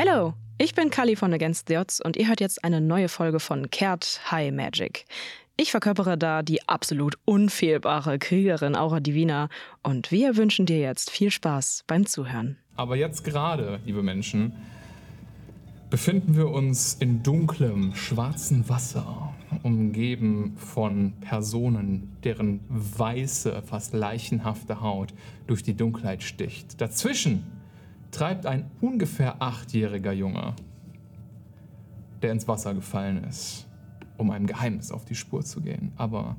Hello, ich bin Kali von Against the Odds und ihr hört jetzt eine neue Folge von Kehrt High Magic. Ich verkörpere da die absolut unfehlbare Kriegerin Aura Divina und wir wünschen dir jetzt viel Spaß beim Zuhören. Aber jetzt gerade, liebe Menschen, befinden wir uns in dunklem, schwarzem Wasser, umgeben von Personen, deren weiße, fast leichenhafte Haut durch die Dunkelheit sticht. Dazwischen treibt ein ungefähr achtjähriger Junge, der ins Wasser gefallen ist, um einem Geheimnis auf die Spur zu gehen. Aber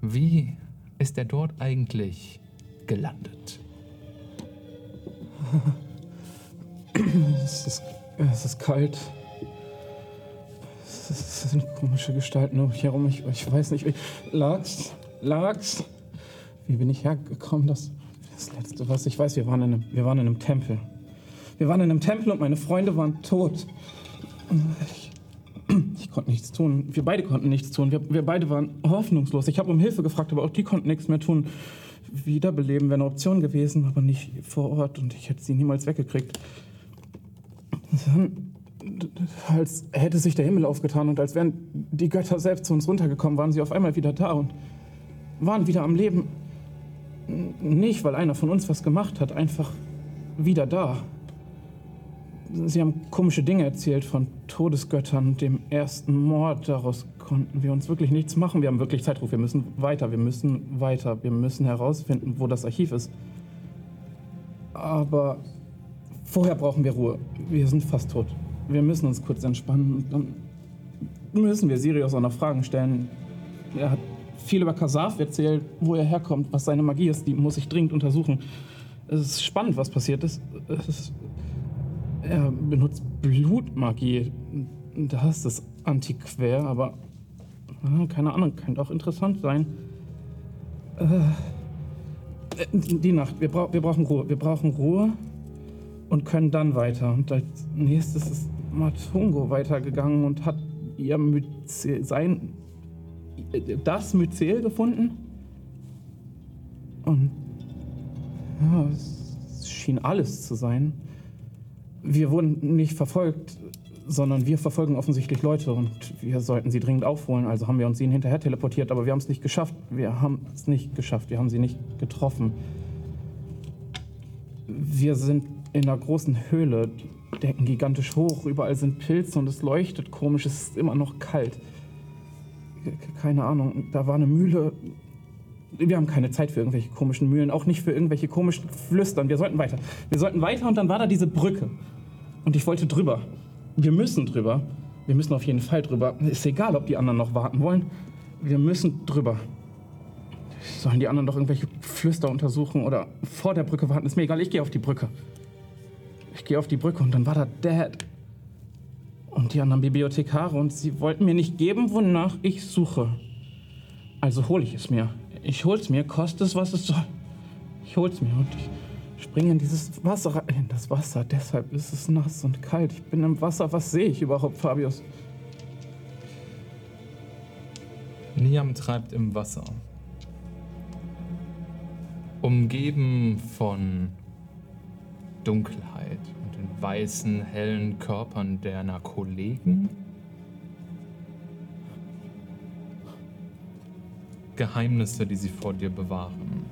wie ist er dort eigentlich gelandet? Es ist, es ist kalt. Es, sind komische Gestalten um mich herum. Ich, ich weiß nicht. wie- Lachs, Lachs. Wie bin ich hergekommen? Das, das Letzte, was ich weiß, wir waren, in einem, wir waren in einem Tempel. Wir waren in einem Tempel und meine Freunde waren tot. Ich, ich konnte nichts tun. Wir beide konnten nichts tun. Wir, wir beide waren hoffnungslos. Ich habe um Hilfe gefragt, aber auch die konnten nichts mehr tun. Wiederbeleben wäre eine Option gewesen, aber nicht vor Ort und ich hätte sie niemals weggekriegt. Dann, als hätte sich der Himmel aufgetan und als wären die Götter selbst zu uns runtergekommen, waren sie auf einmal wieder da und waren wieder am Leben. Nicht, weil einer von uns was gemacht hat, einfach wieder da. Sie haben komische Dinge erzählt von Todesgöttern dem ersten Mord. Daraus konnten wir uns wirklich nichts machen. Wir haben wirklich Zeitruf. Wir müssen weiter. Wir müssen weiter. Wir müssen herausfinden, wo das Archiv ist. Aber vorher brauchen wir Ruhe. Wir sind fast tot. Wir müssen uns kurz entspannen dann müssen wir Sirius auch noch Fragen stellen. Er hat viel über Kasaf erzählt, wo er herkommt, was seine Magie ist. Die muss ich dringend untersuchen. Es ist spannend, was passiert ist. Ist er benutzt Blutmagie. Das ist antiquär, aber ah, keine Ahnung, könnte auch interessant sein. Äh, die Nacht, wir, brau wir brauchen Ruhe. Wir brauchen Ruhe und können dann weiter. Und als nächstes ist Matungo weitergegangen und hat ihr Myzel, sein, das Myzel gefunden. Und ja, es schien alles zu sein. Wir wurden nicht verfolgt, sondern wir verfolgen offensichtlich Leute und wir sollten sie dringend aufholen. Also haben wir uns ihnen hinterher teleportiert, aber wir haben es nicht geschafft. Wir haben es nicht geschafft. Wir haben sie nicht getroffen. Wir sind in einer großen Höhle, Decken gigantisch hoch, überall sind Pilze und es leuchtet komisch, es ist immer noch kalt. Keine Ahnung, da war eine Mühle. Wir haben keine Zeit für irgendwelche komischen Mühlen, auch nicht für irgendwelche komischen Flüstern. Wir sollten weiter. Wir sollten weiter und dann war da diese Brücke. Und ich wollte drüber. Wir müssen drüber. Wir müssen auf jeden Fall drüber. Ist egal, ob die anderen noch warten wollen. Wir müssen drüber. Sollen die anderen doch irgendwelche Flüster untersuchen oder vor der Brücke warten? Ist mir egal, ich gehe auf die Brücke. Ich gehe auf die Brücke und dann war da Dad. Und die anderen Bibliothekare und sie wollten mir nicht geben, wonach ich suche. Also hole ich es mir. Ich hol's mir, koste es, was es soll. Ich hol's mir und ich springe in dieses Wasser rein. In das Wasser, deshalb ist es nass und kalt. Ich bin im Wasser. Was sehe ich überhaupt, Fabius? Niam treibt im Wasser. Umgeben von Dunkelheit weißen, hellen Körpern deiner Kollegen. Geheimnisse, die sie vor dir bewahren.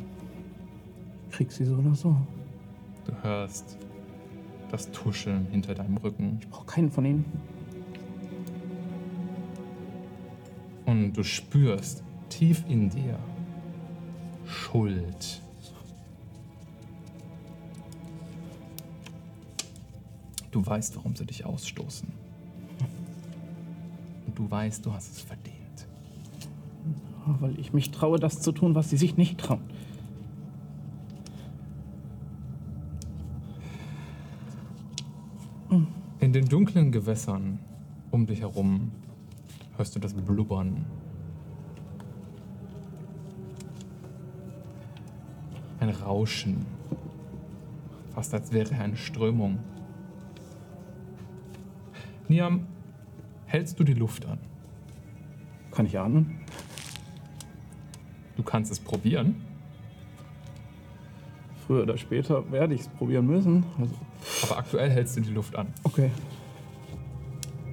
Krieg sie so oder so. Du hörst das Tuscheln hinter deinem Rücken Ich brauche keinen von ihnen. und du spürst tief in dir Schuld. Du weißt, warum sie dich ausstoßen. Und du weißt, du hast es verdient. Weil ich mich traue, das zu tun, was sie sich nicht trauen. In den dunklen Gewässern um dich herum hörst du das Blubbern. Ein Rauschen. Fast als wäre eine Strömung. Niam, hältst du die Luft an? Kann ich atmen? Du kannst es probieren. Früher oder später werde ich es probieren müssen. Also, Aber aktuell hältst du die Luft an. Okay.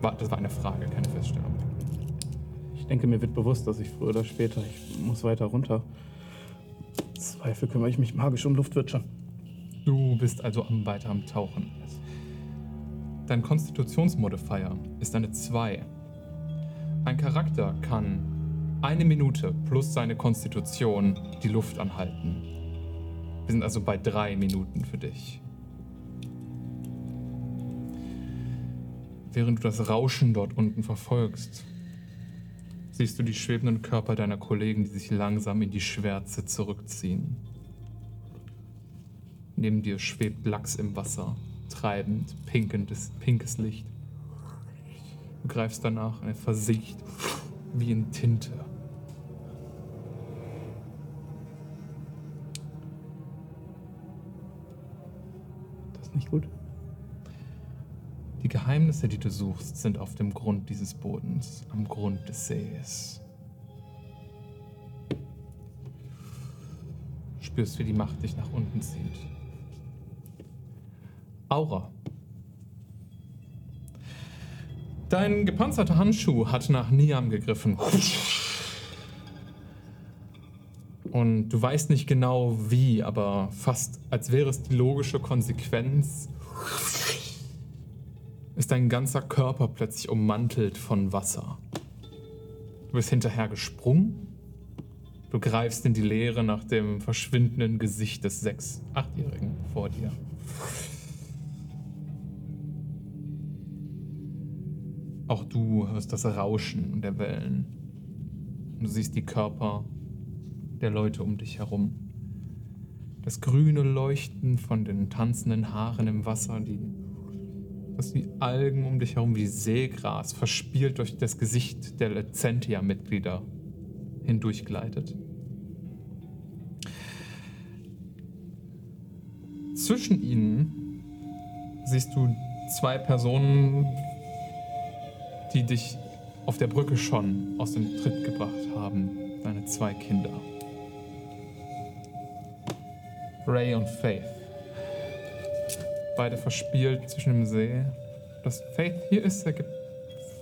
War- Das war eine Frage, keine Feststellung. Ich denke, mir wird bewusst, dass ich früher oder später, ich muss weiter runter. Im Zweifel kümmere ich mich magisch um Luftwirtschaft. Du bist also am weiter am Tauchen. Dein Konstitutionsmodifier ist eine 2. Ein Charakter kann eine Minute plus seine Konstitution die Luft anhalten. Wir sind also bei drei Minuten für dich. Während du das Rauschen dort unten verfolgst, siehst du die schwebenden Körper deiner Kollegen, die sich langsam in die Schwärze zurückziehen. Neben dir schwebt Lachs im Wasser, treibend, pinkendes, pinkes Licht. Du greifst danach, er versiegt wie in Tinte. Das ist nicht gut. Die Geheimnisse, die du suchst, sind auf dem Grund dieses Bodens, am Grund des Sees. Spürst, wie die Macht dich nach unten zieht. Aura. Dein gepanzerter Handschuh hat nach Niam gegriffen. Und du weißt nicht genau wie, aber fast als wäre es die logische Konsequenz, ist dein ganzer Körper plötzlich ummantelt von Wasser. Du bist hinterher gesprungen. Du greifst in die Leere nach dem verschwindenden Gesicht des sechs-, achtjährigen vor dir. Auch du hörst das Rauschen der Wellen. Du siehst die Körper der Leute um dich herum. Das grüne Leuchten von den tanzenden Haaren im Wasser, die dass die Algen um dich herum wie Seegras verspielt durch das Gesicht der Lezentia-Mitglieder hindurchgleitet. Zwischen ihnen siehst du zwei Personen, die dich auf der Brücke schon aus dem Tritt gebracht haben. Deine zwei Kinder. Ray und Faith. Beide verspielt zwischen dem See. Dass Faith hier ist, ergibt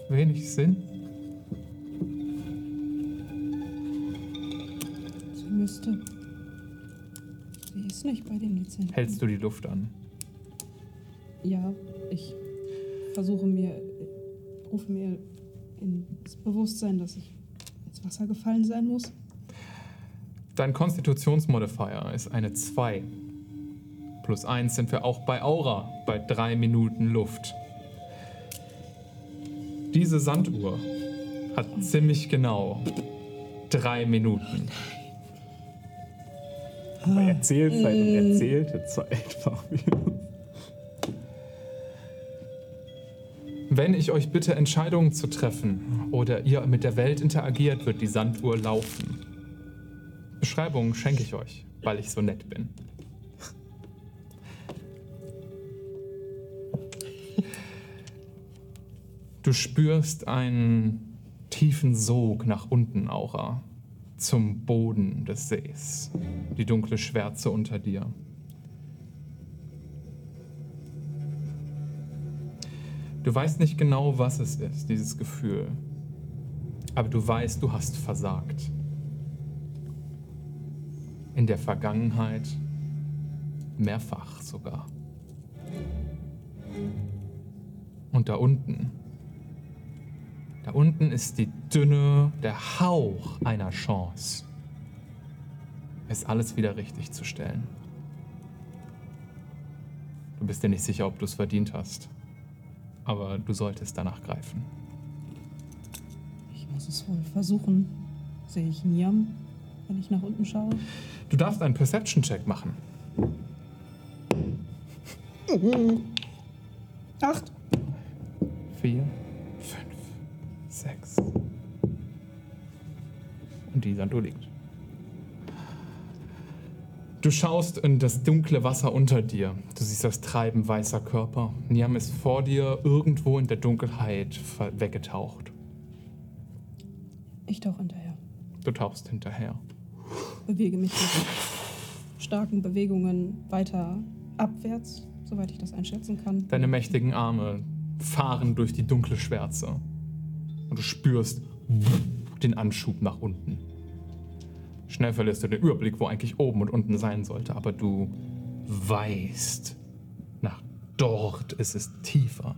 wenig Sinn. Sie müsste. Sie ist nicht bei den Lizenzen. Hältst du die Luft an? Ja, ich versuche mir, rufe mir ins Bewusstsein, dass ich ins Wasser gefallen sein muss. Dein Konstitutionsmodifier ist eine 2. Plus 1 sind wir auch bei Aura, bei 3 Minuten Luft. Diese Sanduhr hat ziemlich genau 3 Minuten. Aber Erzählzeit und erzählte Zeit, Fabian. Wenn ich euch bitte, Entscheidungen zu treffen oder ihr mit der Welt interagiert, wird die Sanduhr laufen. Beschreibungen schenke ich euch, weil ich so nett bin. Du spürst einen tiefen Sog nach unten, Aura, zum Boden des Sees. Die dunkle Schwärze unter dir. Du weißt nicht genau, was es ist, dieses Gefühl. Aber du weißt, du hast versagt. In der Vergangenheit mehrfach sogar. Und da unten, da unten ist die Dünne, der Hauch einer Chance, es alles wieder richtig zu stellen. Du bist dir nicht sicher, ob du es verdient hast, aber du solltest danach greifen. Ich muss es wohl versuchen. Sehe ich Niam, wenn ich nach unten schaue? Du darfst einen Perception-Check machen. Acht. Vier, fünf, sechs. Und die Sanduhr liegt. Du schaust in das dunkle Wasser unter dir. Du siehst das Treiben weißer Körper. Niam ist vor dir irgendwo in der Dunkelheit weggetaucht. Ich tauche hinterher. Du tauchst hinterher. Bewege mich mit starken Bewegungen weiter abwärts soweit ich das einschätzen kann. Deine mächtigen Arme fahren durch die dunkle Schwärze. Und du spürst den Anschub nach unten. Schnell verlierst du den Überblick, wo eigentlich oben und unten sein sollte, aber du weißt, nach dort ist es tiefer,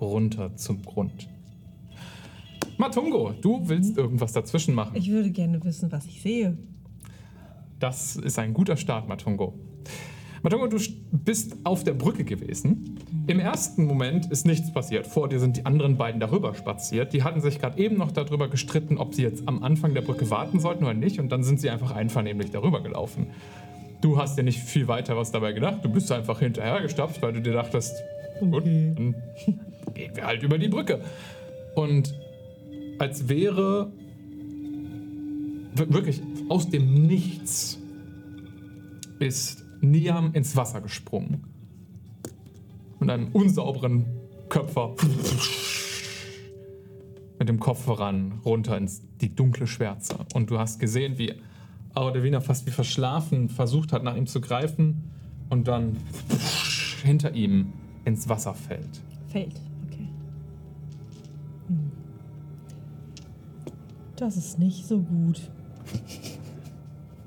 runter zum Grund. Matungo, du willst irgendwas dazwischen machen. Ich würde gerne wissen, was ich sehe. Das ist ein guter Start, Matungo. Matungo, du bist auf der Brücke gewesen. Im ersten Moment ist nichts passiert. Vor dir sind die anderen beiden darüber spaziert. Die hatten sich gerade eben noch darüber gestritten, ob sie jetzt am Anfang der Brücke warten sollten oder nicht. Und dann sind sie einfach einvernehmlich darüber gelaufen. Du hast dir nicht viel weiter was dabei gedacht. Du bist einfach hinterhergestapft, weil du dir dachtest, gut, dann gehen wir halt über die Brücke. Und als wäre wir- wirklich aus dem Nichts ist Niam ins Wasser gesprungen. Mit einem unsauberen Köpfer mit dem Kopf voran runter ins die dunkle Schwärze. Und du hast gesehen, wie Audevina fast wie verschlafen versucht hat, nach ihm zu greifen und dann hinter ihm ins Wasser fällt. Fällt. Okay. Hm. Das ist nicht so gut.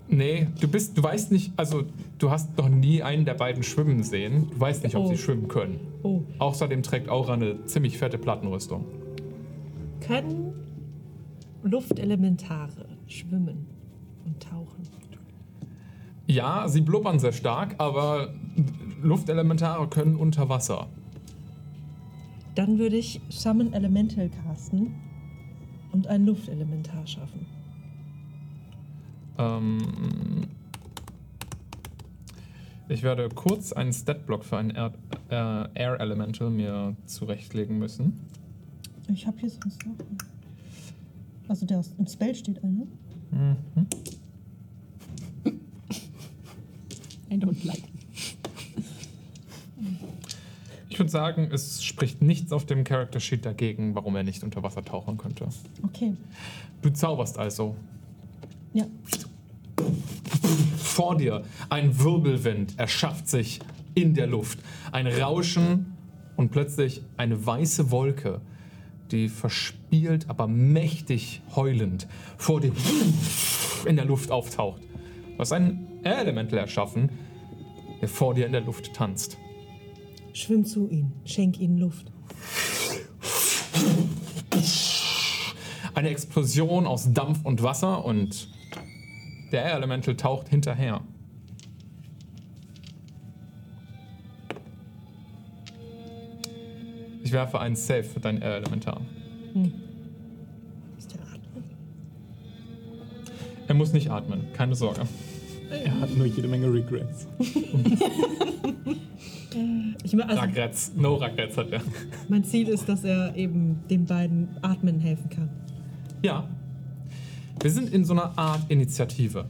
Nee, du bist, du weißt nicht, also du hast noch nie einen der beiden schwimmen sehen. Du weißt nicht, ob Oh. sie schwimmen können. Oh. Außerdem trägt Aura eine ziemlich fette Plattenrüstung. Können Luftelementare schwimmen und tauchen? Ja, sie blubbern sehr stark, aber Luftelementare können unter Wasser. Dann würde ich Summon Elemental casten und ein Luftelementar schaffen. Ähm, ich werde kurz einen Statblock für ein Air, äh, Air Elemental mir zurechtlegen müssen. Ich habe hier sonst noch. einen. Also der im Spell steht einer. Mhm. I don't like. Ich würde sagen, es spricht nichts auf dem Character Sheet dagegen, warum er nicht unter Wasser tauchen könnte. Okay. Du zauberst also. Ja. Vor dir ein Wirbelwind erschafft sich in der Luft. Ein Rauschen und plötzlich eine weiße Wolke, die verspielt, aber mächtig heulend vor dir in der Luft auftaucht. Hast einen Elemental erschaffen, der vor dir in der Luft tanzt. Schwimm zu ihm. Schenk ihnen Luft. Eine Explosion aus Dampf und Wasser und der Air Elemental taucht hinterher. Ich werfe einen Save für dein Air Elementar. Ist der atmen? Er muss nicht atmen, keine Sorge. Er hat nur jede Menge Regrets. Ich, mein, also Regrets, no Regrets hat er. mein Ziel ist, dass er eben den beiden Atmen helfen kann. Ja. Wir sind in so einer Art Initiative.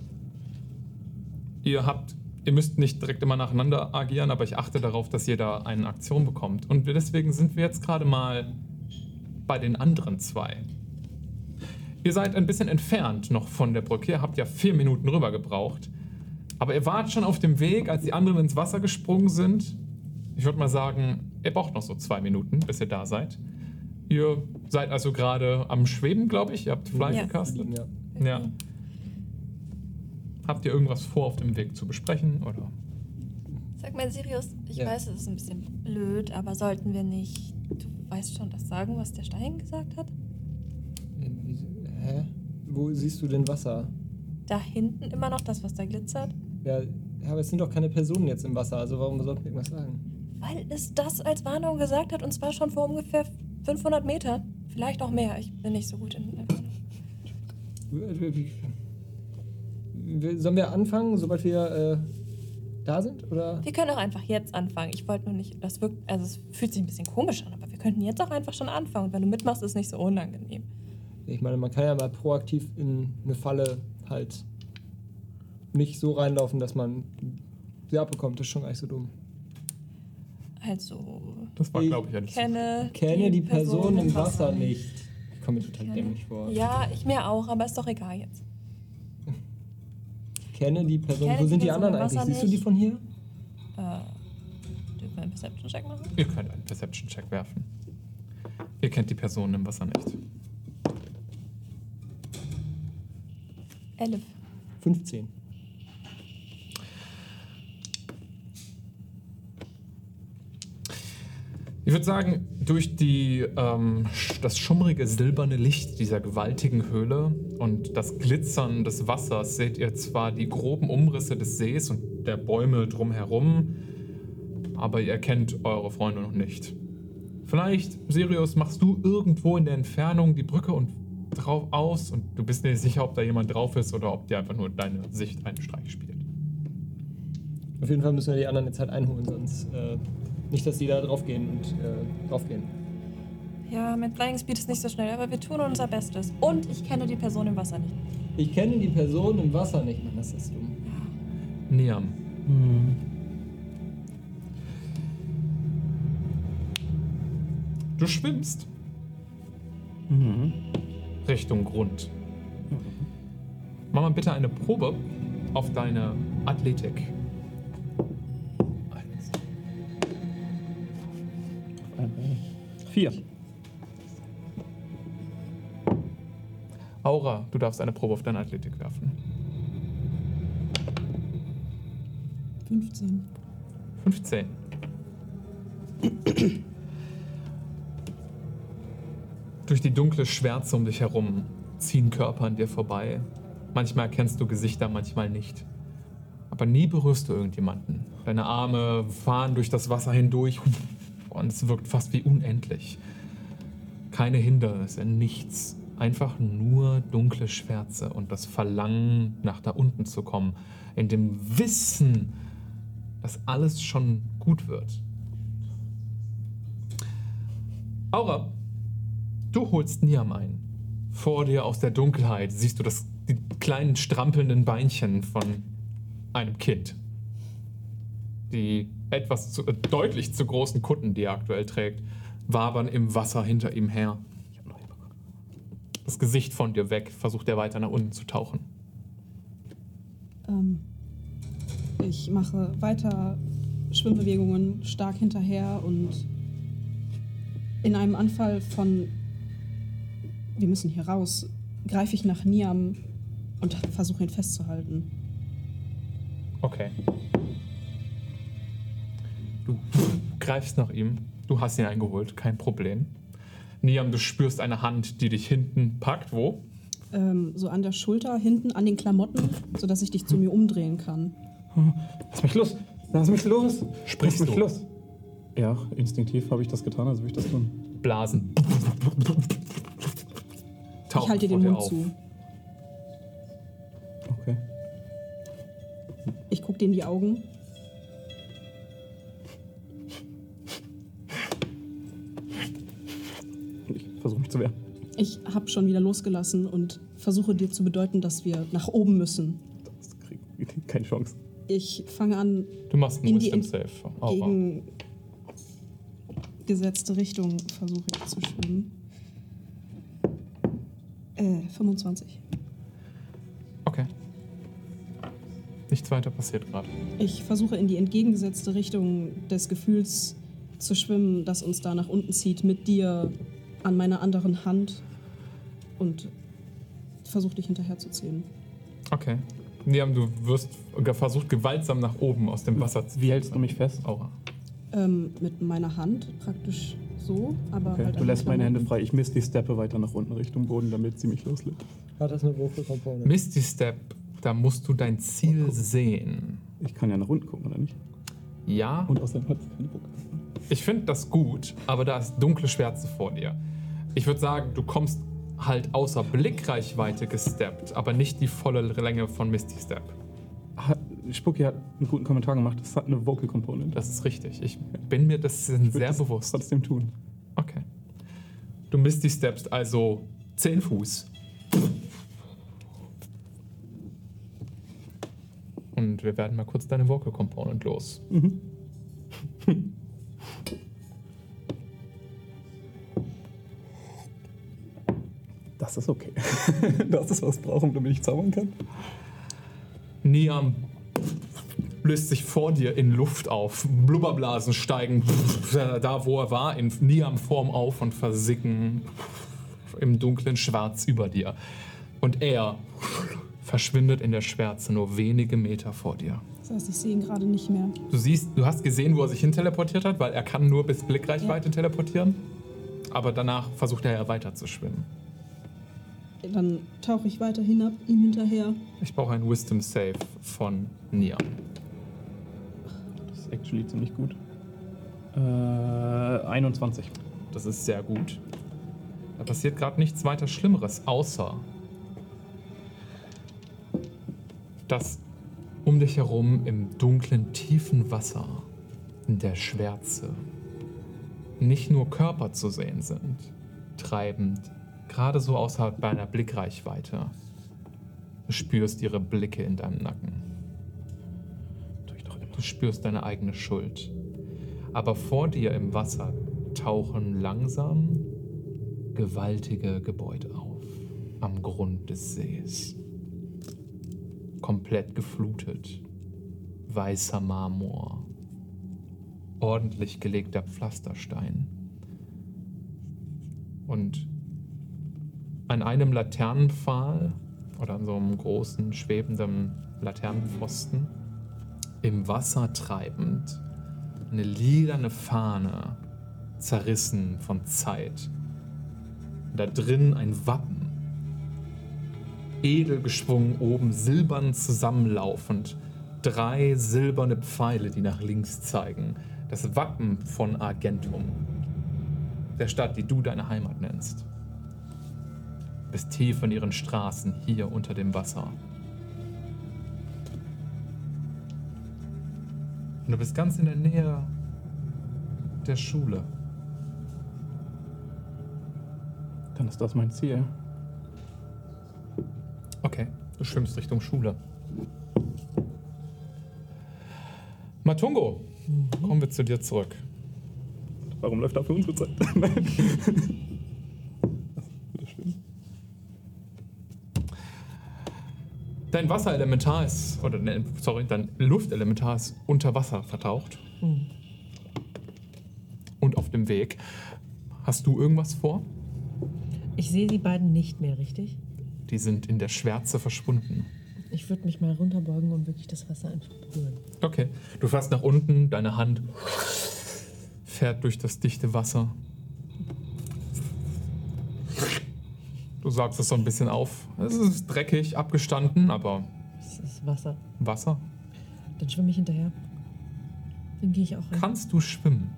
Ihr habt, ihr müsst nicht direkt immer nacheinander agieren, aber ich achte darauf, dass jeder eine Aktion bekommt. Und deswegen sind wir jetzt gerade mal bei den anderen zwei. Ihr seid ein bisschen entfernt noch von der Brücke. Ihr habt ja vier Minuten rüber gebraucht. Aber ihr wart schon auf dem Weg, als die anderen ins Wasser gesprungen sind. Ich würde mal sagen, ihr braucht noch so zwei Minuten, bis ihr da seid. Ihr seid also gerade am Schweben, glaube ich. Ihr habt Fly Ja. gecastet. Ja. Ja. Habt ihr irgendwas vor auf dem Weg zu besprechen? Oder? Sag mal, Sirius, ich Ja. weiß, es ist ein bisschen blöd, aber sollten wir nicht, du weißt schon, das sagen, was der Stein gesagt hat? Hä? Wo siehst du denn Wasser? Da hinten immer noch das, was da glitzert? Ja, aber es sind doch keine Personen jetzt im Wasser, also warum sollten wir irgendwas sagen? Weil es das als Warnung gesagt hat und zwar schon vor ungefähr 500 Metern. Vielleicht auch mehr, ich bin nicht so gut in. Sollen wir anfangen, sobald wir äh, da sind? Oder? Wir können auch einfach jetzt anfangen. Ich wollte nur nicht, das wirkt, also es fühlt sich ein bisschen komisch an, aber wir könnten jetzt auch einfach schon anfangen. Und wenn du mitmachst, ist es nicht so unangenehm. Ich meine, man kann ja mal proaktiv in eine Falle halt nicht so reinlaufen, dass man sie abbekommt. Das ist schon gar nicht so dumm. Also, Das war, Ich glaube ich, ja nicht so. kenne. Kenne die Person im Wasser nicht. Ich komme mir total dämlich vor. Ja, ich mir auch, aber ist doch egal jetzt. Kenne die Person. Kenne Wo die sind die Person anderen im eigentlich? Wasser Siehst du die nicht. von hier? Äh, tut mir einen Perception-Check machen? Ihr könnt einen Perception-Check werfen. Ihr kennt die Person im Wasser nicht. Elf. 15. Ich würde sagen, durch die, ähm, das schummrige silberne Licht dieser gewaltigen Höhle und das Glitzern des Wassers seht ihr zwar die groben Umrisse des Sees und der Bäume drumherum, aber ihr erkennt eure Freunde noch nicht. Vielleicht, Sirius, machst du irgendwo in der Entfernung die Brücke und drauf aus und du bist nicht sicher, ob da jemand drauf ist oder ob dir einfach nur deine Sicht einen Streich spielt. Auf jeden Fall müssen wir die anderen jetzt halt einholen, sonst äh, nicht, dass die da draufgehen und äh, draufgehen. Ja, mit Flying Speed ist nicht so schnell, aber wir tun unser Bestes. Und ich kenne die Person im Wasser nicht. Ich kenne die Person im Wasser nicht, Mann, das ist dumm. Niam. Du schwimmst Mhm. Richtung Grund. Mach mal bitte eine Probe auf deine Athletik. Vier. Aura, du darfst eine Probe auf deine Athletik werfen. 15. 15. Durch die dunkle Schwärze um dich herum ziehen Körper an dir vorbei. Manchmal erkennst du Gesichter, manchmal nicht. Aber nie berührst du irgendjemanden. Deine Arme fahren durch das Wasser hindurch und es wirkt fast wie unendlich. Keine Hindernisse, nichts. Einfach nur dunkle Schwärze und das Verlangen, nach da unten zu kommen. In dem Wissen, dass alles schon gut wird. Aura, du holst Niam ein. Vor dir aus der Dunkelheit siehst du das, die kleinen strampelnden Beinchen von einem Kind. Die etwas zu, äh, deutlich zu großen Kutten, die er aktuell trägt, wabern im Wasser hinter ihm her. Das Gesicht von dir weg, versucht er weiter nach unten zu tauchen. Ähm, ich mache weiter Schwimmbewegungen stark hinterher und in einem Anfall von wir müssen hier raus, greife ich nach Niam und versuche ihn festzuhalten. Okay. Du greifst nach ihm. Du hast ihn eingeholt, kein Problem. Niam, du spürst eine Hand, die dich hinten packt. Wo? Ähm, so an der Schulter, hinten an den Klamotten, sodass ich dich zu mir umdrehen kann. Lass mich los! Lass mich los! Sprichst Lass mich du? los! Ja, instinktiv habe ich das getan, also will ich das tun. Blasen. Tauchen ich halte dir den Mund auf. zu. Okay. Ich gucke dir in die Augen. Versuche mich zu wehren. Ich habe schon wieder losgelassen und versuche dir zu bedeuten, dass wir nach oben müssen. Das krieg ich keine Chance. Ich fange an, Du machst einen In die Wisdom Save. Aura. gegen gesetzte Richtung versuche ich zu schwimmen. Äh, 25. Okay. Nichts weiter passiert gerade. Ich versuche in die entgegengesetzte Richtung des Gefühls zu schwimmen, das uns da nach unten zieht, mit dir an meiner anderen Hand und versuche dich hinterherzuziehen. Okay. Niam, du wirst versucht gewaltsam nach oben aus dem Wasser zu Wie hältst du mich fest? Aura. Ähm, mit meiner Hand praktisch so, aber Okay. halt Du lässt meine Hände frei. Ich misst die Steppe weiter nach unten Richtung Boden, damit sie mich loslässt. Hat das eine Vocal Component? Misty Step, da musst du dein Ziel sehen. Ich kann ja nach unten gucken, oder nicht? Ja, Und außerdem hat sie keine Bucke. ich finde das gut, aber da ist dunkle Schwärze vor dir. Ich würde sagen, du kommst halt außer Blickreichweite gesteppt, aber nicht die volle Länge von Misty Step. Hat, Spucki hat einen guten Kommentar gemacht. Das hat eine Vocal Component. Das ist richtig. Ich bin mir das sehr das bewusst. Trotzdem tun. Okay. Du Misty Steps also 10 Fuß. Und wir werden mal kurz deine Vocal Component los. Das ist okay. das ist, was ich brauche, damit ich zaubern kann. Niam löst sich vor dir in Luft auf. Blubberblasen steigen da, wo er war, in Niam-Form auf und versicken im dunklen Schwarz über dir. Und er verschwindet in der Schwärze nur wenige Meter vor dir. Das heißt, ich sehe ihn gerade nicht mehr. Du siehst, du hast gesehen, wo er sich hin teleportiert hat, weil er kann nur bis Blickreichweite teleportieren. Aber danach versucht er ja weiter zu schwimmen. Dann tauche ich weiter hinab, ihm hinterher. Ich brauche einen Wisdom Save von Niam. Das ist actually ziemlich gut. Äh, 21. Das ist sehr gut. Da passiert gerade nichts weiter Schlimmeres, außer dass um dich herum im dunklen, tiefen Wasser, in der Schwärze, nicht nur Körper zu sehen sind, treibend, gerade so außerhalb deiner Blickreichweite. Du spürst ihre Blicke in deinem Nacken. Du spürst deine eigene Schuld. Aber vor dir im Wasser tauchen langsam gewaltige Gebäude auf. Am Grund des Sees. Komplett geflutet. Weißer Marmor. Ordentlich gelegter Pflasterstein. Und an einem Laternenpfahl oder an so einem großen schwebenden Laternenpfosten im Wasser treibend eine lilane Fahne, zerrissen von Zeit. Da drin ein Wappen, edel geschwungen oben, silbern zusammenlaufend, drei silberne Pfeile, die nach links zeigen. Das Wappen von Argentum, der Stadt, die du deine Heimat nennst. Bis tief in ihren Straßen hier unter dem Wasser. Und du bist ganz in der Nähe der Schule. Dann ist das mein Ziel. Okay, du schwimmst Richtung Schule. Matungo, kommen wir zu dir zurück. Warum läuft da für unsere Zeit? Dein Wasserelementar ist, oder ne, sorry, dein Luftelementar ist unter Wasser vertaucht. Und auf dem Weg. Hast du irgendwas vor? Ich sehe die beiden nicht mehr, richtig? Die sind in der Schwärze verschwunden. Ich würde mich mal runterbeugen und wirklich das Wasser einfach berühren. Okay. Du fährst nach unten, deine Hand fährt durch das dichte Wasser. Du saugst es so ein bisschen auf. Es ist dreckig, abgestanden, aber Das ist Wasser. Wasser. Dann schwimme ich hinterher. Dann gehe ich auch rein. Kannst du schwimmen?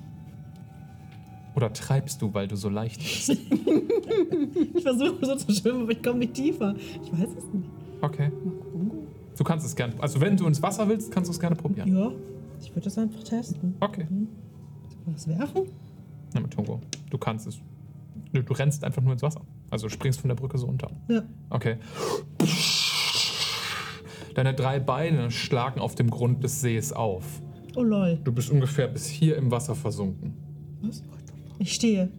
Oder treibst du, weil du so leicht bist? Ich versuche so zu schwimmen, aber ich komme nicht tiefer. Ich weiß es nicht. Okay. Du kannst es gerne. Also, wenn du ins Wasser willst, kannst du es gerne probieren. Ja, ich würde das einfach testen. Okay. Was werfen? Na, mit Tungo. Du kannst es. Nö, Du rennst einfach nur ins Wasser. Also, du springst von der Brücke so unter. Ja. Okay. Deine drei Beine schlagen auf dem Grund des Sees auf. Oh lol. Du bist ungefähr bis hier im Wasser versunken. Was? Ich stehe.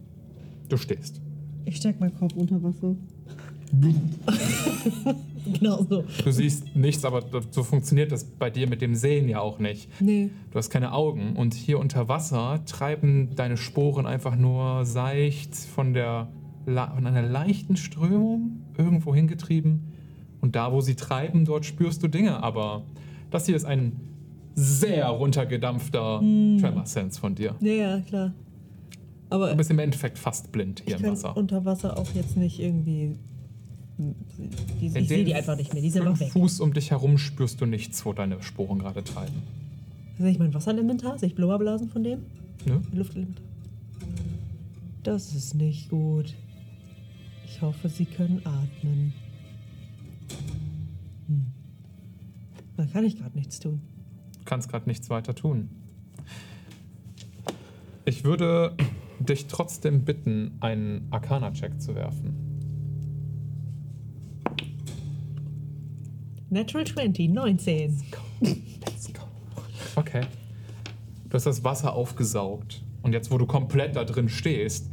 Du stehst. Ich steck meinen Kopf unter Wasser. Genau so. Du siehst nichts, aber so funktioniert das bei dir mit dem Sehen ja auch nicht. Nee. Du hast keine Augen und hier unter Wasser treiben deine Sporen einfach nur seicht von, der, von einer leichten Strömung irgendwo hingetrieben. Und da, wo sie treiben, dort spürst du Dinge. Aber das hier ist ein sehr runtergedampfter Tremor Sense von dir. Ja, ja, klar. Aber Du bist im Endeffekt fast blind hier ich im Wasser. unter Wasser auch jetzt nicht irgendwie. Die, ich sehe die einfach nicht mehr. Die sind fünf noch weg. Fuß um dich herum spürst du nichts, wo deine Sporen gerade treiben. Sehe ich mein Wasserelementar? Sehe ich Blubberblasen von dem? Ne? Luftelementar. Das ist nicht gut. Ich hoffe, sie können atmen. Hm. Da kann ich gerade nichts tun. Du kannst gerade nichts weiter tun. Ich würde dich trotzdem bitten, einen Arcana-Check zu werfen. Natural 20, 19. Okay. Du hast das Wasser aufgesaugt. Und jetzt, wo du komplett da drin stehst,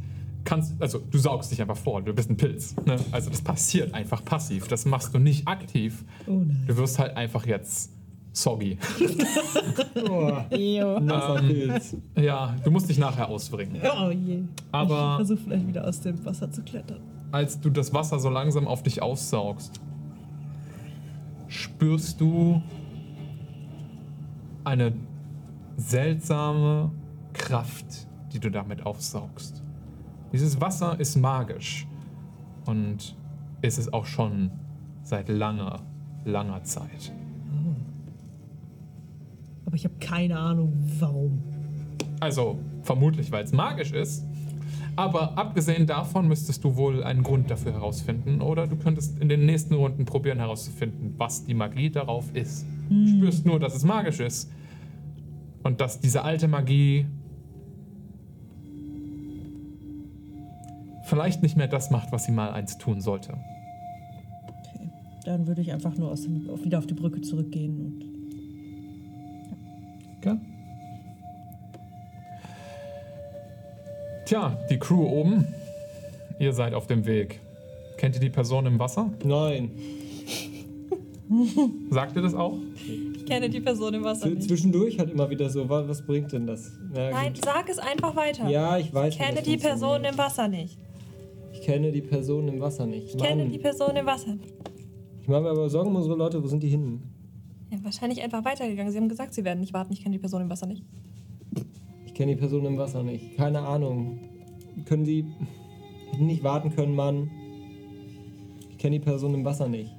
kannst, also du saugst dich einfach vor, du bist ein Pilz. Ne? Also das passiert einfach passiv. Das machst du nicht aktiv. Oh nein. Du wirst halt einfach jetzt soggy. Oh, Pilz. Ja, du musst dich nachher ausbringen. Oh je. Aber- Ich versuche vielleicht wieder aus dem Wasser zu klettern. Als du das Wasser so langsam auf dich aufsaugst, spürst du eine seltsame Kraft, die du damit aufsaugst. Dieses Wasser ist magisch und ist es auch schon seit langer, langer Zeit. Aber ich habe keine Ahnung, warum. Also vermutlich, weil es magisch ist. Aber abgesehen davon müsstest du wohl einen Grund dafür herausfinden. Oder du könntest in den nächsten Runden probieren herauszufinden, was die Magie darauf ist. Du spürst nur, dass es magisch ist. Und dass diese alte Magie vielleicht nicht mehr das macht, was sie mal einst tun sollte. Okay. Dann würde ich einfach nur aus dem, auf, wieder auf die Brücke zurückgehen und. Okay. Tja, die Crew oben. Ihr seid auf dem Weg. Kennt ihr die Person im Wasser? Nein. Sagt ihr das auch? Ich kenne die Person im Wasser nicht. zwischendurch halt immer wieder so, wa- was bringt denn das? Na, Nein, gut. sag es einfach weiter. Ja, ich weiß Ich kenne die Person im Wasser nicht. Ich kenne die Person im Wasser nicht. Ich kenne Mann. die Person im Wasser nicht. Ich mache mir aber Sorgen um unsere Leute, wo sind die hinten? Ja, wahrscheinlich einfach weitergegangen. Sie haben gesagt, sie werden nicht warten. Ich kenne die Person im Wasser nicht. Ich kenne die Person im Wasser nicht. Keine Ahnung. Können sie. Hätten nicht warten können, Mann. Ich kenne die Person im Wasser nicht.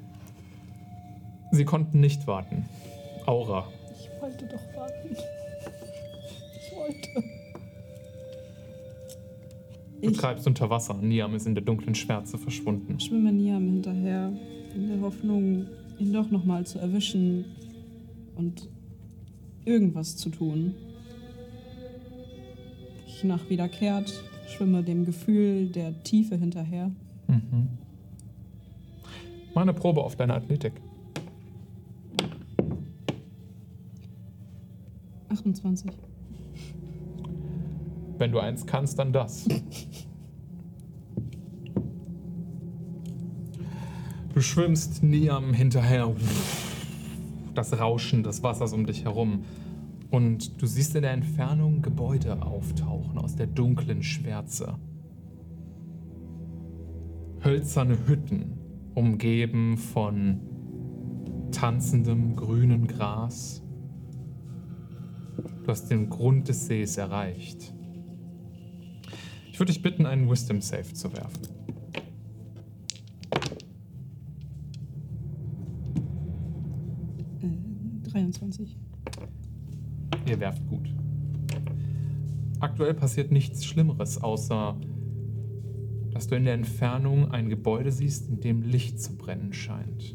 Sie konnten nicht warten. Aura. Ich wollte doch warten. Ich wollte. Du Ich treibst unter Wasser. Niam ist in der dunklen Schwärze verschwunden. schwimme Niam hinterher, in der Hoffnung, ihn doch nochmal zu erwischen und irgendwas zu tun. Ich nach wiederkehrt, schwimme dem Gefühl der Tiefe hinterher. Mhm. Mach eine Probe auf deine Athletik. 28. Wenn du eins kannst, dann das. Du schwimmst Niam hinterher. Das Rauschen des Wassers um dich herum. Und du siehst in der Entfernung Gebäude auftauchen aus der dunklen Schwärze. Hölzerne Hütten, umgeben von tanzendem grünen Gras. Du hast den Grund des Sees erreicht. Ich würde dich bitten, einen Wisdom Save zu werfen. Äh, 23. Ihr werft gut. Aktuell passiert nichts Schlimmeres, außer dass du in der Entfernung ein Gebäude siehst, in dem Licht zu brennen scheint.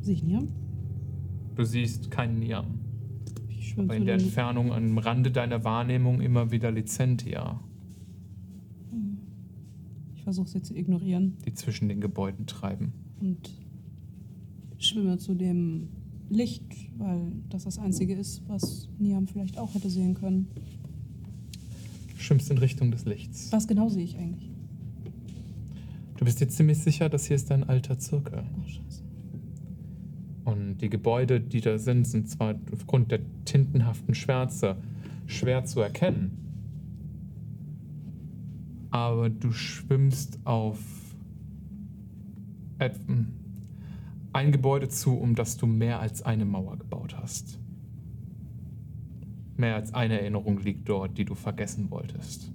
Sehe ich Niam? Du siehst keinen Niam, aber in der Entfernung am Rande deiner Wahrnehmung immer wieder Lizentia, Ich versuche sie zu ignorieren die zwischen den Gebäuden treiben. und schwimme zu dem Licht, weil das das Einzige ist, was Niam vielleicht auch hätte sehen können. Du schwimmst in Richtung des Lichts. Was genau sehe ich eigentlich? Du bist dir ziemlich sicher, das hier ist ein alter Zirkel. Oh, scheiße. Und die Gebäude, die da sind, sind zwar aufgrund der tintenhaften Schwärze schwer zu erkennen. Aber du schwimmst auf et- ein Gebäude zu, um das du mehr als eine Mauer gebaut hast. Mehr als eine Erinnerung liegt dort, die du vergessen wolltest.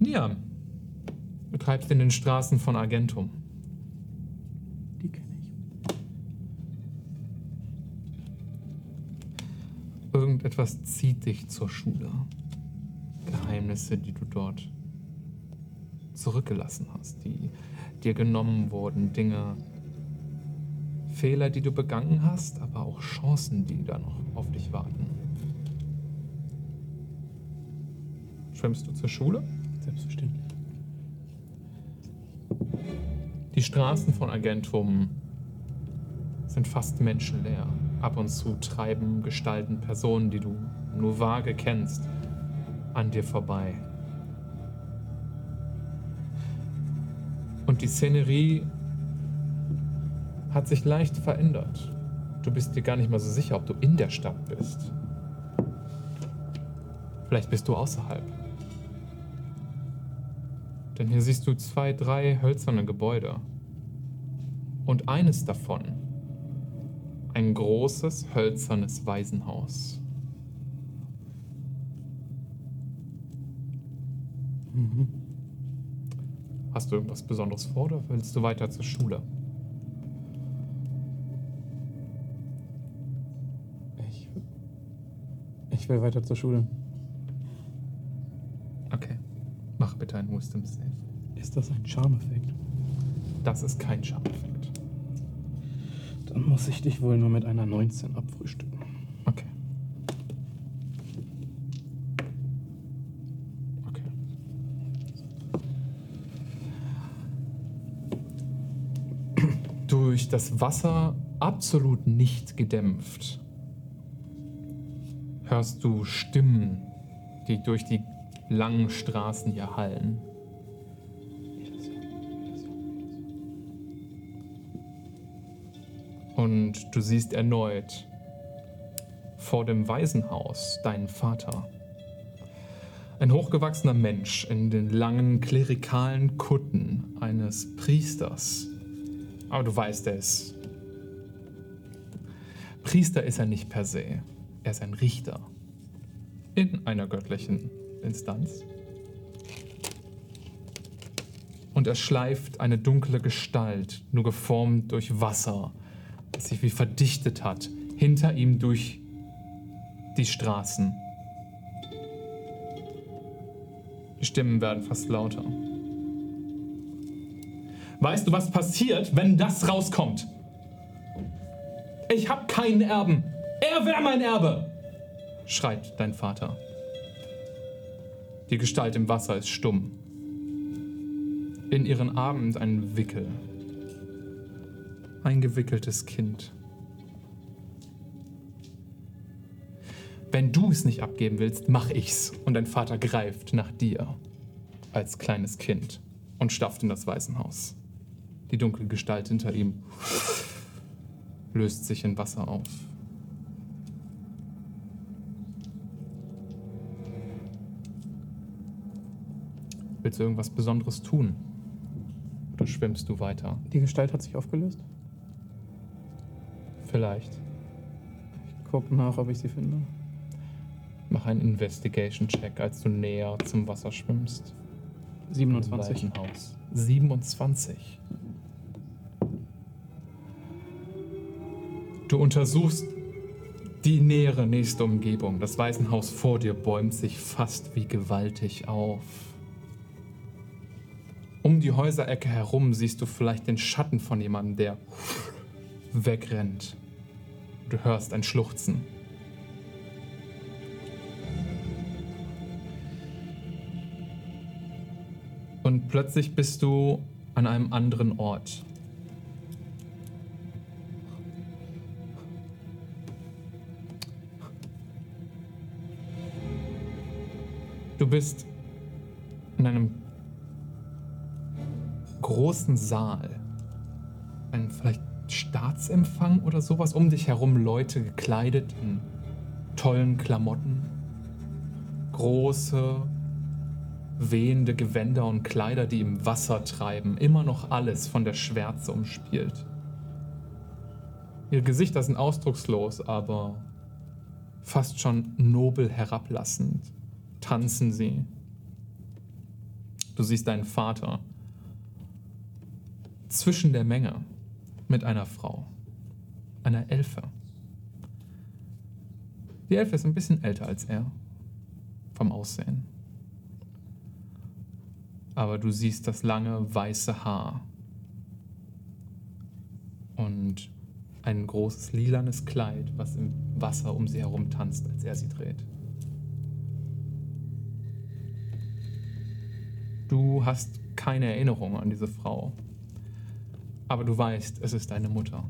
Niam, du treibst in den Straßen von Argentum. Die kenne ich. Irgendetwas zieht dich zur Schule. Geheimnisse, die du dort zurückgelassen hast, die dir genommen wurden, Dinge, Fehler, die du begangen hast, aber auch Chancen, die da noch auf dich warten. Schwimmst du zur Schule? Selbstverständlich. Die Straßen von Agentum sind fast menschenleer. Ab und zu treiben Gestalten Personen, die du nur vage kennst, an dir vorbei. Und die Szenerie hat sich leicht verändert. Du bist dir gar nicht mal so sicher, ob du in der Stadt bist. Vielleicht bist du außerhalb. Denn hier siehst du zwei, drei hölzerne Gebäude. Und eines davon, ein großes hölzernes Waisenhaus. Hast du irgendwas Besonderes vor oder willst du weiter zur Schule? Ich, ich will weiter zur Schule. Okay. Mach bitte einen Wisdom Save. Ist das ein Charmeffekt? Das ist kein Schameffekt. Dann muss ich dich wohl nur mit einer 19 abfrühstücken. Okay. Okay. Durch das Wasser absolut nicht gedämpft hörst du Stimmen, die durch die langen Straßen hier hallen. Und du siehst erneut vor dem Waisenhaus deinen Vater. Ein hochgewachsener Mensch in den langen klerikalen Kutten eines Priesters. Aber du weißt es. Priester ist er nicht per se. Er ist ein Richter. In einer göttlichen Instanz. Und er schleift eine dunkle Gestalt, nur geformt durch Wasser, sich wie verdichtet hat, hinter ihm durch die Straßen. Die Stimmen werden fast lauter. Weißt du, was passiert, wenn das rauskommt? Ich habe keinen Erben. Er wäre mein Erbe, schreit dein Vater. Die Gestalt im Wasser ist stumm. In ihren Armen ein Wickel. Ein gewickeltes Kind. Wenn du es nicht abgeben willst, mach ich's. Und dein Vater greift nach dir als kleines Kind und stafft in das Waisenhaus. Die dunkle Gestalt hinter ihm löst sich in Wasser auf. Willst du irgendwas Besonderes tun? Oder schwimmst du weiter? Die Gestalt hat sich aufgelöst. Vielleicht. Ich guck nach, ob ich sie finde. Mach einen Investigation-Check, als du näher zum Wasser schwimmst. 27. Im Waisenhaus. 27. Du untersuchst die nähere nächste Umgebung. Das Waisenhaus vor dir bäumt sich fast wie gewaltig auf. Um die Häuserecke herum siehst du vielleicht den Schatten von jemandem, der wegrennt. Du hörst ein Schluchzen. Und plötzlich bist du an einem anderen Ort. Du bist in einem großen Saal. Ein vielleicht Staatsempfang oder sowas. Um dich herum Leute gekleidet in tollen Klamotten. Große, wehende Gewänder und Kleider, die im Wasser treiben. Immer noch alles von der Schwärze umspielt. Ihre Gesichter sind ausdruckslos, aber fast schon nobel herablassend. Tanzen sie. Du siehst deinen Vater zwischen der Menge mit einer Frau, einer Elfe. Die Elfe ist ein bisschen älter als er, vom Aussehen. Aber du siehst das lange weiße Haar und ein großes lilanes Kleid, was im Wasser um sie herum tanzt, als er sie dreht. Du hast keine Erinnerung an diese Frau, aber du weißt, es ist deine Mutter.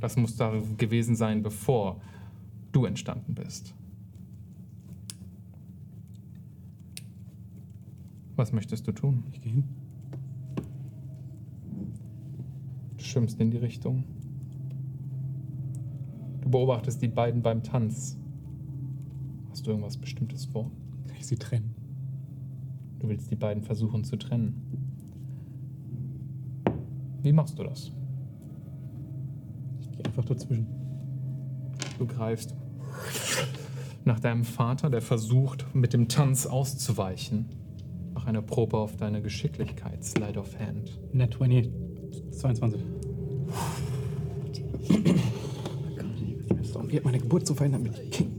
Das muss da gewesen sein, bevor du entstanden bist. Was möchtest du tun? Ich gehe hin. Du schwimmst in die Richtung. Du beobachtest die beiden beim Tanz. Hast du irgendwas Bestimmtes vor? Kann ich sie trennen? Du willst die beiden versuchen zu trennen. Wie machst du das? Ich gehe einfach dazwischen. Du greifst nach deinem Vater, der versucht, mit dem Tanz auszuweichen. Mach eine Probe auf deine Geschicklichkeit, Slide of Hand. Net 20. 22. Wenn es darum geht, meine Geburt zu verhindern, bin ich King.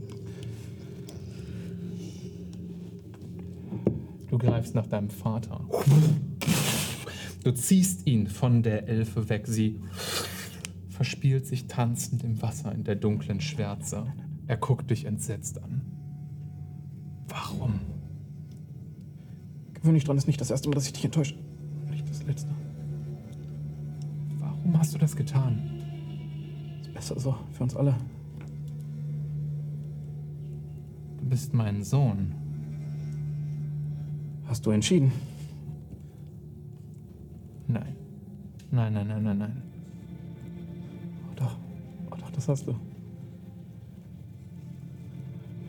Du greifst nach deinem Vater. Du ziehst ihn von der Elfe weg. Sie verspielt sich tanzend im Wasser in der dunklen Schwärze. Er guckt dich entsetzt an. Warum? Gewöhn dich dran, ist nicht das erste Mal, dass ich dich enttäusche. Nicht das letzte. Warum hast du das getan? Ist besser so, für uns alle. Du bist mein Sohn. Hast du entschieden? Nein. Nein, nein, nein, nein, nein. Oh doch. Oh doch, das hast du.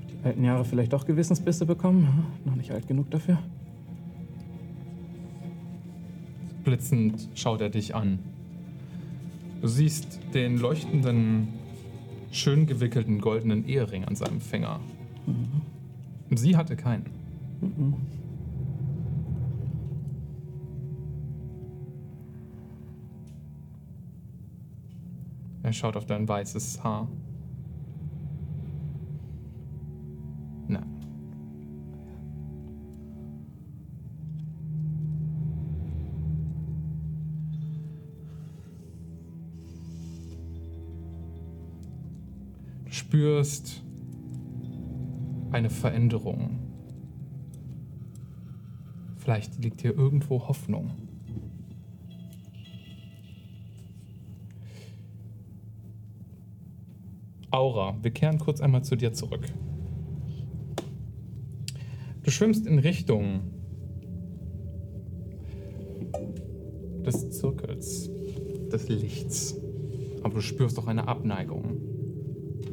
Die alten Jahre vielleicht doch Gewissensbisse bekommen? Hm? Noch nicht alt genug dafür? Blitzend schaut er dich an. Du siehst den leuchtenden, schön gewickelten goldenen Ehering an seinem Finger. Sie hatte keinen. Mhm. Er schaut auf dein weißes Haar. Nein. Du spürst eine Veränderung. Vielleicht liegt hier irgendwo Hoffnung. Aura, wir kehren kurz einmal zu dir zurück. Du schwimmst in Richtung des Zirkels, des Lichts. Aber du spürst auch eine Abneigung.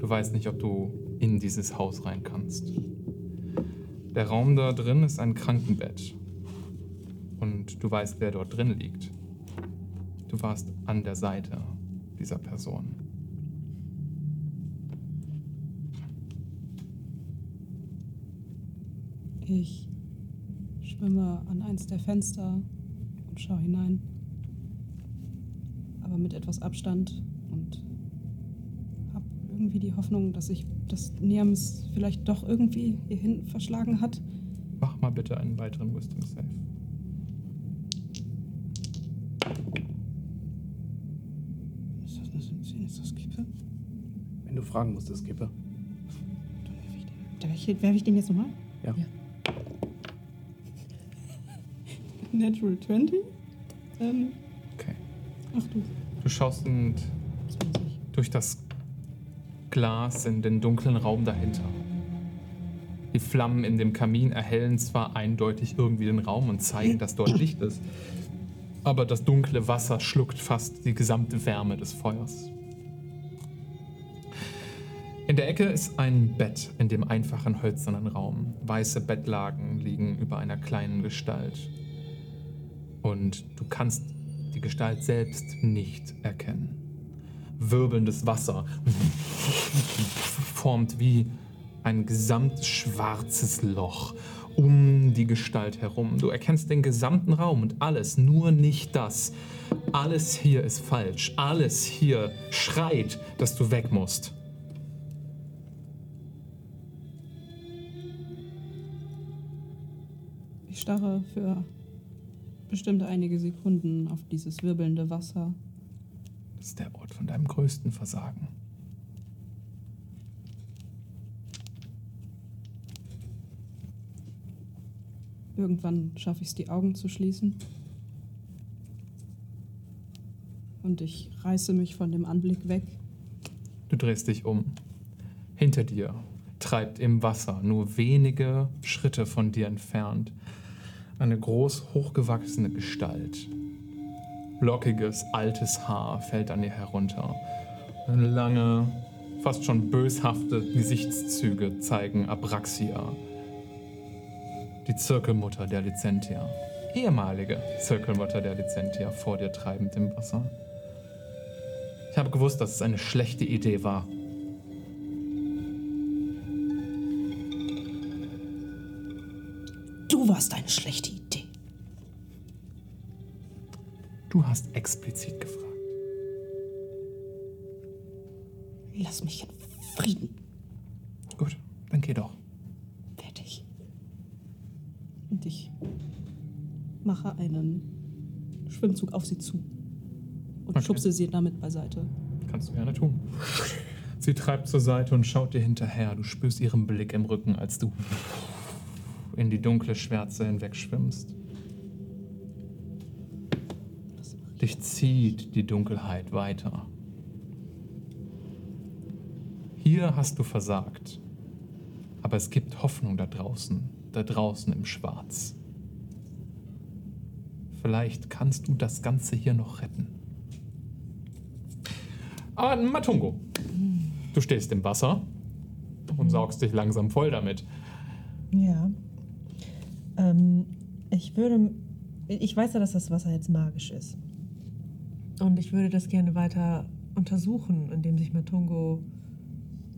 Du weißt nicht, ob du in dieses Haus rein kannst. Der Raum da drin ist ein Krankenbett. Und du weißt, wer dort drin liegt. Du warst an der Seite dieser Person. Ich schwimme an eins der Fenster und schaue hinein. Aber mit etwas Abstand und habe irgendwie die Hoffnung, dass sich das Niams vielleicht doch irgendwie hierhin verschlagen hat. Mach mal bitte einen weiteren Wisdom Save. Ist das eine 17? Ist das Kippe? Wenn du fragen musst, ist Kippe. Da werfe ich, werf ich den jetzt nochmal? Ja. Natural 20? Ähm, Okay. ach du, Du schaust und 20. durch das Glas in den dunklen Raum dahinter. Die Flammen in dem Kamin erhellen zwar eindeutig irgendwie den Raum und zeigen, dass dort Licht ist, aber das dunkle Wasser schluckt fast die gesamte Wärme des Feuers. In der Ecke ist ein Bett in dem einfachen hölzernen Raum. Weiße Bettlaken liegen über einer kleinen Gestalt. Und du kannst die Gestalt selbst nicht erkennen. Wirbelndes Wasser formt wie ein gesamtes schwarzes Loch um die Gestalt herum. Du erkennst den gesamten Raum und alles, nur nicht das. Alles hier ist falsch. Alles hier schreit, dass du weg musst. Ich starre für bestimmt einige Sekunden auf dieses wirbelnde Wasser. Das ist der Ort von deinem größten Versagen. Irgendwann schaffe ich es, die Augen zu schließen. Und ich reiße mich von dem Anblick weg. Du drehst dich um. Hinter dir treibt im Wasser, nur wenige Schritte von dir entfernt, Eine groß hochgewachsene Gestalt. Lockiges, altes Haar fällt an ihr herunter. Lange, fast schon böshafte Gesichtszüge zeigen Abraxia, die Zirkelmutter der Licentia. Ehemalige Zirkelmutter der Licentia vor dir treibend im Wasser. Ich habe gewusst, dass es eine schlechte Idee war. Du warst eine schlechte Idee. Du hast explizit gefragt. Lass mich in Frieden. Gut, dann geh doch. Fertig. Und ich mache einen Schwimmzug auf sie zu. Und Okay. schubse sie damit beiseite. Kannst du gerne tun. Sie treibt zur Seite und schaut dir hinterher. Du spürst ihren Blick im Rücken, als du in die dunkle Schwärze hinweg schwimmst. Dich zieht die Dunkelheit weiter. Hier hast du versagt. Aber es gibt Hoffnung da draußen, da draußen im Schwarz. Vielleicht kannst du das Ganze hier noch retten. Aber Matungo, du stehst im Wasser und saugst dich langsam voll damit. Ja. Ähm, ich würde. Ich weiß ja, dass das Wasser jetzt magisch ist. Und ich würde das gerne weiter untersuchen, indem sich Matungo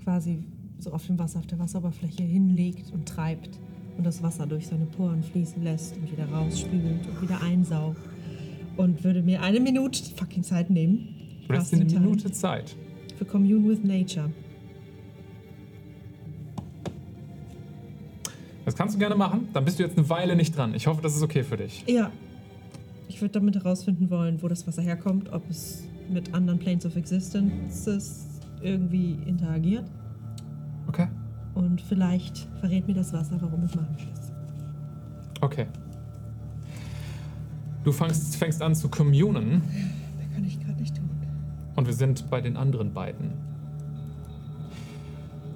quasi so auf dem Wasser, auf der Wasseroberfläche hinlegt und treibt und das Wasser durch seine Poren fließen lässt und wieder rausspült und wieder einsaugt. Und würde mir eine Minute fucking Zeit nehmen. Du hast eine. Minute Zeit. Für Commune with Nature. Das kannst du gerne machen. Dann bist du jetzt eine Weile nicht dran. Ich hoffe, das ist okay für dich. Ja. Ich würde damit herausfinden wollen, wo das Wasser herkommt, ob es mit anderen Planes of Existences irgendwie interagiert. Okay. Und vielleicht verrät mir das Wasser, warum es magisch ist. Okay. Du fängst, fängst an zu communen Mehr kann ich gerade nicht tun. und wir sind bei den anderen beiden.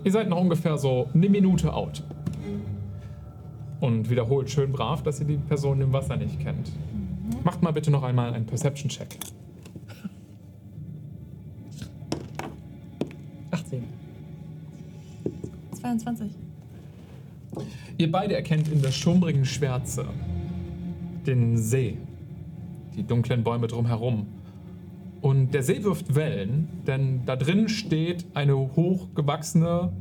Ihr seid noch ungefähr so eine Minute out. Und wiederholt schön brav, dass ihr die Person im Wasser nicht kennt. Macht mal bitte noch einmal einen Perception-Check. 18. 22. Ihr beide erkennt in der schummrigen Schwärze den See, die dunklen Bäume drumherum. Und der See wirft Wellen, denn da drin steht eine hochgewachsene,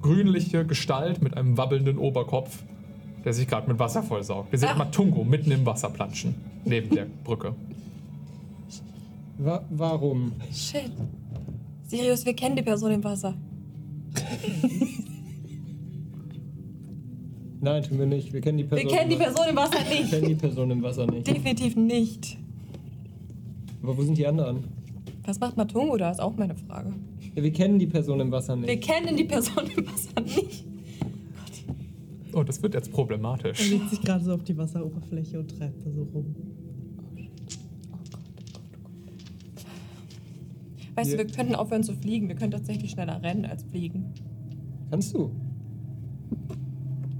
grünliche Gestalt mit einem wabbelnden Oberkopf, der sich gerade mit Wasser vollsaugt. Wir sehen Ah. Matungo mitten im Wasser planschen, neben der Brücke. Wa warum? Shit. Sirius, wir kennen die Person im Wasser. Nein, tun wir nicht. Wir kennen die Wir Person. kennen die Person im Wasser Wir nicht. kennen die Person im Wasser nicht. Definitiv nicht. Aber wo sind die anderen? Was macht Matungo da? Ist auch meine Frage. Ja, wir kennen die Person im Wasser Wir nicht. kennen die Person im Wasser nicht. Oh, das wird jetzt Er problematisch. legt sich gerade so auf die Wasseroberfläche und treibt da so rum. Weißt du, Wir- könnten aufhören zu fliegen. Wir können tatsächlich schneller rennen als fliegen. Kannst du?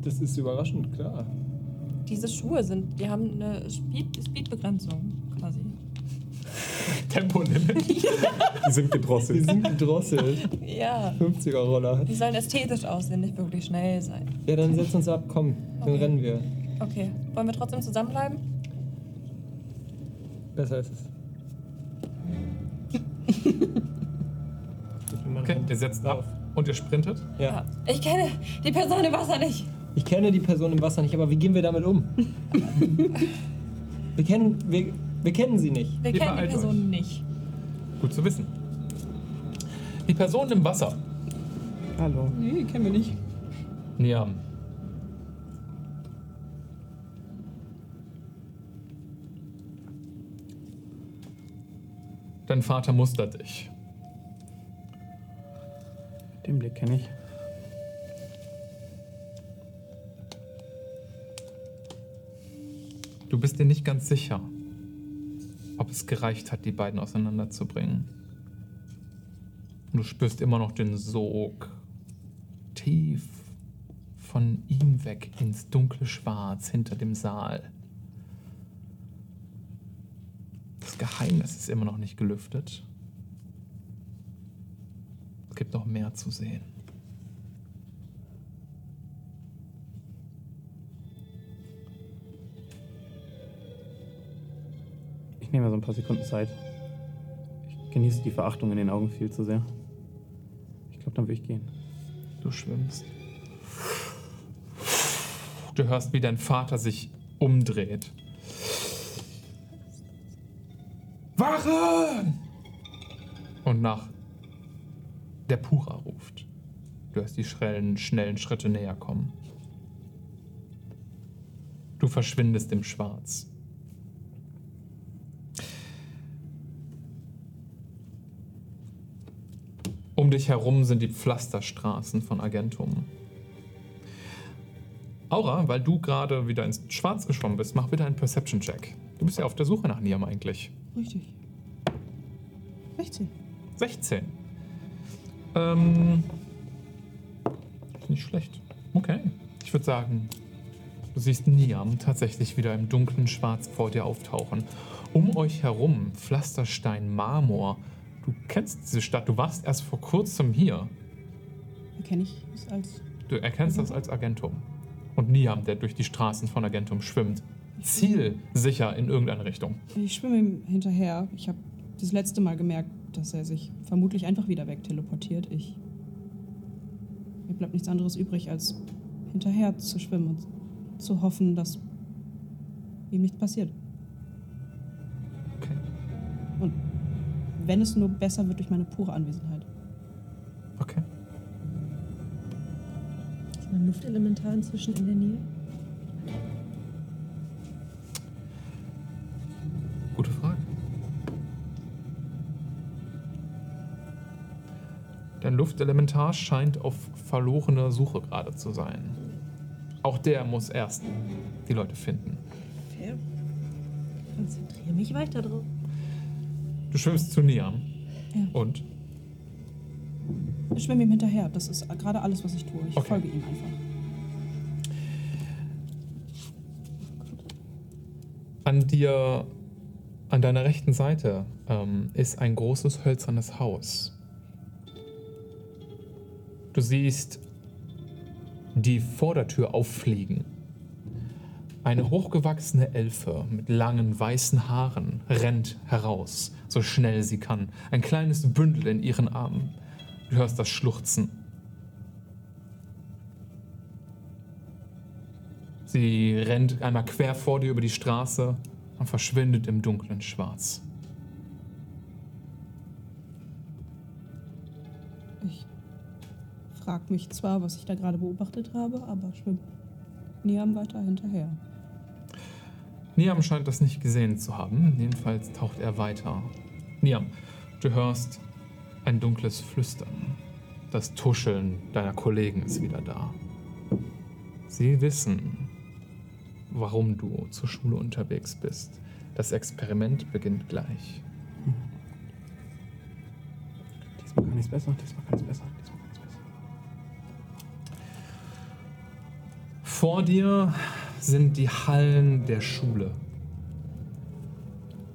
Das ist überraschend, klar. Diese Schuhe sind, die haben eine Speed- Speedbegrenzung. Tempolimit. Die sind Wir gedrosselt. sind gedrosselt. Ja. 50er-Roller. Die sollen ästhetisch aussehen, nicht wirklich schnell sein. Ja, dann setz uns ab, komm. Dann Okay. rennen wir. Okay. Wollen wir trotzdem zusammenbleiben? Besser ist es. Okay, ihr setzt ab und ihr sprintet. Ja. Ich kenne die Person im Wasser nicht. Ich kenne die Person im Wasser nicht, aber wie gehen wir damit um? wir, kennen, wir, wir kennen sie nicht. Wir Ihr kennen die Person nicht. Gut zu wissen. Die Person im Wasser. Hallo. Nee, kennen wir nicht. Niam. Dein Vater mustert dich. Den Blick kenne ich. Du bist dir nicht ganz sicher, ob es gereicht hat, die beiden auseinanderzubringen. Und du spürst immer noch den Sog tief von ihm weg ins dunkle Schwarz hinter dem Saal. Das Geheimnis ist immer noch nicht gelüftet. Es gibt noch mehr zu sehen. Ich nehme mir so ein paar Sekunden Zeit. Ich genieße die Verachtung in den Augen viel zu sehr. Ich glaube, dann will ich gehen. Du schwimmst. Du hörst, wie dein Vater sich umdreht. Wache! Und nach der Pura ruft. Du hörst die schnellen, schnellen Schritte näher kommen. Du verschwindest im Schwarz. Dich herum sind die Pflasterstraßen von Agentum. Aura, weil du gerade wieder ins Schwarz geschwommen bist, mach bitte einen Perception-Check. Du bist ja auf der Suche nach Niam eigentlich. Richtig. 16. 16. Ähm. Ist nicht schlecht. Okay. Ich würde sagen, du siehst Niam tatsächlich wieder im dunklen Schwarz vor dir auftauchen. Um euch herum Pflasterstein, Marmor. Du kennst diese Stadt, du warst erst vor kurzem hier. Erkenne ich es als. Du erkennst das als Agentum. Und Niam, der durch die Straßen von Agentum schwimmt. Zielsicher in irgendeine Richtung. Ich schwimme ihm hinterher. Ich habe das letzte Mal gemerkt, dass er sich vermutlich einfach wieder wegteleportiert. Ich. Mir bleibt nichts anderes übrig, als hinterher zu schwimmen und zu hoffen, dass ihm nichts passiert. Okay. Und wenn es nur besser wird durch meine pure Anwesenheit. Okay. Ist ein Luftelementar inzwischen in der Nähe? Gute Frage. Dein Luftelementar scheint auf verlorene Suche gerade zu sein. Auch der muss erst die Leute finden. Fair. Konzentriere mich weiter drauf. Du schwimmst zu Niam. Ja. Und? Ich schwimme ihm hinterher. Das ist gerade alles, was ich tue. Ich Okay. folge ihm einfach. An dir, an deiner rechten Seite, ähm, ist ein großes hölzernes Haus. Du siehst die Vordertür auffliegen. Eine hochgewachsene Elfe mit langen weißen Haaren rennt heraus, so schnell sie kann. Ein kleines Bündel in ihren Armen. Du hörst das Schluchzen. Sie rennt einmal quer vor dir über die Straße und verschwindet im dunklen Schwarz. Ich frage mich zwar, was ich da gerade beobachtet habe, aber schwimme Niam weiter hinterher. Niam scheint das nicht gesehen zu haben. Jedenfalls taucht er weiter. Niam, du hörst ein dunkles Flüstern. Das Tuscheln deiner Kollegen ist wieder da. Sie wissen, warum du zur Schule unterwegs bist. Das Experiment beginnt gleich. Diesmal kann ich es besser, diesmal kann ich es besser, diesmal kann ich es besser. Vor dir sind die Hallen der Schule.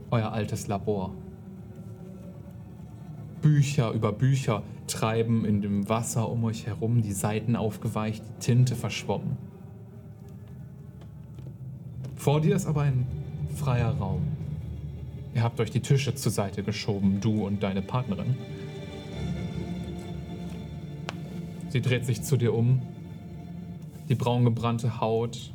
Euer altes Labor. Bücher über Bücher treiben in dem Wasser um euch herum, die Seiten aufgeweicht, die Tinte verschwommen. Vor dir ist aber ein freier Raum. Ihr habt euch die Tische zur Seite geschoben, du und deine Partnerin. Sie dreht sich zu dir um, die braungebrannte Haut,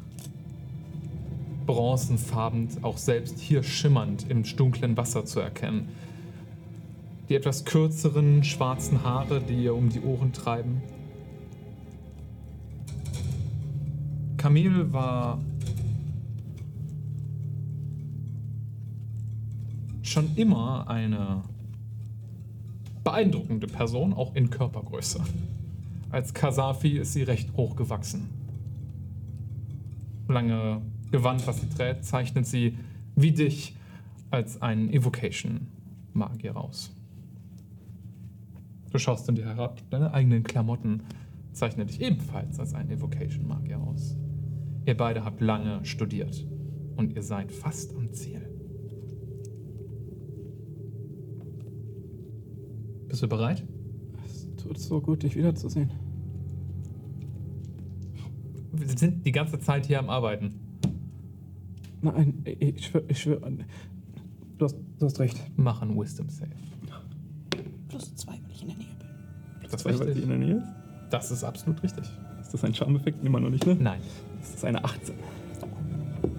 bronzenfarben, auch selbst hier schimmernd im dunklen Wasser zu erkennen. Die etwas kürzeren schwarzen Haare, die ihr um die Ohren treiben. Camille war schon immer eine beeindruckende Person, auch in Körpergröße. Als Kasafi ist sie recht hoch gewachsen. Lange Gewand, was sie trägt, zeichnet sie wie dich als einen Evocation-Magier aus. Du schaust in dir herab, deine eigenen Klamotten zeichnet dich ebenfalls als einen Evocation-Magier aus. Ihr beide habt lange studiert und ihr seid fast am Ziel. Bist du bereit? Es tut so gut, dich wiederzusehen. Wir sind die ganze Zeit hier am Arbeiten. Nein, ich schwöre, ich schwör, du, hast, du hast recht. Mach einen Wisdom Save. Plus zwei, weil ich in der Nähe bin. Das Weil die in der Nähe ist? Das ist absolut richtig. Ist das ein Charmeffekt? Immer noch nicht, ne? Nein. Das ist eine 18.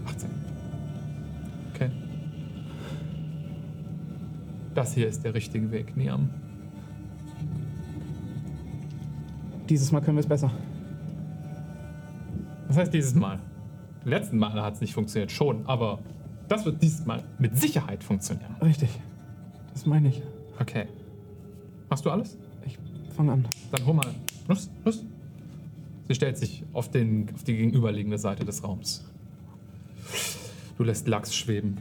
18. Okay. Das hier ist der richtige Weg, Niam. Dieses Mal können wir es besser. Was heißt dieses Mal? Letzten Male hat es nicht funktioniert, schon, aber das wird dieses Mal mit Sicherheit funktionieren. Richtig. Das meine ich. Okay. Hast du alles? Ich fange an. Dann hol mal. Los, los. Sie stellt sich auf, den, auf die gegenüberliegende Seite des Raums. Du lässt Lachs schweben.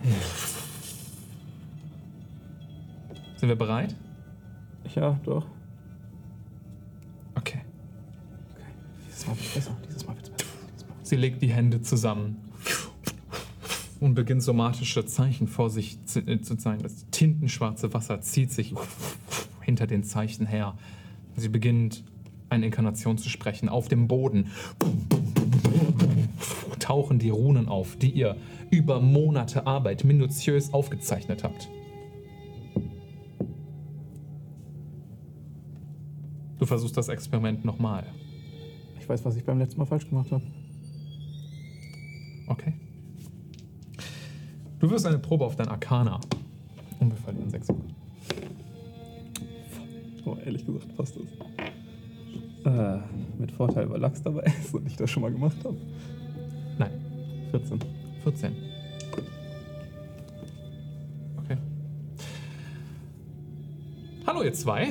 Sind wir bereit? Ja, doch. Sie legt die Hände zusammen und beginnt somatische Zeichen vor sich zu, äh, zu zeigen. Das tintenschwarze Wasser zieht sich hinter den Zeichen her. Sie beginnt eine Inkarnation zu sprechen. Auf dem Boden tauchen die Runen auf, die ihr über Monate Arbeit minutiös aufgezeichnet habt. Du versuchst das Experiment nochmal. Ich weiß, was ich beim letzten Mal falsch gemacht habe. Okay. Du wirst eine Probe auf dein Arcana. Und wir verlieren sechs Sekunden. Oh, ehrlich gesagt, passt das. Äh, mit Vorteil, weil Lachs dabei ist und ich das schon mal gemacht habe. Nein, 14. 14. Okay. Hallo ihr zwei.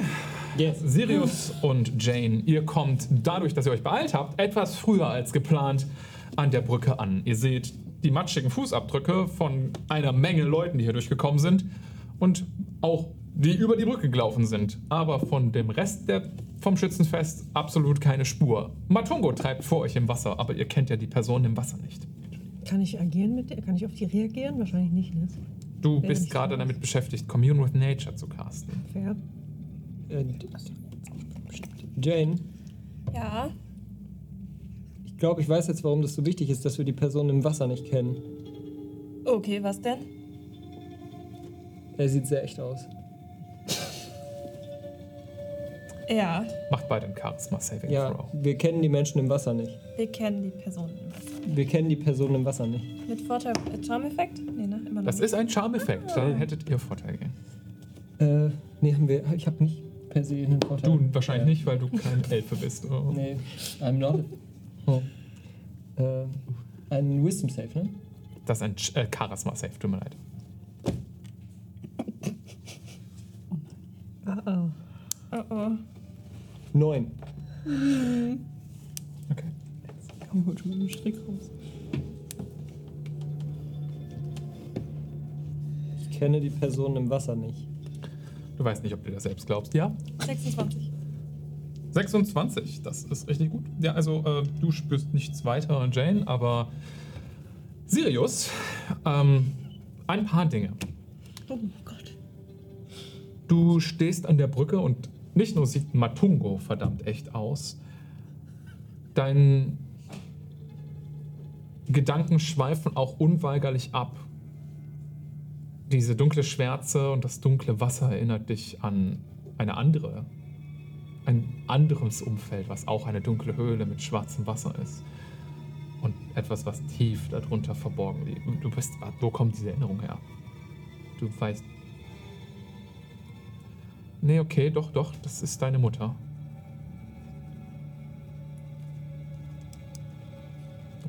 Yes. Sirius und Jane, ihr kommt dadurch, dass ihr euch beeilt habt, etwas früher als geplant an der Brücke an. Ihr seht die matschigen Fußabdrücke von einer Menge Leuten, die hier durchgekommen sind und auch die über die Brücke gelaufen sind. Aber von dem Rest der, vom Schützenfest absolut keine Spur. Matungo treibt vor euch im Wasser, aber ihr kennt ja die Person im Wasser nicht. Kann ich agieren mit der? Kann ich auf die reagieren? Wahrscheinlich nicht, ne? Du Wäre bist gerade damit beschäftigt, Commune with Nature zu casten. Fair. Äh, Jane, Ja, glaube, ich weiß jetzt, warum das so wichtig ist, dass wir die Person im Wasser nicht kennen. okay, was denn? Er sieht sehr echt aus. Ja, Macht beide ein Charisma Saving Ja, Throw. wir kennen die Menschen im Wasser nicht. wir kennen die Person im Wasser. Wir kennen die Person im Wasser nicht. Mit Vorteil, äh, Charm-Effekt? Nee, ne? Immer noch Das nicht. ist ein Charm-Effekt, dann hättet ihr Vorteil gehen. Äh, nee, haben wir. Ich habe nicht per se einen Vorteil. Du wahrscheinlich nicht, weil du kein Elfe bist. Oh. Nee, I'm not. Oh. Äh, ein Wisdom Save, ne? Das ist ein Ch- äh, Charisma Save, tut mir leid. Oh oh. Oh oh. Neun. Okay. Komm, hol schon mal den Strick raus. Ich kenne die Person im Wasser nicht. Du weißt nicht, ob du das selbst glaubst. Ja? 26. 26, das ist richtig gut. Ja, also äh, du spürst nichts weiter, Jane, aber Sirius, ähm, ein paar Dinge. Oh Gott. Du stehst an der Brücke und nicht nur sieht Matungo verdammt echt aus, dein Gedanken schweifen auch unweigerlich ab. Diese dunkle Schwärze und das dunkle Wasser erinnert dich an eine andere, ein anderes Umfeld, was auch eine dunkle Höhle mit schwarzem Wasser ist. Und etwas, was tief darunter verborgen liegt. Und Du weißt, wo kommt diese Erinnerung her? Du weißt, Nee, okay, doch, doch, das ist deine Mutter.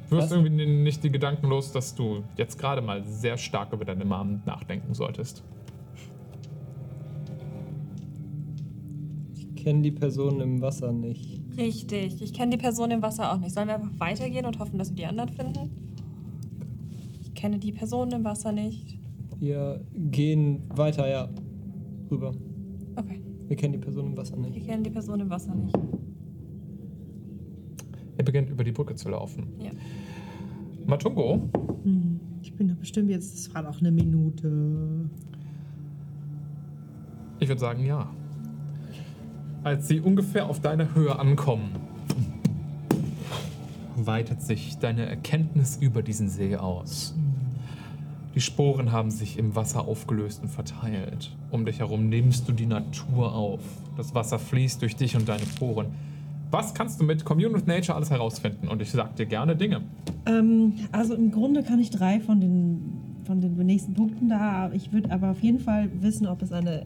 Du wirst irgendwie nicht die Gedanken los, dass du jetzt gerade mal sehr stark über deine Mom nachdenken solltest. Kenne die Person im Wasser nicht. Richtig. Ich kenne die Person im Wasser auch nicht. Sollen wir einfach weitergehen und hoffen, dass wir die anderen finden? Ich kenne die Person im Wasser nicht. Wir gehen weiter, ja. Rüber. Okay. Wir kennen die Person im Wasser Wir nicht. kennen die Person im Wasser nicht. Ihr beginnt über die Brücke zu laufen. Ja. Matungo, Hm, ich bin doch bestimmt jetzt, es war noch eine Minute. ich würde sagen ja. Als sie ungefähr auf deine Höhe ankommen, weitet sich deine Erkenntnis über diesen See aus. Die Sporen haben sich im Wasser aufgelöst und verteilt. Um dich herum nimmst du die Natur auf. Das Wasser fließt durch dich und deine Poren. Was kannst du mit Commune with Nature alles herausfinden? Und ich sag dir gerne Dinge. Ähm, also im Grunde kann ich drei von den, von den nächsten Punkten da. Ich würde aber auf jeden Fall wissen, ob es eine,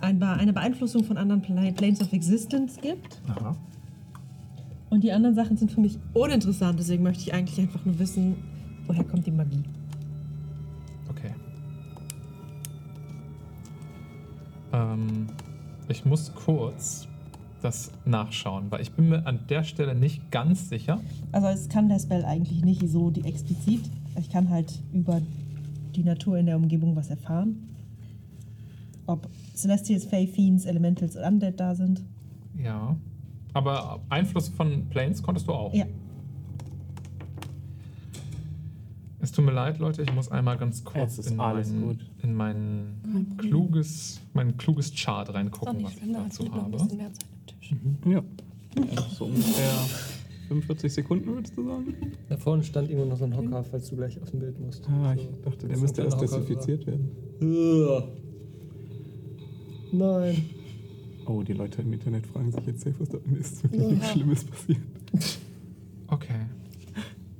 eine Beeinflussung von anderen Pla- Planes of Existence gibt. Aha. Und die anderen Sachen sind für mich uninteressant. Deswegen möchte ich eigentlich einfach nur wissen, woher kommt die Magie. Okay. Ähm, ich muss kurz das nachschauen, weil ich bin mir an der Stelle nicht ganz sicher. Also es kann der Spell eigentlich nicht so die explizit. Ich kann halt über die Natur in der Umgebung was erfahren. Ob Celestials, Fey, Fiends, Elementals und Undead da sind. Ja. Aber Einfluss von Planes konntest du auch. Ja. Es tut mir leid, Leute, ich muss einmal ganz kurz in, alles mein, gut. in mein kluges, mein kluges Chart reingucken, was ich dazu habe. bisschen mehr Zeit am Tisch. Ja. So ungefähr 45 Sekunden, würdest du sagen? Da vorne stand irgendwo noch so ein Hocker, falls du gleich aus dem Bild musst. Ah, ich So. dachte, der müsste erst desinfiziert werden. Ugh. Nein. Oh, die Leute im Internet fragen sich jetzt safe, was da ist wirklich Ja. nichts Schlimmes passiert. Okay.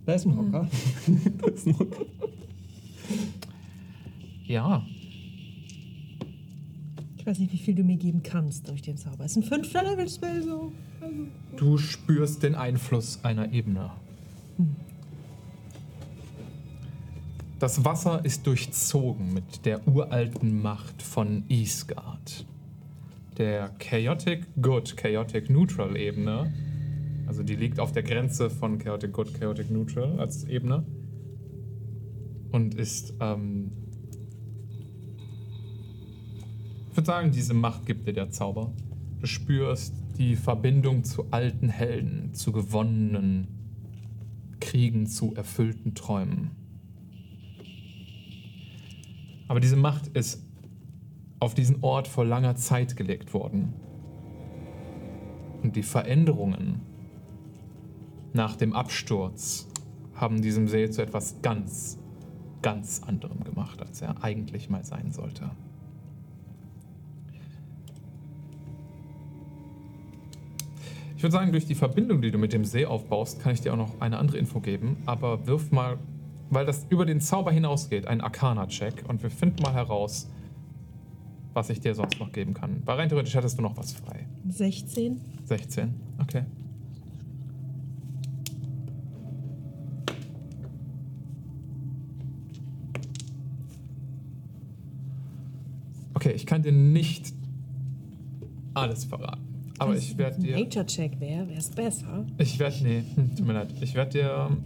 Da ist ein Hocker. Da ist noch Ja. Ich weiß nicht, wie viel du mir geben kannst durch den Zauber. Es ist ein 5 Level Spell so. Also, Du spürst den Einfluss einer Ebene. Das Wasser ist durchzogen mit der uralten Macht von Isgard. Der Chaotic Good, Chaotic Neutral Ebene, also die liegt auf der Grenze von Chaotic Good, Chaotic Neutral als Ebene und ist, ähm, ich würde sagen, diese Macht gibt dir der Zauber. Du spürst die Verbindung zu alten Helden, zu gewonnenen Kriegen, zu erfüllten Träumen. Aber diese Macht ist auf diesen Ort vor langer Zeit gelegt worden. Und die Veränderungen nach dem Absturz haben diesem See zu etwas ganz, ganz anderem gemacht, als er eigentlich mal sein sollte. Ich würde sagen, durch die Verbindung, die du mit dem See aufbaust, kann ich dir auch noch eine andere Info geben. Aber wirf mal, weil das über den Zauber hinausgeht, einen Arcana-Check und wir finden mal heraus, was ich dir sonst noch geben kann. Weil rein theoretisch hättest du noch was frei. 16. 16, okay. Okay, ich kann dir nicht alles verraten. Aber ich werde dir. Nature-Check wäre, wäre es besser. Ich werde, nee, hm, tut mir leid. Ich werde dir ähm,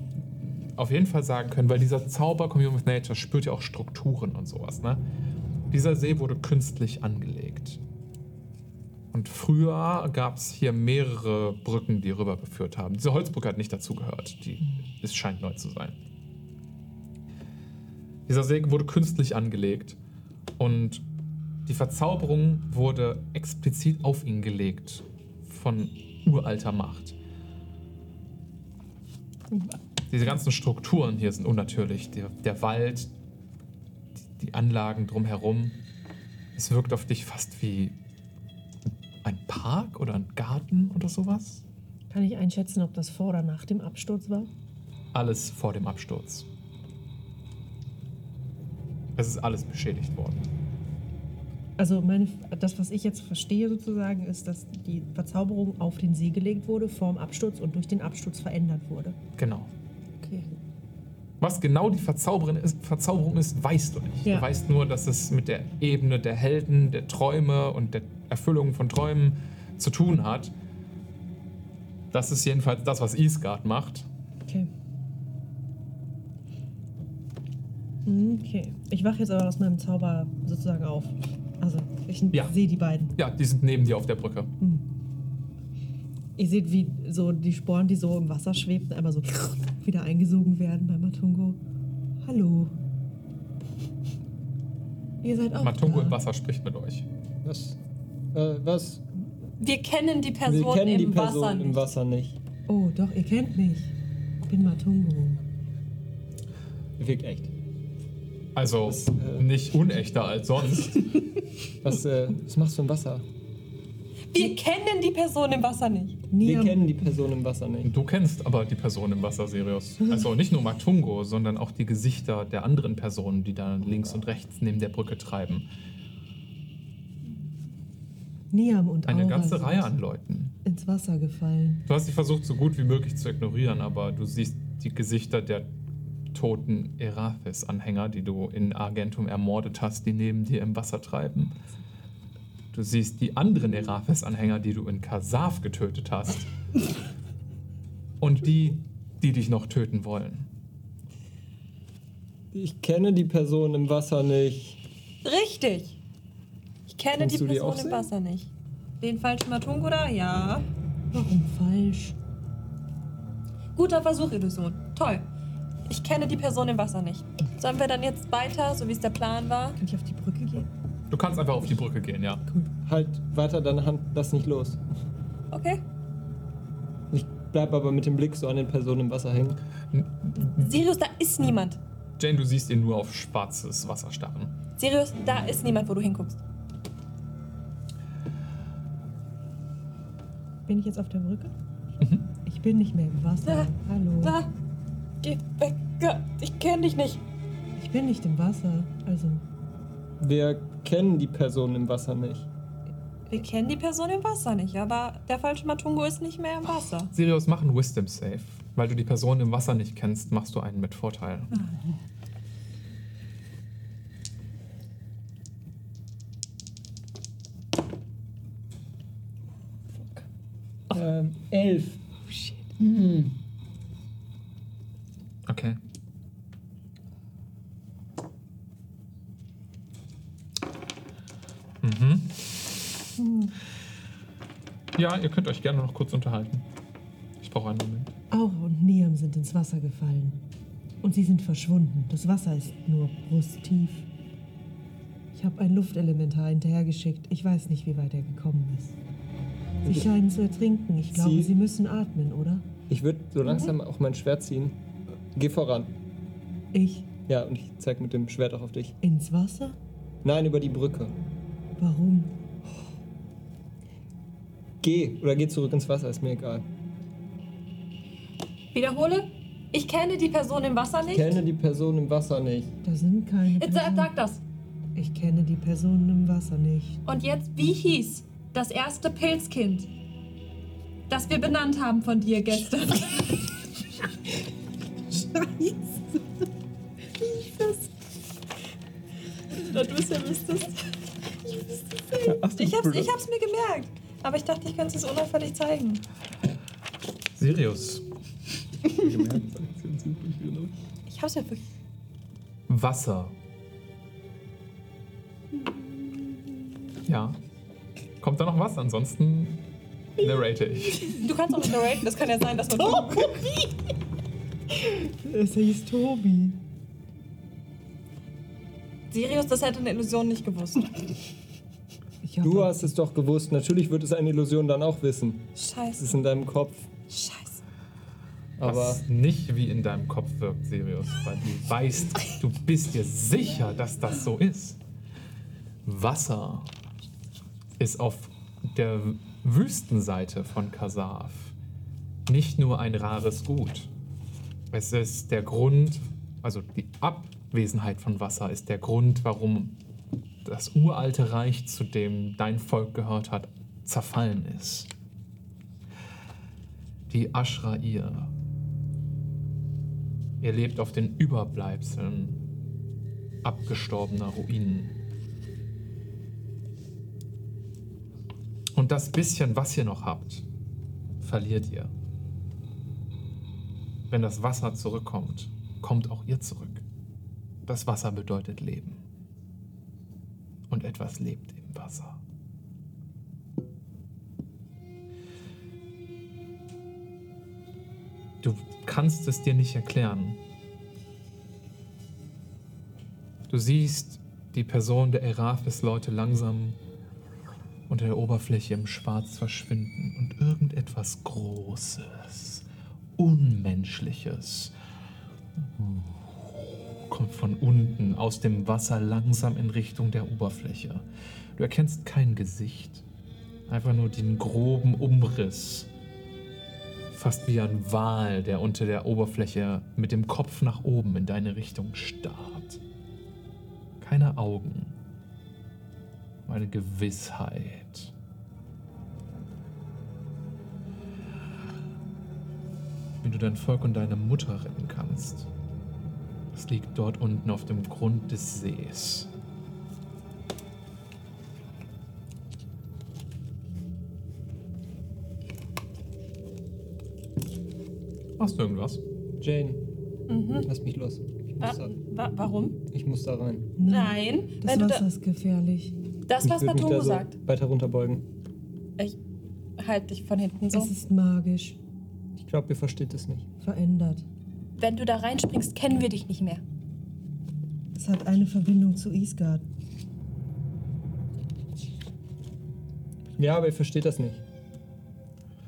auf jeden Fall sagen können, weil dieser Zauber Communion with Nature spürt ja auch Strukturen und sowas, ne? Dieser See wurde künstlich angelegt. Und früher gab es hier mehrere Brücken, die rübergeführt haben. Diese Holzbrücke hat nicht dazugehört. Die es scheint neu zu sein. Dieser See wurde künstlich angelegt und die Verzauberung wurde explizit auf ihn gelegt von uralter Macht. Diese ganzen Strukturen hier sind unnatürlich. Der, der Wald, die, die Anlagen drumherum. Es wirkt auf dich fast wie ein Park oder ein Garten oder sowas. Kann ich einschätzen, ob das vor oder nach dem Absturz war? Alles vor dem Absturz. Es ist alles beschädigt worden. Also meine, das, was ich jetzt verstehe sozusagen, ist, dass die Verzauberung auf den See gelegt wurde vorm Absturz und durch den Absturz verändert wurde. Genau. Was genau die Verzauberung ist, Verzauberung ist, weißt du nicht. Ja. Du weißt nur, dass es mit der Ebene der Helden, der Träume und der Erfüllung von Träumen zu tun hat. Das ist jedenfalls das, was Isgard macht. Okay. Okay. Ich wache jetzt aber aus meinem Zauber sozusagen auf. Also ich Ja. sehe die beiden. Ja, die sind neben dir auf der Brücke. Ihr seht, wie so die Sporen, die so im Wasser schwebten, einmal so wieder eingesogen werden bei Matungo. Hallo. Ihr seid auch Matungo da. im Wasser spricht mit euch. Was? Äh, was? Wir kennen die Person Wir kennen die im Person Wasser im nicht. Wasser nicht. Oh, doch, ihr kennt mich. Ich bin Matungo. Wirkt echt. Also Das, äh, nicht unechter als sonst. Was, äh, was machst du im Wasser? Wir kennen die Person im Wasser nicht. Wir Niam, kennen die Person im Wasser nicht. Du kennst aber die Person im Wasser, Sirius. Also nicht nur Matungo, sondern auch die Gesichter der anderen Personen, die da links und rechts neben der Brücke treiben. Niam und Eine Aura ganze sind Reihe an Leuten. ins Wasser gefallen. Du hast dich versucht, so gut wie möglich zu ignorieren, aber du siehst die Gesichter der toten Erathis-Anhänger, die du in Argentum ermordet hast, die neben dir im Wasser treiben. Du siehst die anderen Erathis-Anhänger, die du in Kasaf getötet hast. Und die, die dich noch töten wollen. Ich kenne die Person im Wasser nicht. Richtig. Ich kenne Kannst die die Person auch im? Wasser nicht. Den falschen Matungo da? Ja. Warum falsch? Guter Versuch, Illusion. Toll. Ich kenne die Person im Wasser nicht. Sollen wir dann jetzt weiter, so wie es der Plan war? Kann ich auf die Brücke gehen? Du kannst einfach auf die Brücke gehen, ja. Halt weiter deine Hand, lass nicht los. Okay. Ich bleib aber mit dem Blick so an den Personen im Wasser hängen. Sirius, da ist niemand. Jane, du siehst ihn nur auf schwarzes Wasser starren. Sirius, da ist niemand, wo du hinguckst. Bin ich jetzt auf der Brücke? Ich bin nicht mehr im Wasser. Da, Hallo. Da. Geh weg. Ich kenne dich nicht. Ich bin nicht im Wasser. Also, Wir kennen die Person im Wasser nicht. Wir kennen die Person im Wasser nicht, aber der falsche Matungo ist nicht mehr im Wasser. Sirius, mach einen Wisdom Save. Weil du die Person im Wasser nicht kennst, machst du einen mit Vorteil. Ähm, elf. Okay. Mhm. Ja, ihr könnt euch gerne noch kurz unterhalten. Ich brauche einen Moment. Aura und Niam sind ins Wasser gefallen. Und sie sind verschwunden. Das Wasser ist nur brusttief. Ich habe ein Luftelementar hinterhergeschickt. Ich weiß nicht, wie weit er gekommen ist. Sie scheinen zu ertrinken. Ich glaube, Sie- sie müssen atmen, oder? Ich würde so langsam auch mein Schwert ziehen. Geh voran. Ich Ja, und ich zeig mit dem Schwert auch auf dich. ins Wasser? Nein, über die Brücke. Warum? Geh oder geh zurück ins Wasser, ist mir egal. Wiederhole. Ich kenne die Person im Wasser Ich nicht. kenne die Person im Wasser nicht. Da sind keine Jetzt sag, das. Ich kenne die Personen im Wasser nicht. Und jetzt, wie hieß das erste Pilzkind, das wir benannt haben von dir gestern? Scheiße. Du es ja wüsstest. Ich hab's, ich hab's mir gemerkt. Aber ich dachte, ich könnte es unauffällig zeigen. Sirius, Ich hab's ja wirklich. Wasser. Ja. Kommt da noch was? Ansonsten narrate ich. Du kannst auch nicht narraten, das kann ja sein, dass man. Oh, Es hieß Tobi. Sirius, das hätte eine Illusion nicht gewusst. Hab Du hast es doch gewusst. Natürlich wird es eine Illusion dann auch wissen. Es Scheiße. ist in deinem Kopf. Scheiße. Aber Was nicht wie in deinem Kopf wirkt, Sirius, weil du weißt, du bist dir sicher, dass das so ist. Wasser ist auf der Wüstenseite von Kasaf nicht nur ein rares Gut. Es ist der Grund, also die Abwesenheit von Wasser ist der Grund, warum das uralte Reich, zu dem dein Volk gehört hat, zerfallen ist. Die Ashrair. Ihr lebt auf den Überbleibseln abgestorbener Ruinen. Und das bisschen, was ihr noch habt, verliert ihr. Wenn das Wasser zurückkommt, kommt auch ihr zurück. Das Wasser bedeutet Leben. Und etwas lebt im Wasser. Du kannst es dir nicht erklären. Du siehst die Person der Eraphis-Leute langsam unter der Oberfläche im Schwarz verschwinden und irgendetwas Großes, Unmenschliches kommt von unten aus dem Wasser langsam in Richtung der Oberfläche. Du erkennst kein Gesicht, einfach nur den groben Umriss. Fast wie ein Wal, der unter der Oberfläche mit dem Kopf nach oben in deine Richtung starrt. Keine Augen, eine Gewissheit. Wie du dein Volk und deine Mutter retten kannst. Es liegt dort unten auf dem Grund des Sees. Machst du irgendwas? Jane, Mhm. lass mich los. Ich muss, Wa da, wa warum? ich muss da rein. Nein. Das Wasser da, ist gefährlich. das, was Matungo da so sagt. weiter runterbeugen. Ich halt dich von hinten so. Es ist magisch. Ich glaube, ihr versteht es nicht. Verändert. Wenn du da reinspringst, kennen wir dich nicht mehr. Es hat eine Verbindung zu Isgard. Ja, aber ihr versteht das nicht.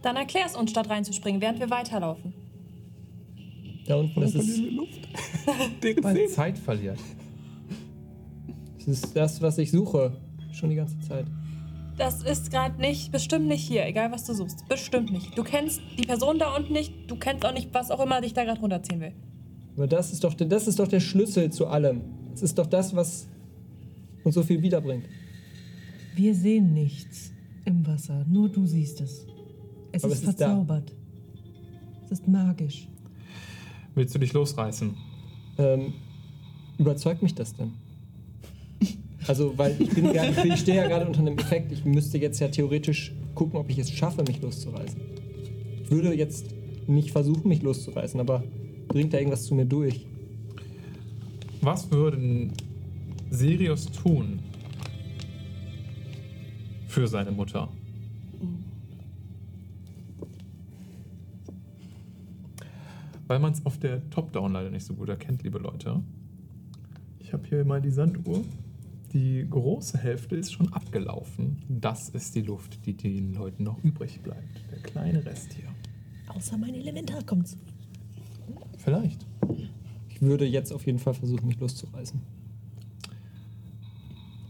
Dann erklär's uns, statt reinzuspringen, während wir weiterlaufen. Da unten, das ist, Weil Zeit verliert. das ist das, was ich suche. Schon die ganze Zeit. Das ist gerade nicht, bestimmt nicht hier, egal was du suchst. Bestimmt nicht. Du kennst die Person da unten nicht, du kennst auch nicht, was auch immer dich da gerade runterziehen will. Aber das ist, doch, der- das ist doch der Schlüssel zu allem. Das ist doch das, was uns so viel wiederbringt. Wir sehen nichts im Wasser. Nur du siehst es. Es Aber ist es ist verzaubert. Es ist magisch. Willst du dich losreißen? Ähm, überzeugt mich das denn? Also, weil ich bin ja, ich, bin- ich stehe ja gerade unter einem Effekt. Ich müsste jetzt ja theoretisch gucken, ob ich es schaffe, mich loszureißen. Ich würde jetzt nicht versuchen, mich loszureißen, aber bringt da irgendwas zu mir durch? Was würden Sirius tun für seine Mutter? Weil man es auf der Top-Down leider nicht so gut erkennt, liebe Leute. Ich habe hier mal die Sanduhr. Die große Hälfte ist schon abgelaufen. Das ist die Luft, die den Leuten noch übrig bleibt. Der kleine Rest hier. Außer mein Elementar kommt zu. Vielleicht. Ich würde jetzt auf jeden Fall versuchen, mich loszureißen.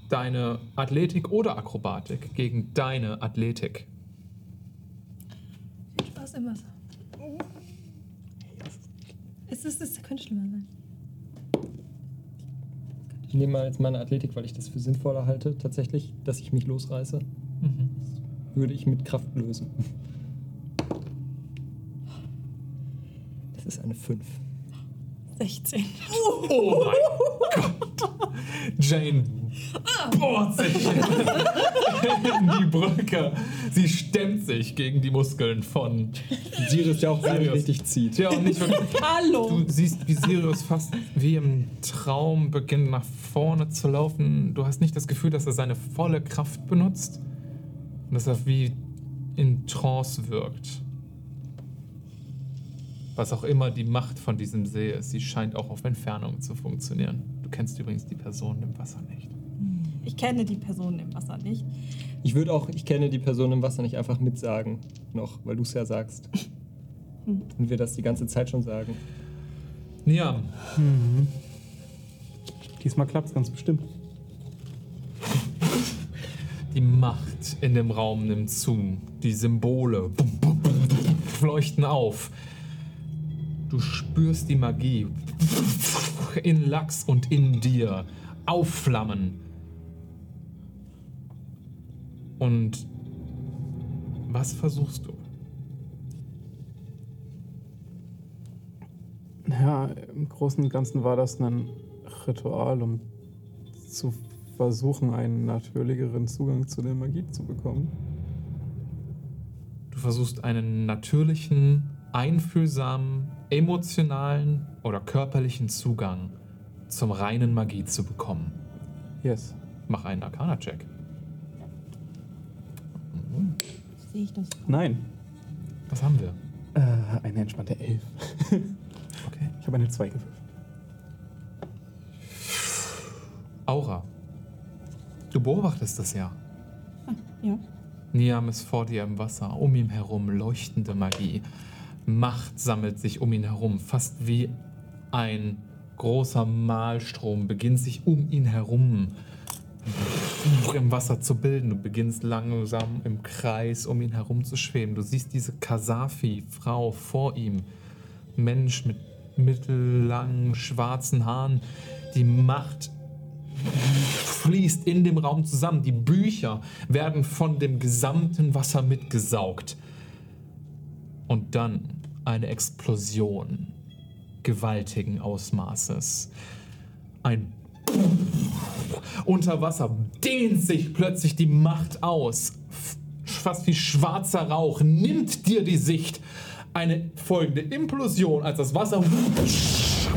Deine Athletik oder Akrobatik gegen deine Athletik. Spaß im Wasser. Es, ist, es könnte schlimmer sein. Ich nehme mal jetzt meine Athletik, weil ich das für sinnvoller halte, tatsächlich, dass ich mich losreiße. Mhm. Würde ich mit Kraft lösen. Das ist eine 5. 16. Oh mein Gott! Jane bohrt sich in die Brücke. Sie stemmt sich gegen die Muskeln von Sirius, der auch gerade Sirius. richtig zieht. Ja, auch nicht wirklich. Hallo! Du siehst, wie Sirius fast wie im Traum beginnt nach vorne zu laufen. Du hast nicht das Gefühl, dass er seine volle Kraft benutzt und dass er wie in Trance wirkt. Was auch immer die Macht von diesem See ist, sie scheint auch auf Entfernung zu funktionieren. Du kennst übrigens die Person im Wasser nicht. Ich kenne die Person im Wasser nicht. Ich würde auch, ich kenne die Person im Wasser nicht einfach mitsagen, noch, weil du es ja sagst. Und wir das die ganze Zeit schon sagen. Niam, Diesmal klappt es ganz bestimmt. die Macht in dem Raum nimmt zu. Die Symbole leuchten auf. Du spürst die Magie in Lachs und in dir aufflammen. Und was versuchst du? Ja, im Großen und Ganzen war das ein Ritual, um zu versuchen, einen natürlicheren Zugang zu der Magie zu bekommen. Du versuchst einen natürlichen, einfühlsamen, emotionalen oder körperlichen Zugang zum reinen Magie zu bekommen. Yes. Mach einen Arcana-Check. Sehe ich das? Nein. Was haben wir? Äh, eine entspannte Elf. Okay. Ich habe eine 2 gewürfelt. Aura. Du beobachtest das ja. Ja. Niam ist vor dir im Wasser, um ihn herum leuchtende Magie. Macht sammelt sich um ihn herum, fast wie ein großer Malstrom beginnt sich um ihn herum im Wasser zu bilden. Du beginnst langsam im Kreis um ihn herum zu schweben. Du siehst diese Kasafi-Frau vor ihm. Mensch mit mittellangen schwarzen Haaren. Die Macht fließt in dem Raum zusammen. Die Bücher werden von dem gesamten Wasser mitgesaugt. Und dann eine Explosion gewaltigen Ausmaßes. Ein unter Wasser dehnt sich plötzlich die Macht aus. Fast wie schwarzer Rauch nimmt dir die Sicht. Eine folgende Implosion, als das Wasser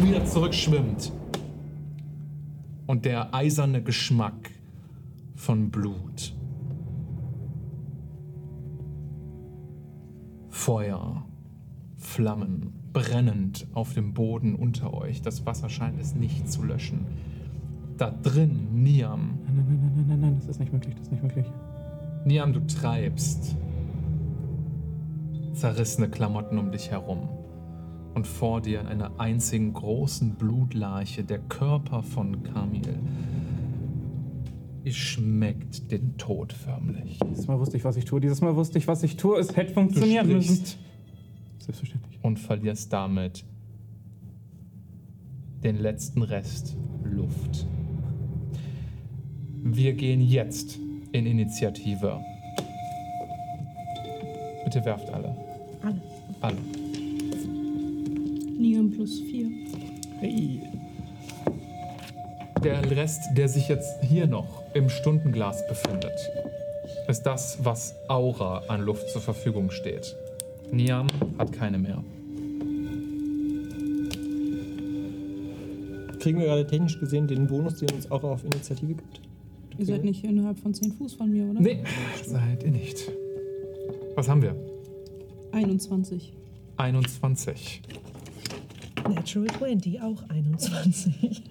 wieder zurückschwimmt. Und der eiserne Geschmack von Blut. Feuer, Flammen, brennend auf dem Boden unter euch. Das Wasser scheint es nicht zu löschen. Da drin, Niam, Nein, nein, nein, nein, nein, nein, nein, das ist nicht möglich, das ist nicht möglich. Niam, du treibst zerrissene Klamotten um dich herum. Und vor dir in einer einzigen großen Blutlarche der Körper von Kamil. Es schmeckt den Tod förmlich. Dieses Mal wusste ich, was ich tue. Dieses Mal wusste ich, was ich tue. Es hätte funktionieren müssen. Selbstverständlich. und verlierst damit den letzten Rest Luft. Wir gehen jetzt in Initiative. Bitte werft alle. Alle. Alle. Niam plus 4. Hey. Der Rest, der sich jetzt hier noch im Stundenglas befindet, ist das, was Aura an Luft zur Verfügung steht. Niam hat keine mehr. Kriegen wir gerade technisch gesehen den Bonus, den uns auch auf Initiative gibt? Ihr seid nicht innerhalb von 10 Fuß von mir, oder? Nee, seid ihr nicht. Was haben wir? 21. 21. Natural 20, auch 21.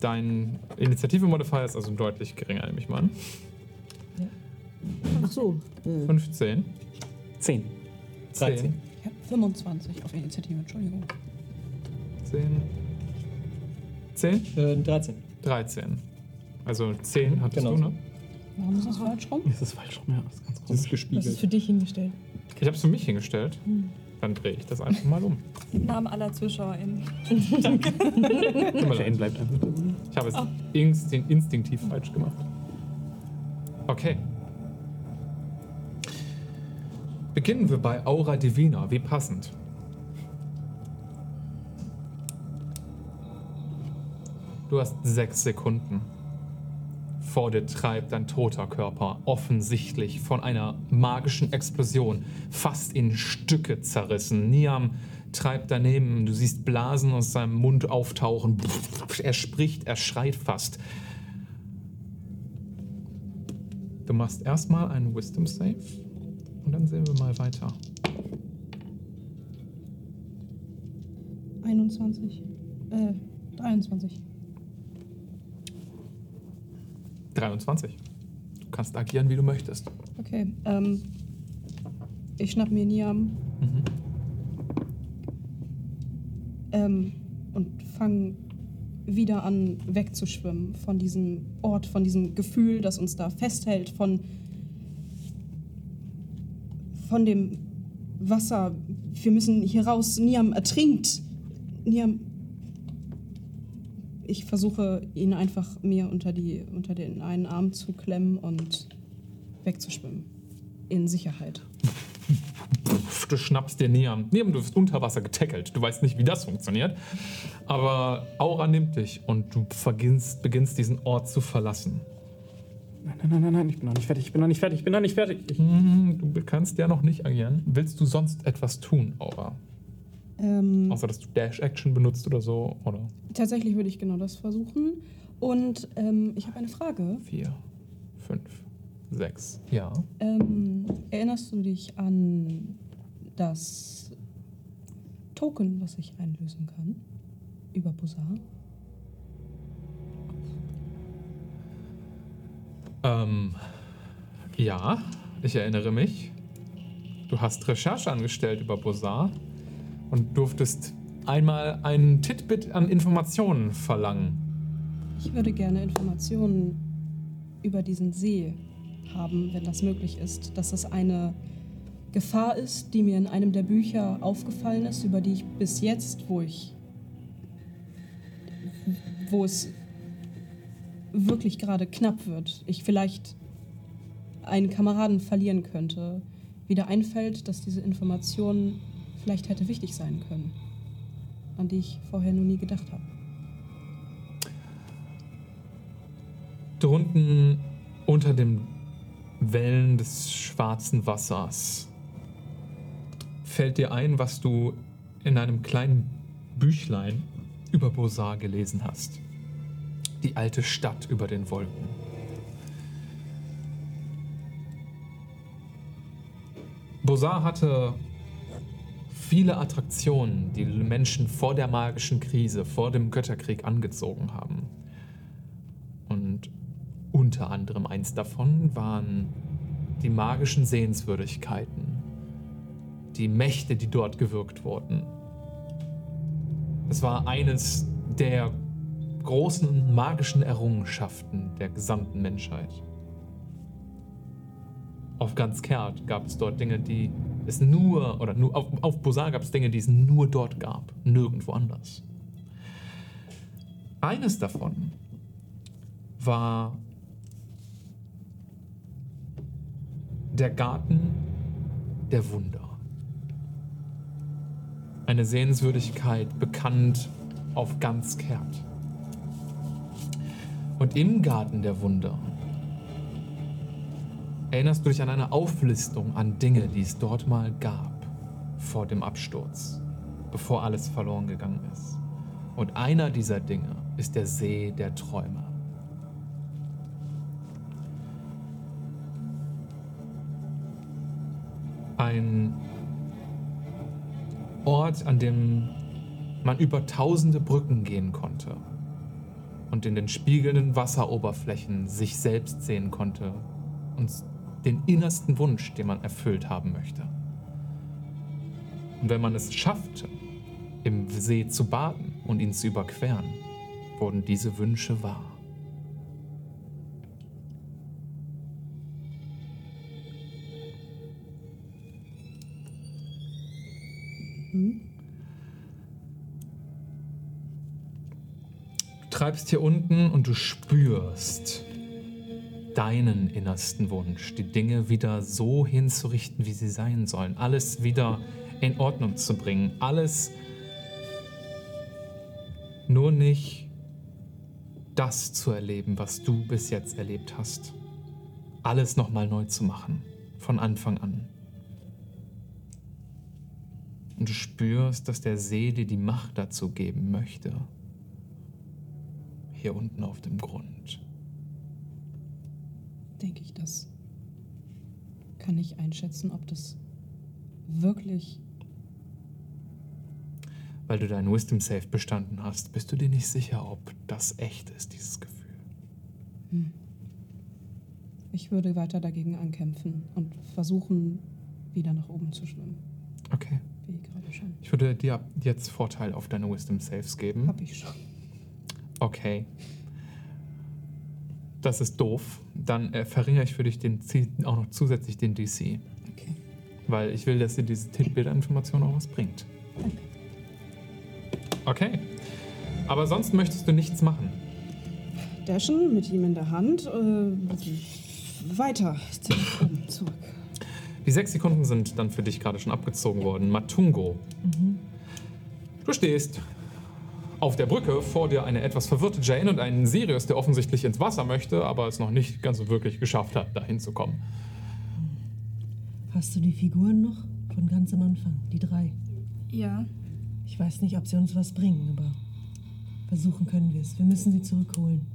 Dein Initiative-Modifier ist also deutlich geringer, nehme ich mal an. Ach so. 15. 10. 13. Ich habe 25 auf Initiative, Entschuldigung. 10. 10? Äh, 13. 13. Also 10 hattest Genau du, ne? Warum ist das falsch rum? Das ist falsch rum, ja. Das ist ganz Das ist komisch. Das ist gespiegelt. für dich hingestellt. Ich habe es für mich hingestellt. Dann drehe ich das einfach mal um. Im Namen aller ZuschauerInnen. Mir Jane bleibt einfach dabei. Ich habe es instin instinktiv falsch gemacht. Okay. Beginnen wir bei Aura Divina. Wie passend. Du hast sechs Sekunden. Vor treibt ein toter Körper, offensichtlich von einer magischen Explosion, fast in Stücke zerrissen. Niam treibt daneben, du siehst Blasen aus seinem Mund auftauchen. Er spricht, er schreit fast. Du machst erstmal einen Wisdom Save und dann sehen wir mal weiter. 21. Äh, 23. 23. Du kannst agieren, wie du möchtest. Okay, ähm. Ich schnapp mir Niam Mhm. ähm, und fang wieder an wegzuschwimmen von diesem Ort, von diesem Gefühl, das uns da festhält, von, von dem Wasser. Wir müssen hier raus. Niam ertrinkt. Niam. Ich versuche, ihn einfach mir unter, die, unter den einen Arm zu klemmen und wegzuschwimmen. In Sicherheit. Du schnappst dir Niam. Niam, du wirst unter Wasser getackelt. Du weißt nicht, wie das funktioniert. Aber Aura nimmt dich und du beginnst, beginnst diesen Ort zu verlassen. Nein, nein, nein, nein, nein, ich bin noch nicht fertig, ich bin noch nicht fertig, ich bin noch nicht fertig. Ich, Mhm, Du kannst ja noch nicht agieren. Willst du sonst etwas tun, Aura? Ähm, Außer, dass du Dash-Action benutzt oder so? Oder Tatsächlich würde ich genau das versuchen. Und ähm, ich habe eine Frage. vier, fünf, sechs. Ja. Ähm, erinnerst du dich an das Token, was ich einlösen kann? Über Bosar? Ähm, ja, ich erinnere mich. Du hast Recherche angestellt über Bosar und durftest einmal einen Titbit an Informationen verlangen. Ich würde gerne Informationen über diesen See haben, wenn das möglich ist. Dass das eine Gefahr ist, die mir in einem der Bücher aufgefallen ist, über die ich bis jetzt, wo ich. wo es wirklich gerade knapp wird, ich vielleicht einen Kameraden verlieren könnte, wieder einfällt, dass diese Information vielleicht hätte wichtig sein können, an die ich vorher noch nie gedacht habe. Drunten unter den Wellen des schwarzen Wassers fällt dir ein, was du in einem kleinen Büchlein über Bosar gelesen hast. Die alte Stadt über den Wolken. Bosar hatte viele Attraktionen, die Menschen vor der magischen Krise, vor dem Götterkrieg angezogen haben. Und unter anderem eins davon waren die magischen Sehenswürdigkeiten, die Mächte, die dort gewirkt wurden. Es war eines der großen magischen Errungenschaften der gesamten Menschheit. Auf ganz Kert gab es dort Dinge, die es nur, oder nur auf, auf Bosar gab es Dinge, die es nur dort gab, nirgendwo anders. Eines davon war der Garten der Wunder. Eine Sehenswürdigkeit bekannt auf ganz Kert. Und im Garten der Wunder erinnerst du dich an eine Auflistung an Dinge, die es dort mal gab vor dem Absturz, bevor alles verloren gegangen ist. Und einer dieser Dinge ist der See der Träume. Ein Ort, an dem man über tausende Brücken gehen konnte und in den spiegelnden Wasseroberflächen sich selbst sehen konnte und den innersten Wunsch, den man erfüllt haben möchte. Und wenn man es schaffte, im See zu baden und ihn zu überqueren, wurden diese Wünsche wahr. Du treibst hier unten und du spürst deinen innersten Wunsch, die Dinge wieder so hinzurichten, wie sie sein sollen, alles wieder in Ordnung zu bringen, alles nur nicht das zu erleben, was du bis jetzt erlebt hast. Alles nochmal neu zu machen, von Anfang an. Und du spürst, dass der See dir die Macht dazu geben möchte. Hier unten auf dem Grund. Denke ich, das kann ich einschätzen, ob das wirklich. Weil du deinen Wisdom Save bestanden hast, bist du dir nicht sicher, ob das echt ist, dieses Gefühl. Hm. Ich würde weiter dagegen ankämpfen und versuchen, wieder nach oben zu schwimmen. Okay. Wie gerade schon. Ich würde dir jetzt Vorteil auf deine Wisdom Saves geben. Hab ich schon. Okay. Das ist doof. Dann äh, verringere ich für dich den, auch noch zusätzlich den DC. Okay. Weil ich will, dass dir diese Titelbilderinformation auch was bringt. Okay. Aber sonst möchtest du nichts machen. Dashen mit ihm in der Hand. Äh, weiter. Oben, zurück. Die sechs Sekunden sind dann für dich gerade schon abgezogen worden. Matungo. Du stehst auf der Brücke, vor dir eine etwas verwirrte Jane und einen Sirius, der offensichtlich ins Wasser möchte, aber es noch nicht ganz so wirklich geschafft hat, dahin zu kommen. Hast du die Figuren noch? Von ganz am Anfang, die drei. Ja. Ich weiß nicht, ob sie uns was bringen, aber versuchen können wir es. Wir müssen sie zurückholen.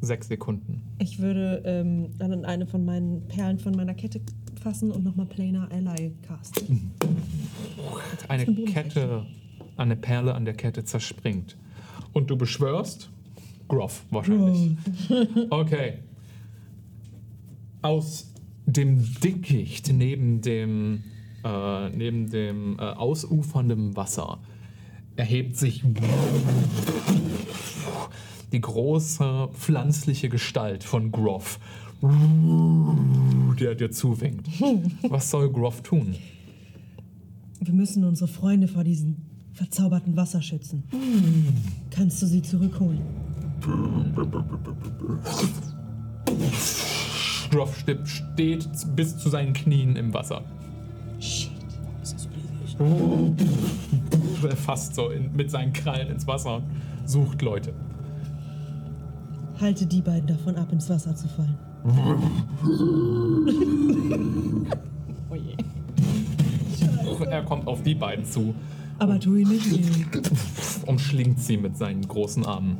Sechs Sekunden. Ich würde ähm, dann eine von meinen Perlen von meiner Kette fassen und nochmal Planar Ally casten. Eine. Kette, eine Perle an der Kette zerspringt. Und du beschwörst Groff wahrscheinlich. Okay. Aus dem Dickicht neben dem, äh, neben dem äh, ausufernden Wasser erhebt sich die große pflanzliche Gestalt von Groff, der dir zuwinkt. Was soll Groff tun? Wir müssen unsere Freunde vor diesem verzauberten Wasser schützen. Kannst du sie zurückholen? Groff steht bis zu seinen Knien im Wasser. Er fasst so in, mit seinen Krallen ins Wasser und sucht Leute. Halte die beiden davon ab, ins Wasser zu fallen. Er kommt auf die beiden zu, Aber tu ihn nicht weh. umschlingt sie mit seinen großen Armen.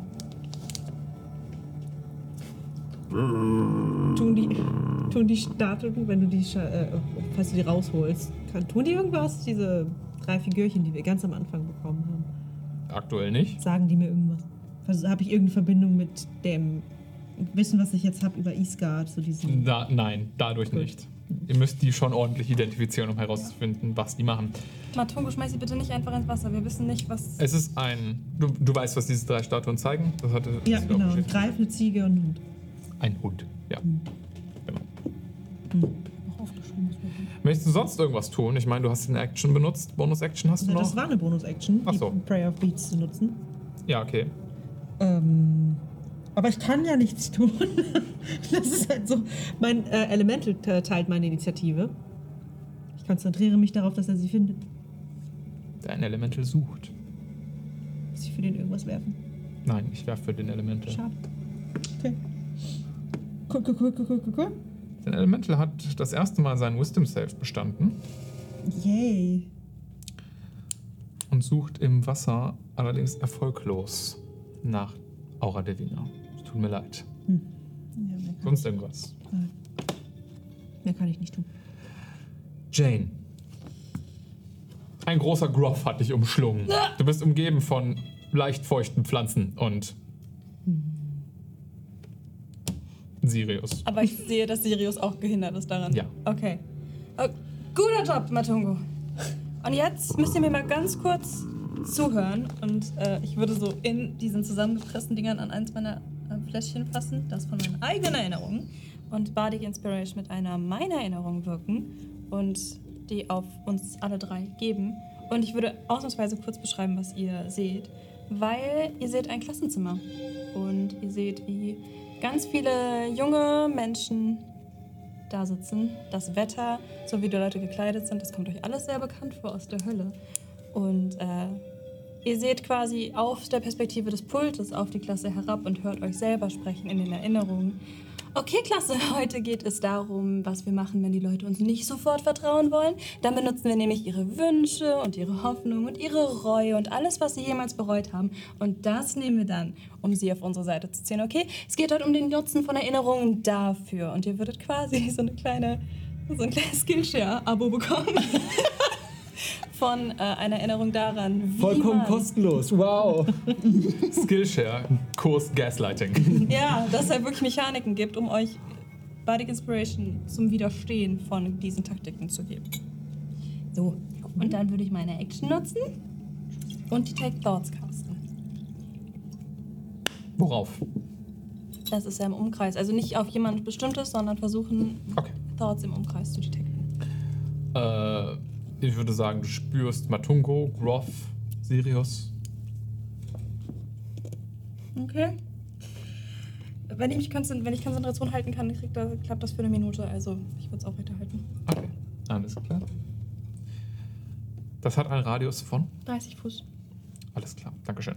Tun die, tun die Statuen, wenn du die, äh, falls du die rausholst, kann, tun die irgendwas? Diese drei Figürchen, die wir ganz am Anfang bekommen haben. Aktuell nicht. Sagen die mir irgendwas? Also, habe ich irgendeine Verbindung mit dem Wissen, was ich jetzt habe über Isgard, so diesen. Da, nein, dadurch nicht. Ihr müsst die schon ordentlich identifizieren, um herauszufinden, was die machen. Matungo, schmeiß sie bitte nicht einfach ins Wasser. Wir wissen nicht, was. Es ist ein. Du, du weißt, was diese drei Statuen zeigen? Das hatte. Ja, das ist genau. Greif, eine Ziege und ein Hund. Ein Hund, ja. Hm. Genau. Möchtest du sonst irgendwas tun? Ich meine, du hast eine Action benutzt. Bonus-Action hast du noch? das war eine Bonus-Action, Ach so. die Prayer of Beats zu nutzen. ja, okay. Ähm, aber ich kann ja nichts tun. Das ist halt so. Mein äh, Elemental te- teilt meine Initiative. Ich konzentriere mich darauf, dass er sie findet. Dein Elemental sucht. Muss ich für den irgendwas werfen? Nein, ich werfe für den Elemental. Schade. Okay. Cool, cool, cool, cool, cool, cool. Dein Elemental hat das erste Mal seinen Wisdom Save bestanden Yay. und sucht im Wasser allerdings erfolglos nach Aura Divina. Tut mir leid. Ja, mehr, kann, Sonst irgendwas. mehr kann ich nicht tun. Jane. Ein großer Groff hat dich umschlungen. Du bist umgeben von leicht feuchten Pflanzen und Sirius. Aber ich sehe, dass Sirius auch gehindert ist daran. Ja. Okay. Oh, guter Job, Matungo. Und jetzt müsst ihr mir mal ganz kurz zuhören. Und äh, ich würde so in diesen zusammengepressten Dingern an eins meiner äh, Fläschchen fassen, das von meinen eigenen Erinnerungen. Und Bardic Inspiration mit einer meiner Erinnerungen wirken und die auf uns alle drei geben. Und ich würde ausnahmsweise kurz beschreiben, was ihr seht. Weil ihr seht ein Klassenzimmer. Und ihr seht, wie ganz viele junge Menschen da sitzen. Das Wetter, so wie die Leute gekleidet sind, das kommt euch alles sehr bekannt vor aus der Hölle. Und äh, ihr seht quasi aus der Perspektive des Pultes auf die Klasse herab und hört euch selber sprechen in den Erinnerungen. Okay, Klasse, heute geht es darum, was wir machen, wenn die Leute uns nicht sofort vertrauen wollen. Dann benutzen wir nämlich ihre Wünsche und ihre Hoffnung und ihre Reue und alles, was sie jemals bereut haben. Und das nehmen wir dann, um sie auf unsere Seite zu ziehen. Okay, es geht heute um den Nutzen von Erinnerungen dafür. Und ihr würdet quasi so eine kleine, so ein kleines Skillshare-Abo bekommen. Von äh, einer Erinnerung daran, wie Vollkommen man, kostenlos. Wow. Skillshare, Kurs Gaslighting. Ja, dass es halt wirklich Mechaniken gibt, um euch Bardic Inspiration zum Widerstehen von diesen Taktiken zu geben. So, und dann würde ich meine Action nutzen und die Take Thoughts casten. Worauf? Das ist ja im Umkreis. Also nicht auf jemand Bestimmtes, sondern versuchen, Okay. Thoughts im Umkreis zu detekten. Äh, ich würde sagen, du spürst Matungo, Groff, Sirius. Okay. Wenn ich, mich wenn ich Konzentration halten kann, kriegt da, klappt das für eine Minute. Also ich würde es aufrechterhalten. Okay, alles klar. Das hat einen Radius von? 30 Fuß. Alles klar, Dankeschön.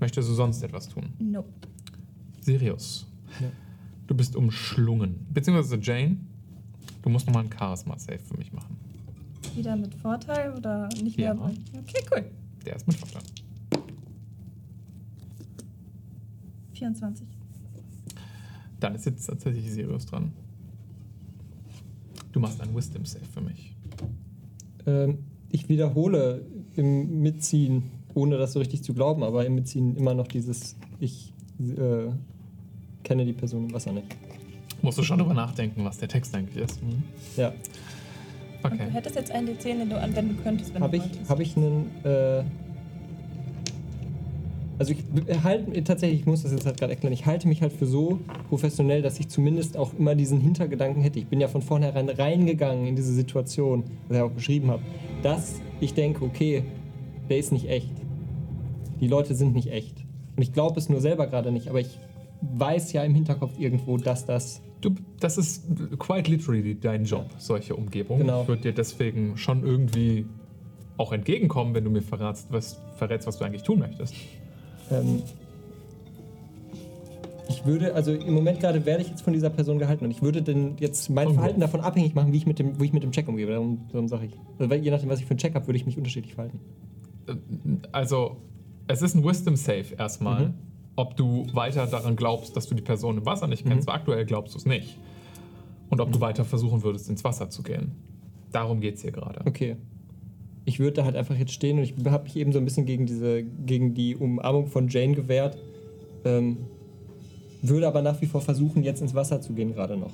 Möchtest du sonst etwas tun? Nope. Sirius, Ja. du bist umschlungen. Beziehungsweise Jane, du musst nochmal einen Charisma-Save für mich machen. Wieder mit Vorteil oder nicht Ja. mehr? Okay, cool. Der ist mit Vorteil. 24. Dann ist jetzt tatsächlich Sirius dran. Du machst ein Wisdom Save für mich. Ähm, ich wiederhole im Mitziehen, ohne das so richtig zu glauben, aber im Mitziehen immer noch dieses, ich äh, kenne die Person im Wasser nicht. Musst du schon drüber nachdenken, was der Text eigentlich ist. Mhm. Ja. Und Okay. du hättest jetzt einen D10, den du anwenden könntest, wenn Habe du ich, wolltest. hab ich einen. Äh, also ich halte tatsächlich, ich muss das jetzt halt gerade erklären, ich halte mich halt für so professionell, dass ich zumindest auch immer diesen Hintergedanken hätte. Ich bin ja von vornherein reingegangen in diese Situation, was ich auch beschrieben habe, dass ich denke, okay, der ist nicht echt. Die Leute sind nicht echt. Und ich glaube es nur selber gerade nicht, aber ich weiß ja im Hinterkopf irgendwo, dass das. Du, das ist quite literally dein Job, solche Umgebungen. Genau. Ich würde dir deswegen schon irgendwie auch entgegenkommen, wenn du mir verrätst, was, verrätst, was du eigentlich tun möchtest. Ähm, ich würde, also im Moment gerade werde ich jetzt von dieser Person gehalten und ich würde denn jetzt mein wo? Verhalten davon abhängig machen, wie ich mit dem, wie ich mit dem Check umgehe. Darum, darum sage ich. Also, je nachdem, was ich für einen Check habe, würde ich mich unterschiedlich verhalten. Also, es ist ein Wisdom Save erstmal, Mhm. Ob du weiter daran glaubst, dass du die Person im Wasser nicht kennst, Mhm. weil aktuell glaubst du es nicht. Und ob du weiter versuchen würdest, ins Wasser zu gehen. Darum geht es hier gerade. Okay. Ich würde da halt einfach jetzt stehen und ich habe mich eben so ein bisschen gegen diese, gegen die Umarmung von Jane gewehrt. Ähm, würde aber nach wie vor versuchen, jetzt ins Wasser zu gehen, gerade noch.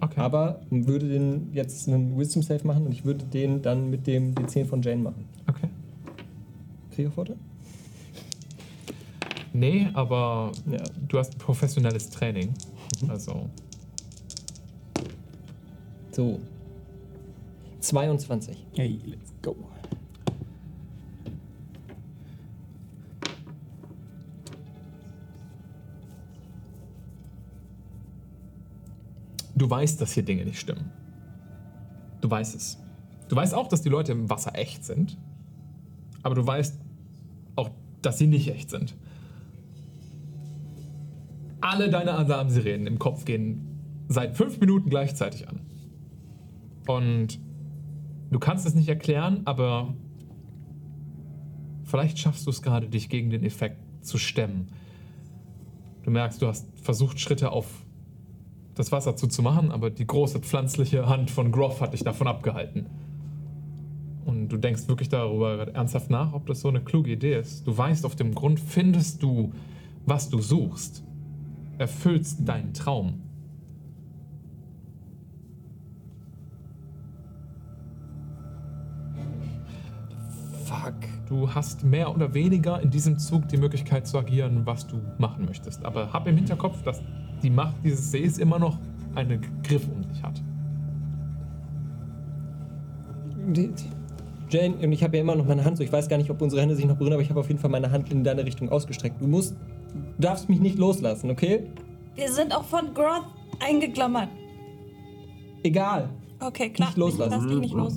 Okay. Aber würde den jetzt einen Wisdom Save machen und ich würde den dann mit dem D10 von Jane machen. okay. Kriege ich Vorteil? Nee, aber Ja. du hast professionelles Training. Also, So. 22. Hey, let's go. du weißt, dass hier Dinge nicht stimmen. Du weißt es. Du weißt auch, dass die Leute im Wasser echt sind. Aber du weißt auch, dass sie nicht echt sind. Alle deine Alarmsirenen im Kopf gehen seit fünf Minuten gleichzeitig an. Und du kannst es nicht erklären, aber vielleicht schaffst du es gerade, dich gegen den Effekt zu stemmen. Du merkst, du hast versucht, Schritte auf das Wasser zuzumachen, aber die große pflanzliche Hand von Groff hat dich davon abgehalten. Und du denkst wirklich darüber ernsthaft nach, ob das so eine kluge Idee ist. Du weißt, auf dem Grund findest du, was du suchst. Erfüllst deinen Traum. Fuck. Du hast mehr oder weniger in diesem Zug die Möglichkeit zu agieren, was du machen möchtest. Aber hab im Hinterkopf, dass die Macht dieses Sees immer noch einen Griff um dich hat. Jane, und ich habe ja immer noch meine Hand so. Ich weiß gar nicht, ob unsere Hände sich noch berühren, aber ich habe auf jeden Fall meine Hand in deine Richtung ausgestreckt. Du musst, du darfst mich nicht loslassen, okay? Wir sind auch von Groth eingeklammert. Egal. Okay, klar. Nicht loslassen. Lass dich nicht los.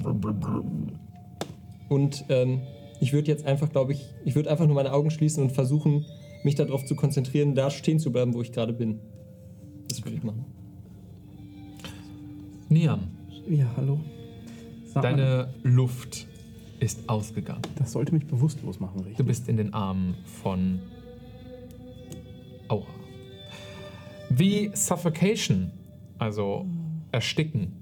Und ähm, ich würde jetzt einfach, glaube ich, ich würde einfach nur meine Augen schließen und versuchen, mich darauf zu konzentrieren, da stehen zu bleiben, wo ich gerade bin. Das würde ich machen. Niam, Ja, hallo. Sag mal, deine Luft ist ausgegangen. das sollte mich bewusstlos machen, richtig? Du bist in den Armen von Aura. Wie Suffocation, also Ersticken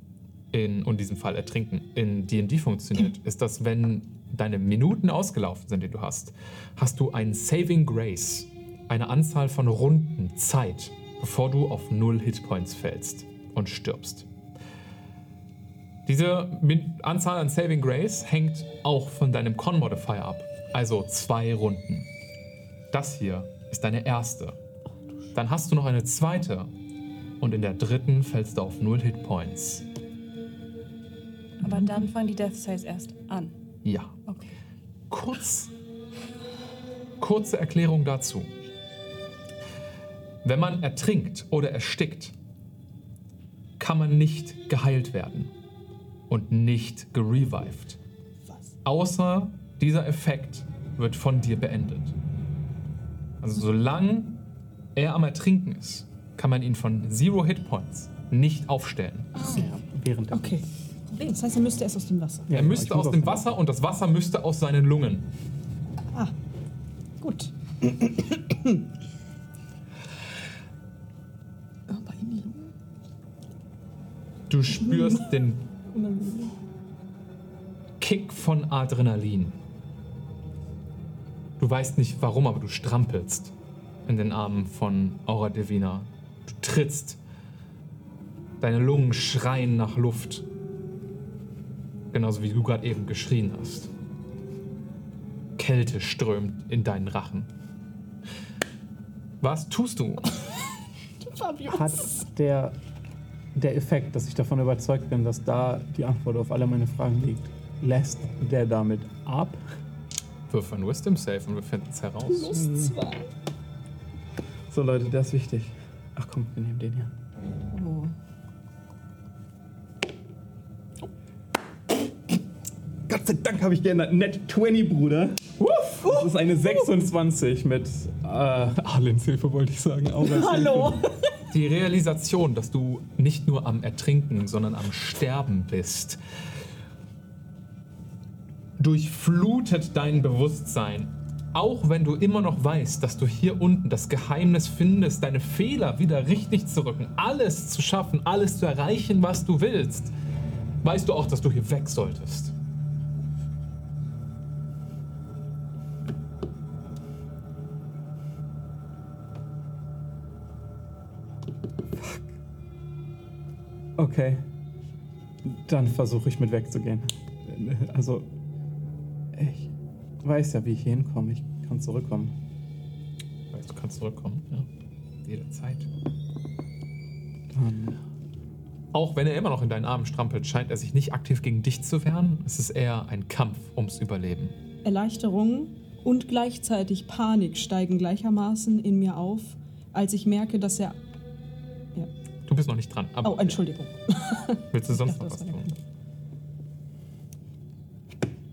in, und in diesem Fall Ertrinken, in D&D funktioniert, ist, dass wenn deine Minuten ausgelaufen sind, die du hast, hast du ein Saving Grace, eine Anzahl von Runden Zeit, bevor du auf null Hitpoints fällst und stirbst. Diese Anzahl an Saving Grace hängt auch von deinem Con Modifier ab. Also zwei Runden. Das hier ist deine erste. Dann hast du noch eine zweite. Und in der dritten fällst du auf null Hitpoints. Aber dann fangen die Death Saves erst an. Ja. Okay. Kurz. Kurze Erklärung dazu. Wenn man ertrinkt oder erstickt, kann man nicht geheilt werden und nicht gerevived. Außer dieser Effekt wird von dir beendet. Also solange er am Ertrinken ist, kann man ihn von Zero Hitpoints nicht aufstellen. Ja, während der Okay. Das heißt, er müsste erst aus dem Wasser. Ja, er müsste aus dem Wasser und das Wasser müsste aus seinen Lungen. Ah, gut. Aber in die Lunge. Du spürst den Kick von Adrenalin. Du weißt nicht warum, aber du strampelst in den Armen von Aura Divina. Du trittst. Deine Lungen schreien nach Luft. Genauso wie du gerade eben geschrien hast. Kälte strömt in deinen Rachen. Was tust du? Hat der, der Effekt, dass ich davon überzeugt bin, dass da die Antwort auf alle meine Fragen liegt, lässt der damit ab? Wirf ein Wisdom Save und wir finden es heraus. Plus zwei. So Leute, das ist wichtig. Ach komm, wir nehmen den hier. Oh. Gott sei Dank habe ich geändert. Net 20, Bruder. Wuff, das ist eine 26 mit äh, Arlens Hilfe, wollte ich sagen. Auras Hallo. Hilfe. Die Realisation, dass du nicht nur am Ertrinken, sondern am Sterben bist, durchflutet dein Bewusstsein. Auch wenn du immer noch weißt, dass du hier unten das Geheimnis findest, deine Fehler wieder richtig zu rücken, alles zu schaffen, alles zu erreichen, was du willst, weißt du auch, dass du hier weg solltest. Okay. Dann versuche ich mit wegzugehen. Also, weiß ja, wie ich hier hinkomme. Ich kann zurückkommen. Weißt du, kannst zurückkommen, ja. Jederzeit. Dann. Auch wenn er immer noch in deinen Armen strampelt, scheint er sich nicht aktiv gegen dich zu wehren. Es ist eher ein Kampf ums Überleben. Erleichterung und gleichzeitig Panik steigen gleichermaßen in mir auf, als ich merke, dass er. Du bist noch nicht dran. Aber Oh, Entschuldigung. Willst du sonst Ich noch dachte, was tun?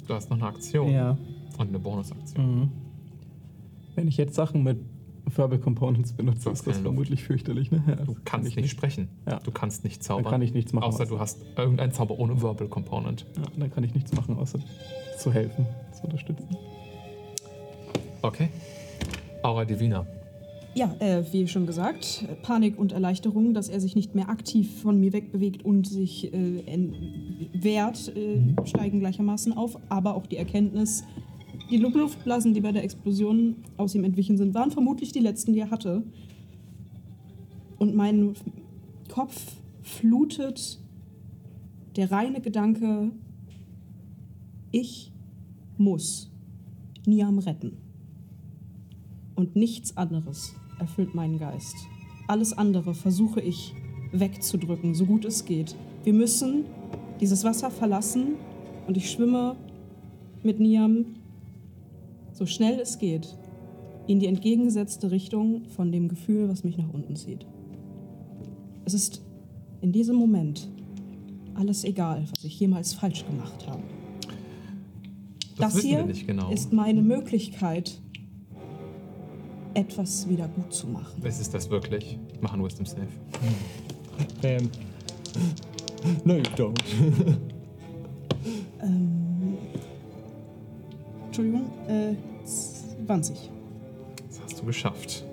Du hast noch eine Aktion Ja. Und eine Bonusaktion. Mhm. Wenn ich jetzt Sachen mit Verbal Components benutze, ist das keine Luft. vermutlich fürchterlich, ne? Ja, Du kannst ich nicht sprechen. Ja. Du kannst nicht Dann zaubern. kann ich nichts machen. außer außer- du hast irgendeinen Zauber ohne Verbal Component. Ja, dann kann ich nichts machen, außer zu helfen, zu unterstützen. Okay. Aura Divina. Ja, äh, wie schon gesagt, Panik und Erleichterung, dass er sich nicht mehr aktiv von mir wegbewegt und sich äh, wehrt, äh, steigen gleichermaßen auf. Aber auch die Erkenntnis, die Lu- Luftblasen, die bei der Explosion aus ihm entwichen sind, waren vermutlich die letzten, die er hatte. Und mein Kopf flutet der reine Gedanke, ich muss Niam retten. Und nichts anderes erfüllt meinen Geist. Alles andere versuche ich wegzudrücken, so gut es geht. Wir müssen dieses Wasser verlassen und ich schwimme mit Niam so schnell es geht in die entgegengesetzte Richtung von dem Gefühl, was mich nach unten zieht. Es ist in diesem Moment alles egal, was ich jemals falsch gemacht habe. Das, Das hier genau. ist meine Möglichkeit, etwas wieder gut zu machen. Es ist das wirklich. Mach einen Wisdom Save. Ähm. No, you don't. Ähm, Entschuldigung, äh, 20. Das hast du geschafft.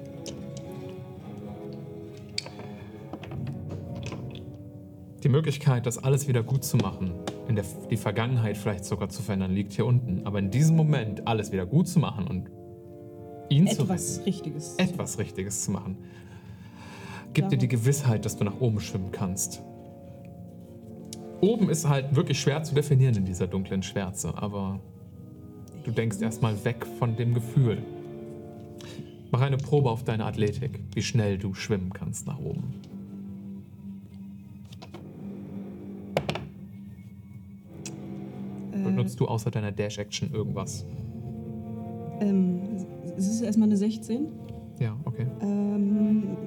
Die Möglichkeit, das alles wieder gut zu machen, in der, die Vergangenheit vielleicht sogar zu verändern, liegt hier unten. Aber in diesem Moment alles wieder gut zu machen und ihn zu retten, Etwas Richtiges. etwas Richtiges zu machen, gibt dir Ja. die Gewissheit, dass du nach oben schwimmen kannst. Oben ist halt wirklich schwer zu definieren in dieser dunklen Schwärze, aber du denkst erstmal weg von dem Gefühl. Mach eine Probe auf deine Athletik, wie schnell du schwimmen kannst nach oben. Äh, Benutzt du außer deiner Dash-Action irgendwas? ähm, es ist erstmal eine 16. Ja, okay. Ähm,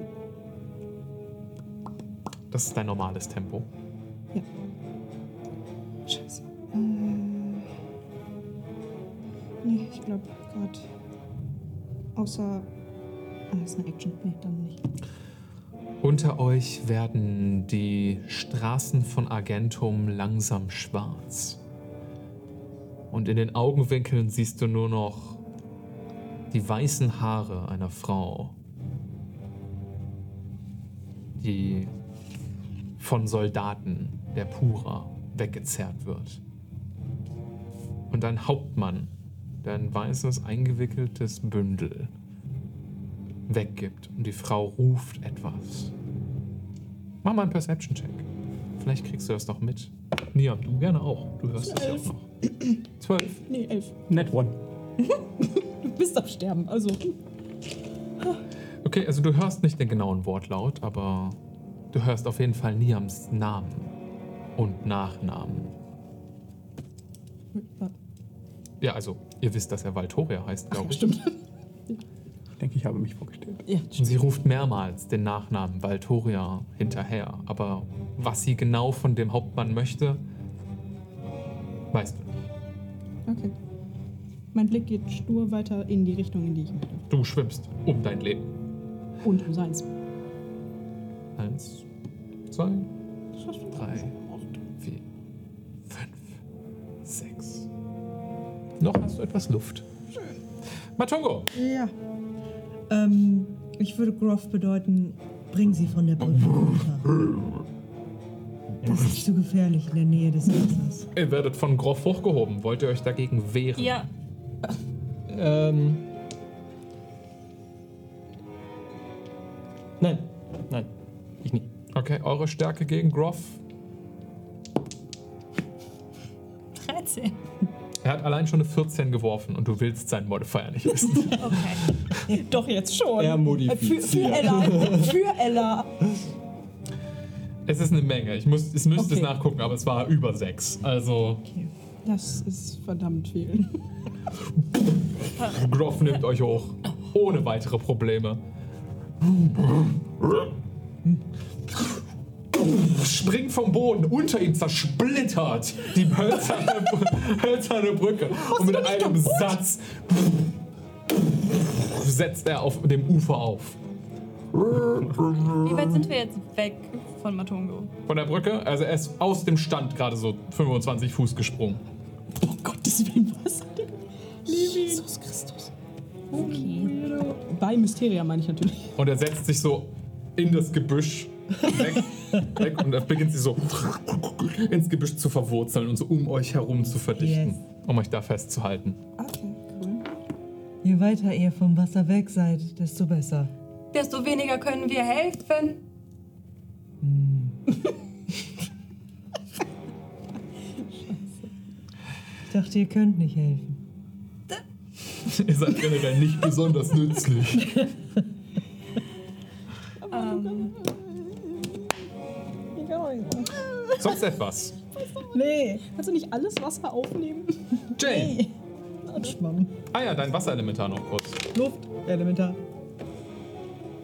Das ist dein normales Tempo. Scheiße. Ich glaube gerade. Außer. Ah, ist eine Action. Nee, dann nicht. Unter euch werden die Straßen von Argentum langsam schwarz. Und in den Augenwinkeln siehst du nur noch die weißen Haare einer Frau, die von Soldaten der Pura weggezerrt wird. Und dein Hauptmann, der ein weißes, eingewickeltes Bündel weggibt und die Frau ruft etwas. Mach mal einen Perception-Check. Vielleicht kriegst du das noch mit. Niam, du gerne auch. Du hörst es ja auch noch. Zwölf. Nee, elf. Net one. Du bist am Sterben, also. Okay, also du hörst nicht den genauen Wortlaut, aber du hörst auf jeden Fall Niams Namen und Nachnamen. Ja, also ihr wisst, dass er Valtoria heißt, glaube ich. Stimmt. Ich denke, ich habe mich vorgestellt. Ja, Und sie ruft mehrmals den Nachnamen Valtoria hinterher. Aber was sie genau von dem Hauptmann möchte, weißt du nicht. okay. Mein Blick geht stur weiter in die Richtung, in die ich möchte. Du schwimmst um dein Leben. Und um seins. Eins, zwei, drei, Noch hast du etwas Luft. Matungo! Ja. Ähm, ich würde Groff bedeuten, bring sie von der Brücke runter. Das ist zu gefährlich in der Nähe des Wassers. Ihr werdet von Groff hochgehoben. Wollt ihr euch dagegen wehren? Ja, Ähm. Nein, nein, ich nicht. Okay, eure Stärke gegen Groff. 13. Er hat allein schon eine 14 geworfen und du willst seinen Modifier nicht wissen. Okay. Doch, jetzt schon. Er Für, für modifiziert. Ella. Für Ella. es ist eine Menge. Ich muss, ich müsste es Okay. nachgucken, aber es war über 6. Also, Das ist verdammt viel. Groff nimmt euch hoch. Ohne weitere Probleme. Springt vom Boden, unter ihm zersplittert die hölzerne, hölzerne Brücke. Und mit einem Satz setzt er auf dem Ufer auf. Wie weit sind wir jetzt weg von Matungo? Von der Brücke, also er ist aus dem Stand gerade so 25 Fuß gesprungen. Oh Gottes Willen, was? Jesus Christus. Okay. Bei Mysteria meine ich natürlich. Und er setzt sich so in das Gebüsch weg, weg und er beginnt sich so ins Gebüsch zu verwurzeln und so um euch herum zu verdichten, Yes. um euch da festzuhalten. Okay, cool. Je weiter ihr vom Wasser weg seid, desto besser. Desto weniger können wir helfen. Ich dachte, ihr könnt nicht helfen. Ihr seid generell nicht besonders nützlich. Ähm, Sonst etwas. Nee. Kannst du nicht alles Wasser aufnehmen? Jane. Schwamm. Ah ja, dein Wasserelementar noch kurz. Luft. Elementar.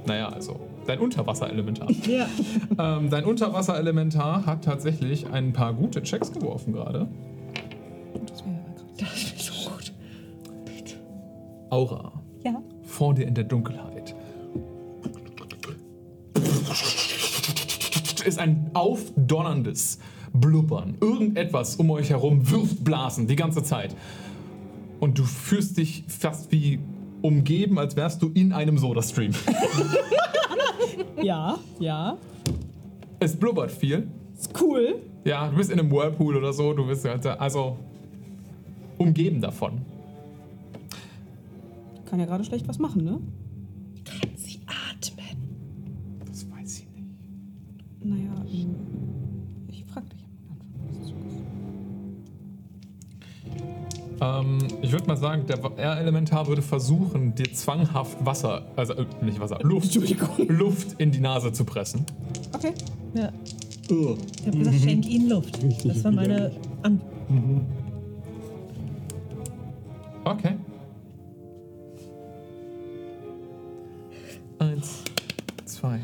Naja, also dein Unterwasserelementar. Ja. ähm, dein Unterwasserelementar hat tatsächlich ein paar gute Checks geworfen gerade. Das wäre. Das ist so gut. Aura. ja. vor dir in der Dunkelheit. Ist ein aufdonnerndes Blubbern. Irgendetwas um euch herum wirft Blasen die ganze Zeit. Und du fühlst dich fast wie umgeben, als wärst du in einem Soda-Stream. Ja, ja. es blubbert viel. Ist cool. Ja, du bist in einem Whirlpool oder so. Du bist halt, also umgeben davon. Kann ja gerade schlecht was machen, ne? Naja, ähm, ich frag dich am Anfang. Ähm, ich würde mal sagen, der R-Elementar würde versuchen, dir zwanghaft Wasser, also äh, nicht Wasser, Luft, Luft in die Nase zu pressen. Okay. Ja. Ich habe gesagt, schenk ihnen Luft. Das war meine An Okay. Eins, zwei,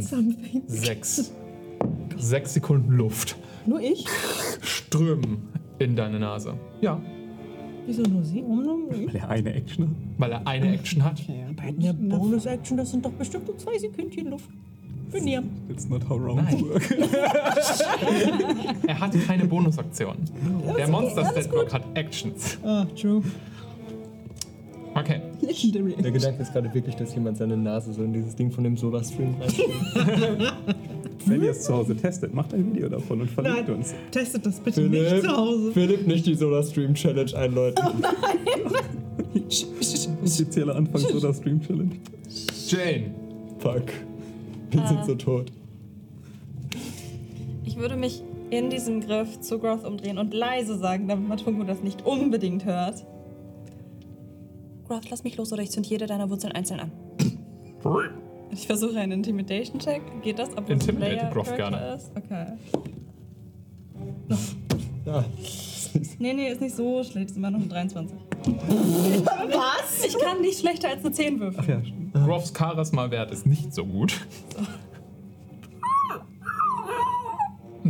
fünf, sechs. Sechs Sekunden Luft Nur ich? strömen in deine Nase. Ja, Wieso nur sie? Warum nur ich? Weil er eine Action hat. weil er eine Action hat. Ja, Bonus-Action, das sind doch bestimmt nur zwei Sekündchen Luft. Für Niam. It's not how rounds Nein. work. Er hat keine Bonusaktion. Der Monster Stat Block hat Actions. Ah, true. Okay. Legendary. Der Gedanke ist gerade wirklich, dass jemand seine Nase so in dieses Ding von dem Soda-Stream reinsteckt. Wenn ihr es zu Hause testet, macht ein Video davon und verlinkt Nein. uns. Testet das bitte nicht zu Hause. Philipp, nicht die Soda-Stream-Challenge einläuten. Offizieller Anfang Soda Stream Challenge. Jane, Fuck. Wir Ah. sind so tot. Ich würde mich in diesem Griff zu Groth umdrehen und leise sagen, damit Matungo das nicht unbedingt hört. Groth, lass mich los oder ich zünd jede deiner Wurzeln einzeln an. Ich versuche einen Intimidation-Check. Geht das? Obwohl Intimidate Character gerne. Ist? Okay. Ja. Nee, nee, ist nicht so schlecht. Ist immer noch ein 23. Was? Ich kann nicht schlechter als eine 10 würfeln. Ja. Groffs Charisma-Wert ist nicht so gut. Und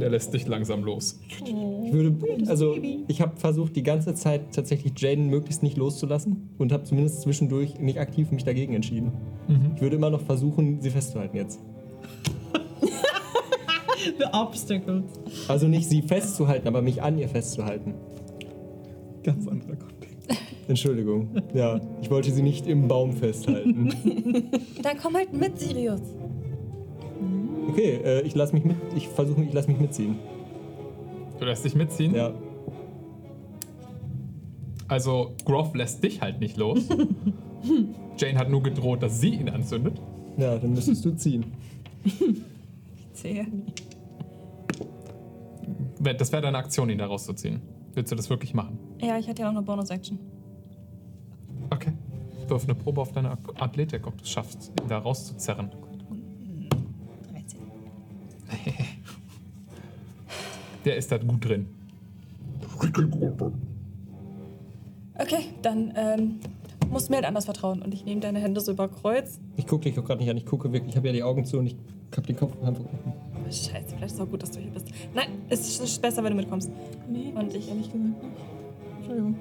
er lässt dich langsam los. Ich würde, also ich habe versucht die ganze Zeit tatsächlich Jaden möglichst nicht loszulassen und habe zumindest zwischendurch nicht aktiv mich dagegen entschieden. Ich würde immer noch versuchen, sie festzuhalten jetzt. The Obstacles. Also nicht sie festzuhalten, aber mich an ihr festzuhalten. Ganz anderer Kontext. Entschuldigung. Ja, ich wollte sie nicht im Baum festhalten. Dann komm halt mit, Sirius. Okay, äh, ich lasse mich mit, ich versuche, ich lasse mich mitziehen. Du lässt dich mitziehen. Ja. Also, Groff lässt dich halt nicht los. Jane hat nur gedroht, dass sie ihn anzündet. Ja, dann müsstest du ziehen. Zäh. Das wäre deine Aktion, ihn da rauszuziehen. Willst du das wirklich machen? Ja, ich hatte ja noch eine Bonus-Action. Okay. Wirf eine Probe auf deine Athletik, ob du es schaffst, ihn da rauszuzerren. 13. Der ist da gut drin. Okay, dann ähm, musst du mir halt anders vertrauen. Und ich nehme deine Hände so über Kreuz. Ich gucke dich auch gerade nicht an, ich gucke wirklich, ich habe ja die Augen zu und ich habe den Kopf einfach offen. Scheiße, vielleicht ist es auch gut, dass du hier bist. Nein, es ist besser, wenn du mitkommst. Nee, Und ich ehrlich gesagt nicht. Entschuldigung.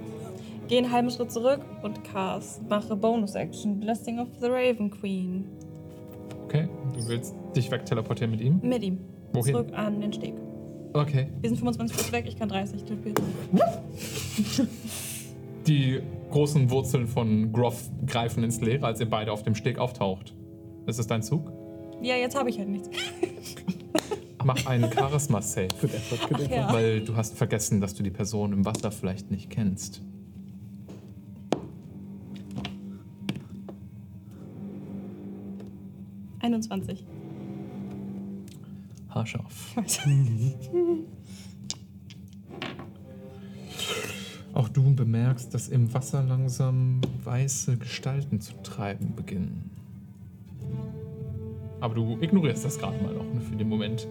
gehe einen halben Schritt zurück und cast, mache Bonus-Action, Blessing of the Raven Queen. Okay. Du willst dich wegteleportieren mit ihm? Mit ihm. Wohin? Zurück an den Steg. Okay. Wir sind 25 Fuß weg, ich kann 30 teleportieren. Die großen Wurzeln von Groff greifen ins Leere, als ihr beide auf dem Steg auftaucht. Ist es dein Zug? Ja, jetzt habe ich halt nichts. Mach einen Charisma-Save. Good effort, good effort. ja. Weil du hast vergessen, dass du die Person im Wasser vielleicht nicht kennst. 21. Haarscharf. Auch du bemerkst, dass im Wasser langsam weiße Gestalten zu treiben beginnen. Aber du ignorierst das gerade mal noch ne, für den Moment.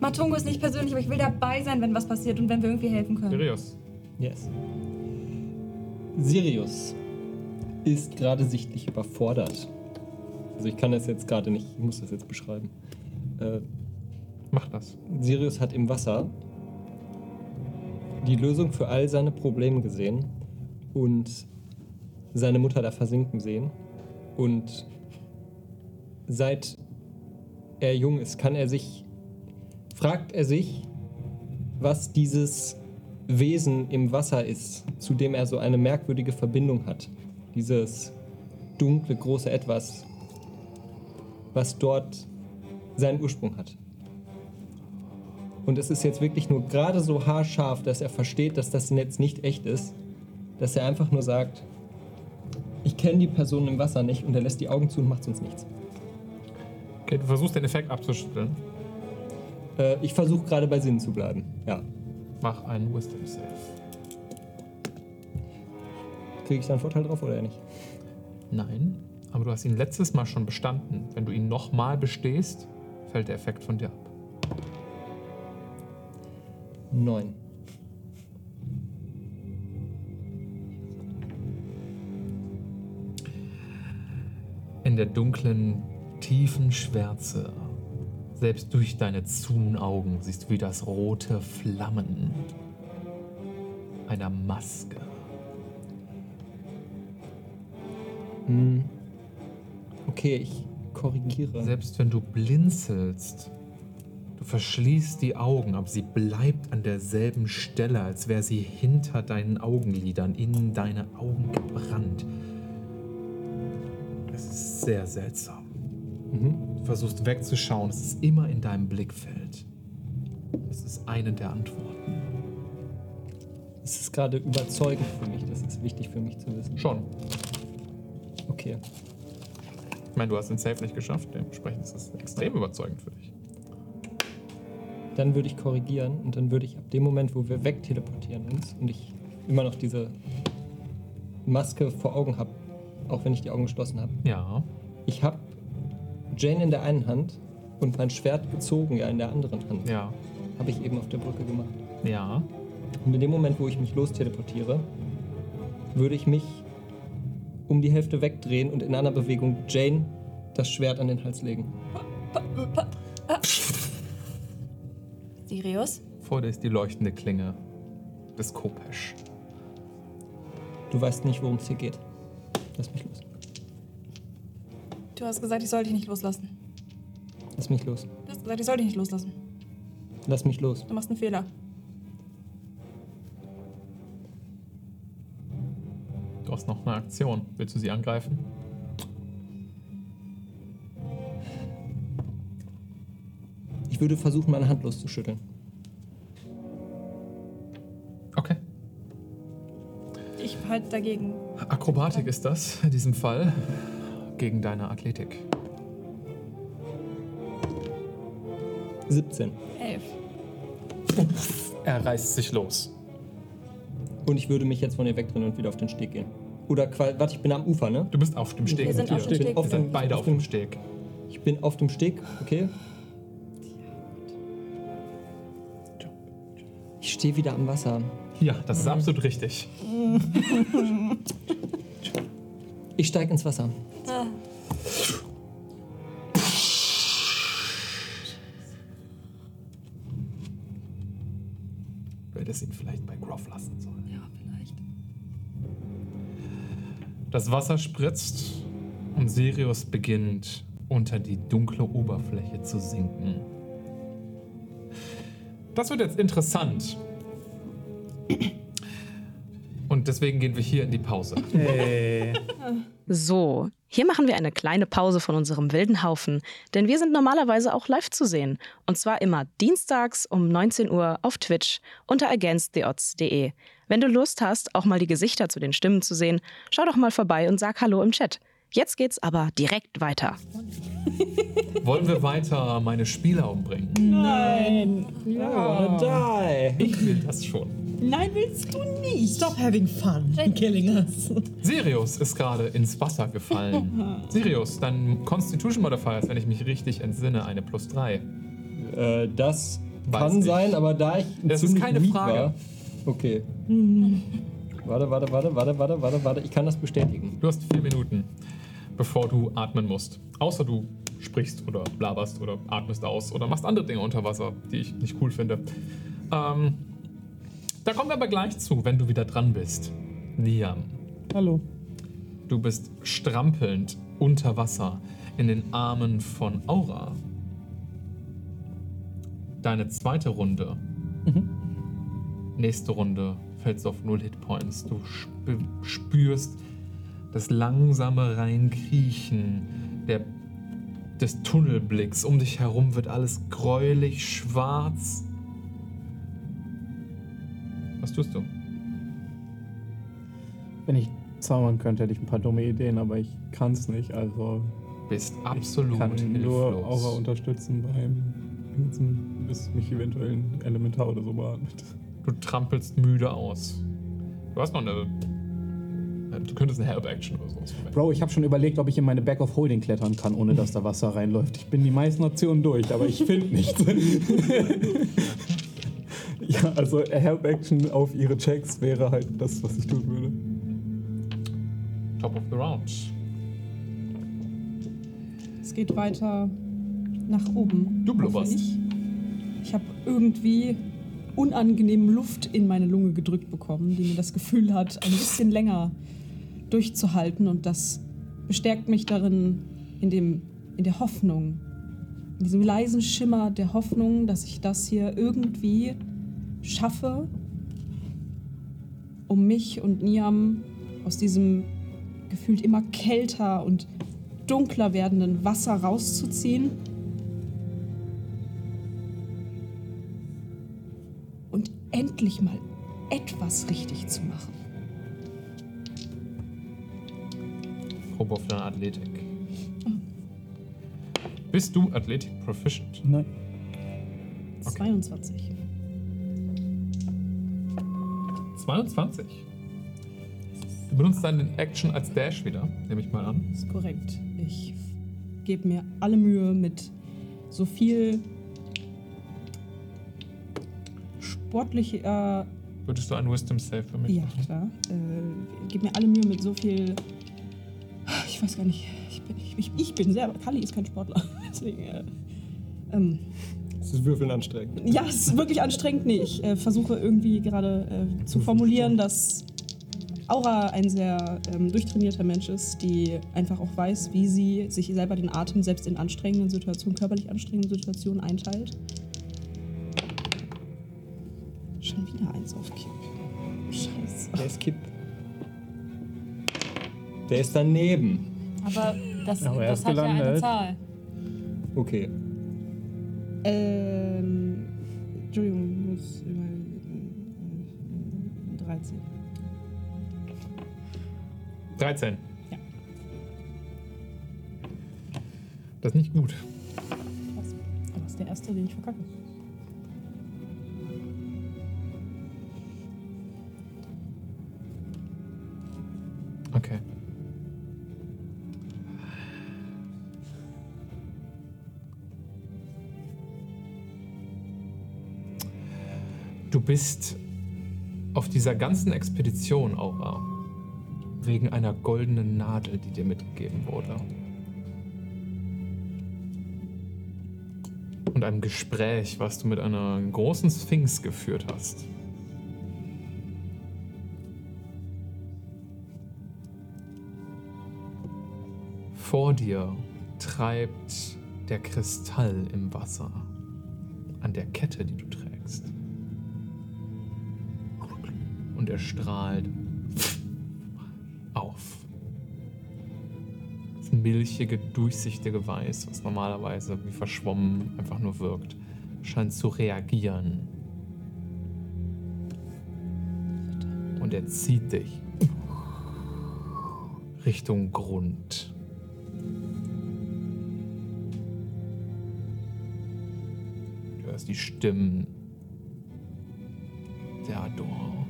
Matungo ist nicht persönlich, aber ich will dabei sein, wenn was passiert und wenn wir irgendwie helfen können. Sirius. Yes. Sirius ist gerade sichtlich überfordert. Also ich kann das jetzt gerade nicht, ich muss das jetzt beschreiben. Äh, Mach das. Sirius hat im Wasser die Lösung für all seine Probleme gesehen und seine Mutter da versinken sehen. Und seit er jung ist, kann er sich, fragt er sich, was dieses Wesen im Wasser ist, zu dem er so eine merkwürdige Verbindung hat. Dieses dunkle, große Etwas, was dort seinen Ursprung hat. Und es ist jetzt wirklich nur gerade so haarscharf, dass er versteht, dass das Netz nicht echt ist. Dass er einfach nur sagt, ich kenne die Person im Wasser nicht und er lässt die Augen zu und macht sonst nichts. Okay, du versuchst den Effekt abzuschütteln. Äh, ich versuche gerade bei Sinnen zu bleiben. Ja. Mach einen Wisdom Save. Kriege ich da einen Vorteil drauf oder nicht? Nein, aber du hast ihn letztes Mal schon bestanden. Wenn du ihn nochmal bestehst, fällt der Effekt von dir ab. Neun. In der dunklen, tiefen Schwärze, selbst durch deine zuen Augen, siehst du wie das rote Flammen einer Maske. Hm. Okay, ich korrigiere. Selbst wenn du blinzelst, du verschließt die Augen, aber sie bleibt an derselben Stelle, als wäre sie hinter deinen Augenlidern in deine Augen gebrannt. sehr seltsam. Du versuchst wegzuschauen, es ist immer in deinem Blickfeld. Es ist eine der Antworten. Es ist gerade überzeugend für mich. Das ist wichtig für mich zu wissen. Schon. Okay. Ich meine, du hast den Safe nicht geschafft, dementsprechend ist es extrem überzeugend für dich. Dann würde ich korrigieren und dann würde ich ab dem Moment, wo wir wegteleportieren uns und ich immer noch diese Maske vor Augen habe, auch wenn ich die Augen geschlossen habe. Ja. Ich habe Jane in der einen Hand und mein Schwert gezogen, ja, in der anderen Hand. Ja. Habe ich eben auf der Brücke gemacht. Ja. Und in dem Moment, wo ich mich losteleportiere, würde ich mich um die Hälfte wegdrehen und in einer Bewegung Jane das Schwert an den Hals legen. Sirius? Vor dir ist die leuchtende Klinge des Kopesh. Du weißt nicht, worum es hier geht. Lass mich los. Du hast gesagt, ich soll dich nicht loslassen. Lass mich los. Du hast gesagt, ich soll dich nicht loslassen. Lass mich los. Du machst einen Fehler. Hast noch eine Aktion. Willst du sie angreifen? Ich würde versuchen, meine Hand loszuschütteln. Okay. Ich halte dagegen. Akrobatik ist das in diesem Fall. Gegen deine Athletik. 17. Elf. Er reißt sich los. Und ich würde mich jetzt von ihr wegdrehen und wieder auf den Steg gehen. Oder, warte, ich bin am Ufer, ne? Du bist auf dem Steg. Wir sind auf dem Ich bin Steg. auf Wir sind dem, beide auf dem Steg. Ich bin auf dem Steg, okay? Ich stehe wieder am Wasser. Ja, das ist absolut richtig. Ich steige ins Wasser. Das Wasser spritzt und Sirius beginnt unter die dunkle Oberfläche zu sinken. Das wird jetzt interessant. Und deswegen gehen wir hier in die Pause. Hey. So, hier machen wir eine kleine Pause von unserem wilden Haufen, denn wir sind normalerweise auch live zu sehen. Und zwar immer dienstags um 19 Uhr auf Twitch unter againsttheodds.de. Wenn du Lust hast, auch mal die Gesichter zu den Stimmen zu sehen, schau doch mal vorbei und sag Hallo im Chat. Jetzt geht's aber direkt weiter. Wollen wir weiter meine Spieler umbringen? Nein. Die. Ich will das schon. Nein, willst du nicht. Stop having fun killing us. Sirius ist gerade ins Wasser gefallen. Sirius, dein Constitution Modifier ist, wenn ich mich richtig entsinne, eine plus 3. Äh, das Weiß kann ich. sein, aber da ich Das ist ziemlich keine Frage. War, okay. Warte, warte, warte, warte, warte, warte, warte. Ich kann das bestätigen. Du hast vier Minuten, bevor du atmen musst. Außer du sprichst oder laberst oder atmest aus oder machst andere Dinge unter Wasser, die ich nicht cool finde. Ähm, da kommen wir aber gleich zu, wenn du wieder dran bist. Niam, Hallo. du bist strampelnd unter Wasser in den Armen von Aura. Deine zweite Runde. Nächste Runde fällst du auf 0 Hitpoints. Du sp spürst das langsame Reinkriechen der, des Tunnelblicks. Um dich herum wird alles gräulich schwarz. Was tust du? Wenn ich zaubern könnte, hätte ich ein paar dumme Ideen, aber ich kann es nicht. Also Bist ich absolut kann nur Aura hilflos. unterstützen beim Benutzen, bis mich eventuell ein Elementar oder so beatmet. Du trampelst müde aus. Du hast noch eine. Du könntest eine Help-Action oder sowas verwenden. Bro, ich habe schon überlegt, ob ich in meine Bag of Holding klettern kann, ohne dass da Wasser reinläuft. Ich bin die meisten Optionen durch, aber ich finde nichts. ja, also Help Action auf ihre Checks wäre halt das, was ich tun würde. Top of the round. Es geht weiter nach oben. Du blubberst. Ich, ich habe irgendwie unangenehm Luft in meine Lunge gedrückt bekommen, die mir das Gefühl hat, ein bisschen länger durchzuhalten. Und das bestärkt mich darin, in, dem, in der Hoffnung, in diesem leisen Schimmer der Hoffnung, dass ich das hier irgendwie schaffe, um mich und Niam aus diesem gefühlt immer kälter und dunkler werdenden Wasser rauszuziehen. Und endlich mal etwas richtig zu machen. Probe auf deine Athletik. Bist du Athletik proficient? Nein. 22. 22. Du benutzt deine Action als Dash wieder, nehme ich mal an. Das ist korrekt. Ich gebe mir alle Mühe mit so viel sportlicher Würdest du einen Wisdom Save für mich Ja, machen? klar. Äh, gib mir alle Mühe mit so viel. Ich weiß gar nicht. Ich bin, ich, ich, bin selber. Kali ist kein Sportler. Deswegen. Äh, ähm, Das ist Würfeln anstrengend. ja, es ist wirklich anstrengend. Nee, ich äh, versuche irgendwie gerade äh, zu formulieren, dass Aura ein sehr ähm, durchtrainierter Mensch ist, die einfach auch weiß, wie sie sich selber den Atem selbst in anstrengenden Situationen, körperlich anstrengenden Situationen einteilt. Schon wieder eins auf Kipp. Scheiße. Der ist Kipp. Der ist daneben. Aber das, Aber er das ist hat ja eine gelandet. Zahl. Okay. Ähm, Entschuldigung, ich muss über äh, 13. 13. Ja. Das ist nicht gut. Krass. Aber das ist der erste, den ich verkacke. Okay. Du bist auf dieser ganzen Expedition, Aura, wegen einer goldenen Nadel, die dir mitgegeben wurde. Und einem Gespräch, was du mit einer großen Sphinx geführt hast. Vor dir treibt der Kristall im Wasser an der Kette, die du trägst. Und er strahlt auf. Das milchige, durchsichtige Weiß, was normalerweise wie verschwommen einfach nur wirkt, scheint zu reagieren. Und er zieht dich Richtung Grund. Du hörst die Stimmen der Ador,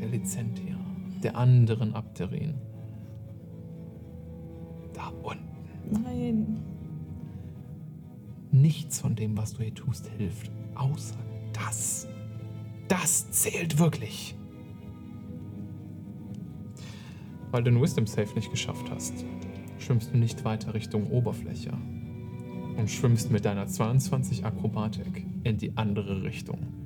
der Lizentia, der anderen Abderin. Da unten. Nein. Nichts von dem, was du hier tust, hilft. Außer das. Das zählt wirklich. Weil du den Wisdom Save nicht geschafft hast, schwimmst du nicht weiter Richtung Oberfläche und schwimmst mit deiner 22 Akrobatik in die andere Richtung.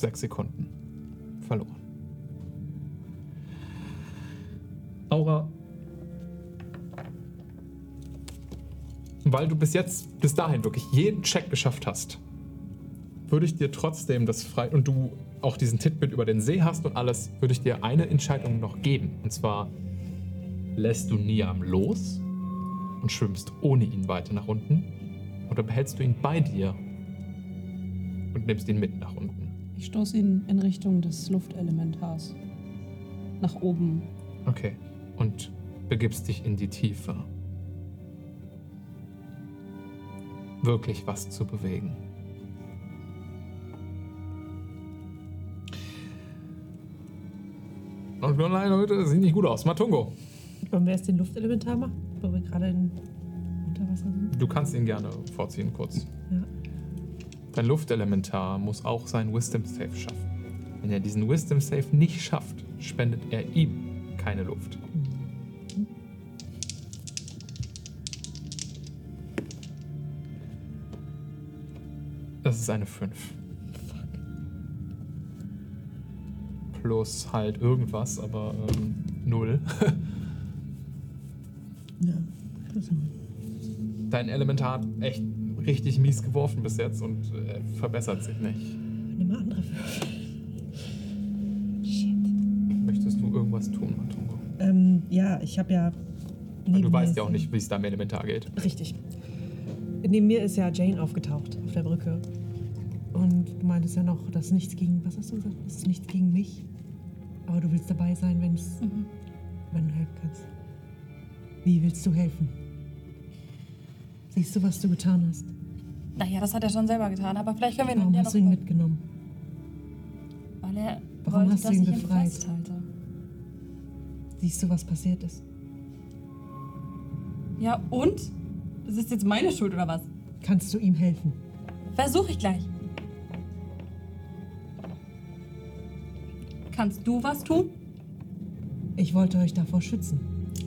Sechs Sekunden. Verloren. Aura. Weil du bis jetzt, bis dahin wirklich jeden Check geschafft hast, würde ich dir trotzdem das frei und du auch diesen Titbit über den See hast und alles, würde ich dir eine Entscheidung noch geben. Und zwar lässt du Niam los und schwimmst ohne ihn weiter nach unten oder behältst du ihn bei dir und nimmst ihn mit nach unten. Ich stoße ihn in Richtung des Luftelementars. Nach oben. Okay. Und begibst dich in die Tiefe. Wirklich was zu bewegen. Und nein, Leute, sieht nicht gut aus. Matungo, Wollen wir erst den Luftelementar machen, wo wir gerade in Unterwasser sind? du kannst ihn gerne vorziehen, kurz. Ja. Dein Luftelementar muss auch seinen Wisdom Save schaffen. Wenn er diesen Wisdom Save nicht schafft, spendet er ihm keine Luft. Das ist eine 5. Plus halt irgendwas, aber ähm, 0. Ja. Dein Elementar hat echt richtig mies geworfen bis jetzt und äh, verbessert sich nicht. Nimm mal andere Würfel. Möchtest du irgendwas tun, Matungo? Ähm, ja, ich habe ja. Du mir weißt ja auch nicht, wie es deinem Elementar geht. Richtig. Neben mir ist ja Jane aufgetaucht auf der Brücke. Und du meintest ja noch, dass nichts gegen. Was hast du gesagt? Das ist nichts gegen mich. Aber du willst dabei sein, wenn es. Wenn du helfen kannst. Wie willst du helfen? Siehst du, was du getan hast? Naja, das hat er schon selber getan, aber vielleicht können wir ihn Warum ja hast noch du ihn mitgenommen? Weil er Warum wollte, hast du dass ihn ich ihn befreit? festhalte. Siehst du, was passiert ist? Ja, und? Das ist jetzt meine Schuld, oder was? Kannst du ihm helfen? Versuche ich gleich. Kannst du was tun? Ich wollte euch davor schützen.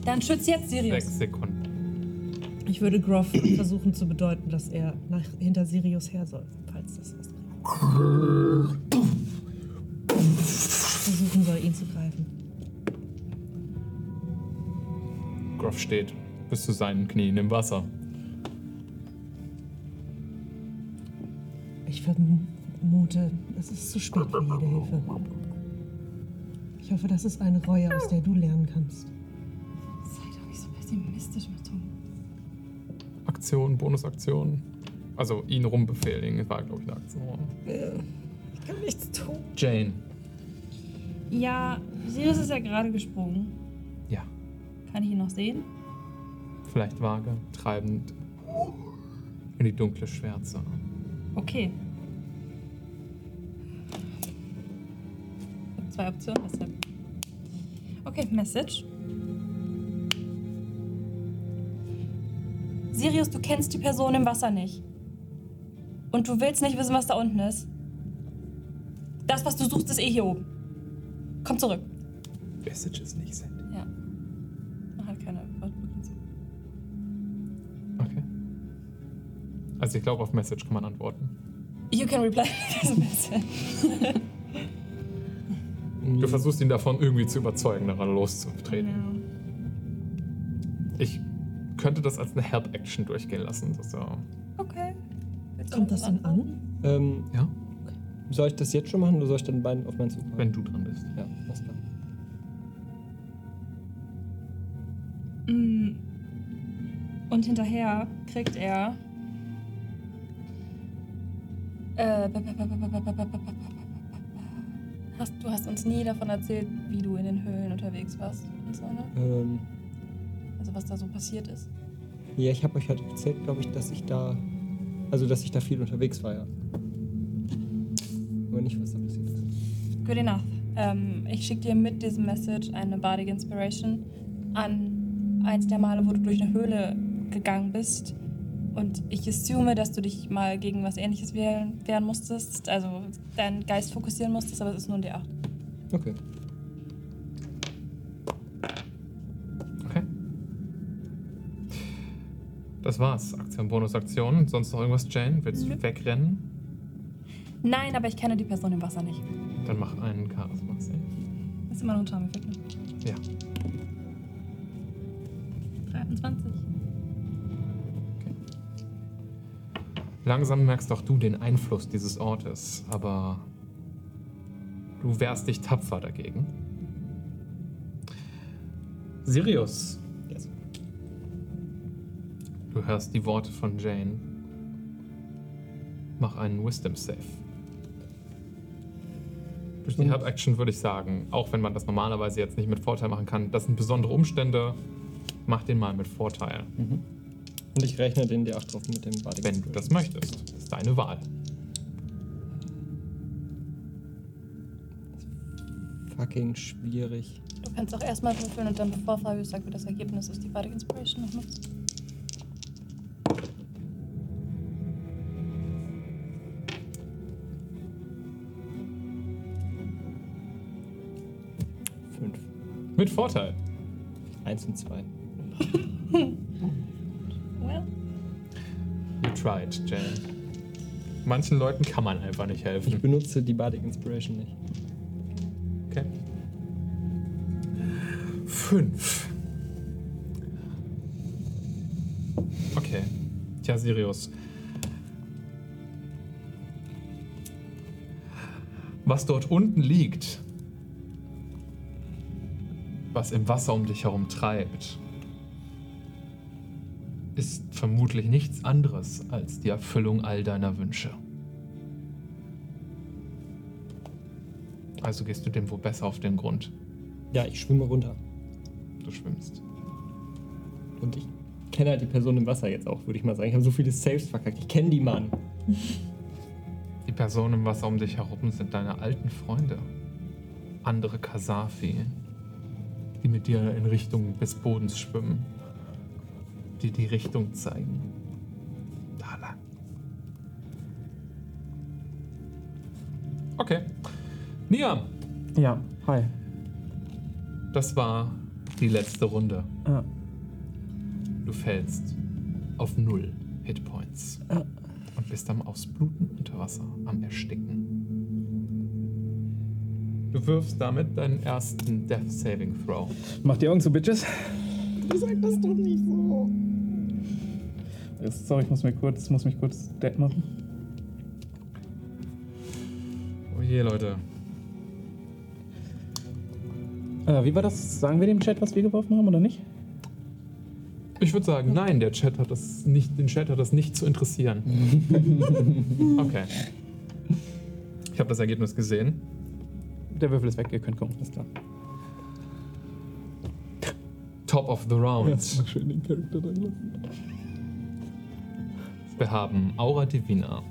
Dann schütz jetzt Sirius. Sechs Sekunden. Ich würde Groff versuchen zu bedeuten, dass er nach, hinter Sirius her soll, falls das was. Versuchen soll, ihn zu greifen. Groff steht bis zu seinen Knien im Wasser. Ich vermute, es ist zu spät für jede Hilfe. Ich hoffe, das ist eine Reue, aus der du lernen kannst. Sei doch nicht so pessimistisch, Matum. Aktion, Bonusaktion. Also ihn rumbefehligen war, glaube ich, eine Aktion. Ich kann nichts tun. Jane. Ja, Sirius ist ja gerade gesprungen. Ja. Kann ich ihn noch sehen? Vielleicht vage, treibend in die dunkle Schwärze. Okay. Zwei Optionen, deshalb. Okay, Message. Sirius, du kennst die Person im Wasser nicht. Und du willst nicht wissen, was da unten ist. Das, was du suchst, ist eh hier oben. Komm zurück. Messages nicht senden. Ja. Man hat keine Wortbegrenzung. Okay. Also ich glaube, auf Message kann man antworten. You can reply to this message. Du versuchst ihn davon irgendwie zu überzeugen, daran loszutreten. Ich könnte das als eine Help-Action durchgehen lassen. Er, Okay. Du Kommt das dann an? Ähm, ja, soll ich das jetzt schon machen oder soll ich dann beiden auf meinen Zug machen? wenn du dran bist. Ja, alles klar. Mm. Und hinterher kriegt er. Äh, hast, du hast uns nie davon erzählt, wie du in den Höhlen unterwegs warst und so, ne? Ähm, Also was da so passiert ist. ja, ich habe euch halt erzählt, glaube ich, dass ich da, also dass ich da viel unterwegs war, ja. Aber nicht, was da passiert ist. Good enough. Ähm, ich schicke dir mit diesem Message eine Bardic Inspiration an eins der Male, wo du durch eine Höhle gegangen bist. Und ich assume, dass du dich mal gegen was ähnliches wehren, wehren musstest. Also deinen Geist fokussieren musstest, aber es ist nur ein D8. Okay. Okay. Das war's. Aktion, Bonusaktion. Sonst noch irgendwas, Jane? Willst du wegrennen? Nein, aber ich kenne die Person im Wasser nicht. Dann mach einen Charisma Save. Ist immer noch ein Charme-Effekt, ne? Ja. 23. Langsam merkst auch du den Einfluss dieses Ortes, aber du wehrst dich tapfer dagegen. Sirius. Du hörst die Worte von Jane. Mach einen Wisdom Save. Durch die Und- Help-Action würde ich sagen, auch wenn man das normalerweise jetzt nicht mit Vorteil machen kann, das sind besondere Umstände, mach den mal mit Vorteil. Und ich rechne den D8 drauf mit dem Bardic Wenn du das möchtest. Das ist deine Wahl. Fucking schwierig. Du kannst auch erstmal würfeln und dann, bevor Fabius sagt, wie das Ergebnis ist, die Bardic Inspiration noch nutzen. Mit Vorteil. Eins und zwei. Well, You tried, Jane. Manchen Leuten kann man einfach nicht Ich helfen. benutze die Bardic Inspiration nicht. Okay. Fünf. Tja, Sirius. Was dort unten liegt, was im Wasser um dich herum treibt, ist vermutlich nichts anderes als die Erfüllung all deiner Wünsche. Also gehst du dem wohl besser auf den Grund. Ja, ich schwimme runter. Du schwimmst. Und ich kenne halt die Person im Wasser jetzt auch, würde ich mal sagen. Ich habe so viele Saves verkackt. Ich kenne die Mann. Die Personen im Wasser um dich herum sind deine alten Freunde. Andere Kasafi, die mit dir in Richtung des Bodens schwimmen. Die die Richtung zeigen. Da lang. Okay. Nia, Ja, hi. das war die letzte Runde. Ah, Du fällst auf null Hitpoints. Ah. Und bist am Ausbluten unter Wasser, am Ersticken. Du wirfst damit deinen ersten Death Saving Throw. Macht die Augen zu, Bitches. Du sagst das doch nicht so. Jetzt, sorry, ich muss, mir kurz, muss mich kurz dead machen. Oh je, Leute. Äh, wie war das? Sagen wir dem Chat, was wir geworfen haben oder nicht? Ich würde sagen, nein, der Chat hat das nicht, den Chat hat das nicht zu interessieren. Okay. Ich habe das Ergebnis gesehen. Der Würfel ist weg, ihr könnt gucken, ist klar. Top of the round. schön den Charakter drin lassen. Wir haben Aura Divina.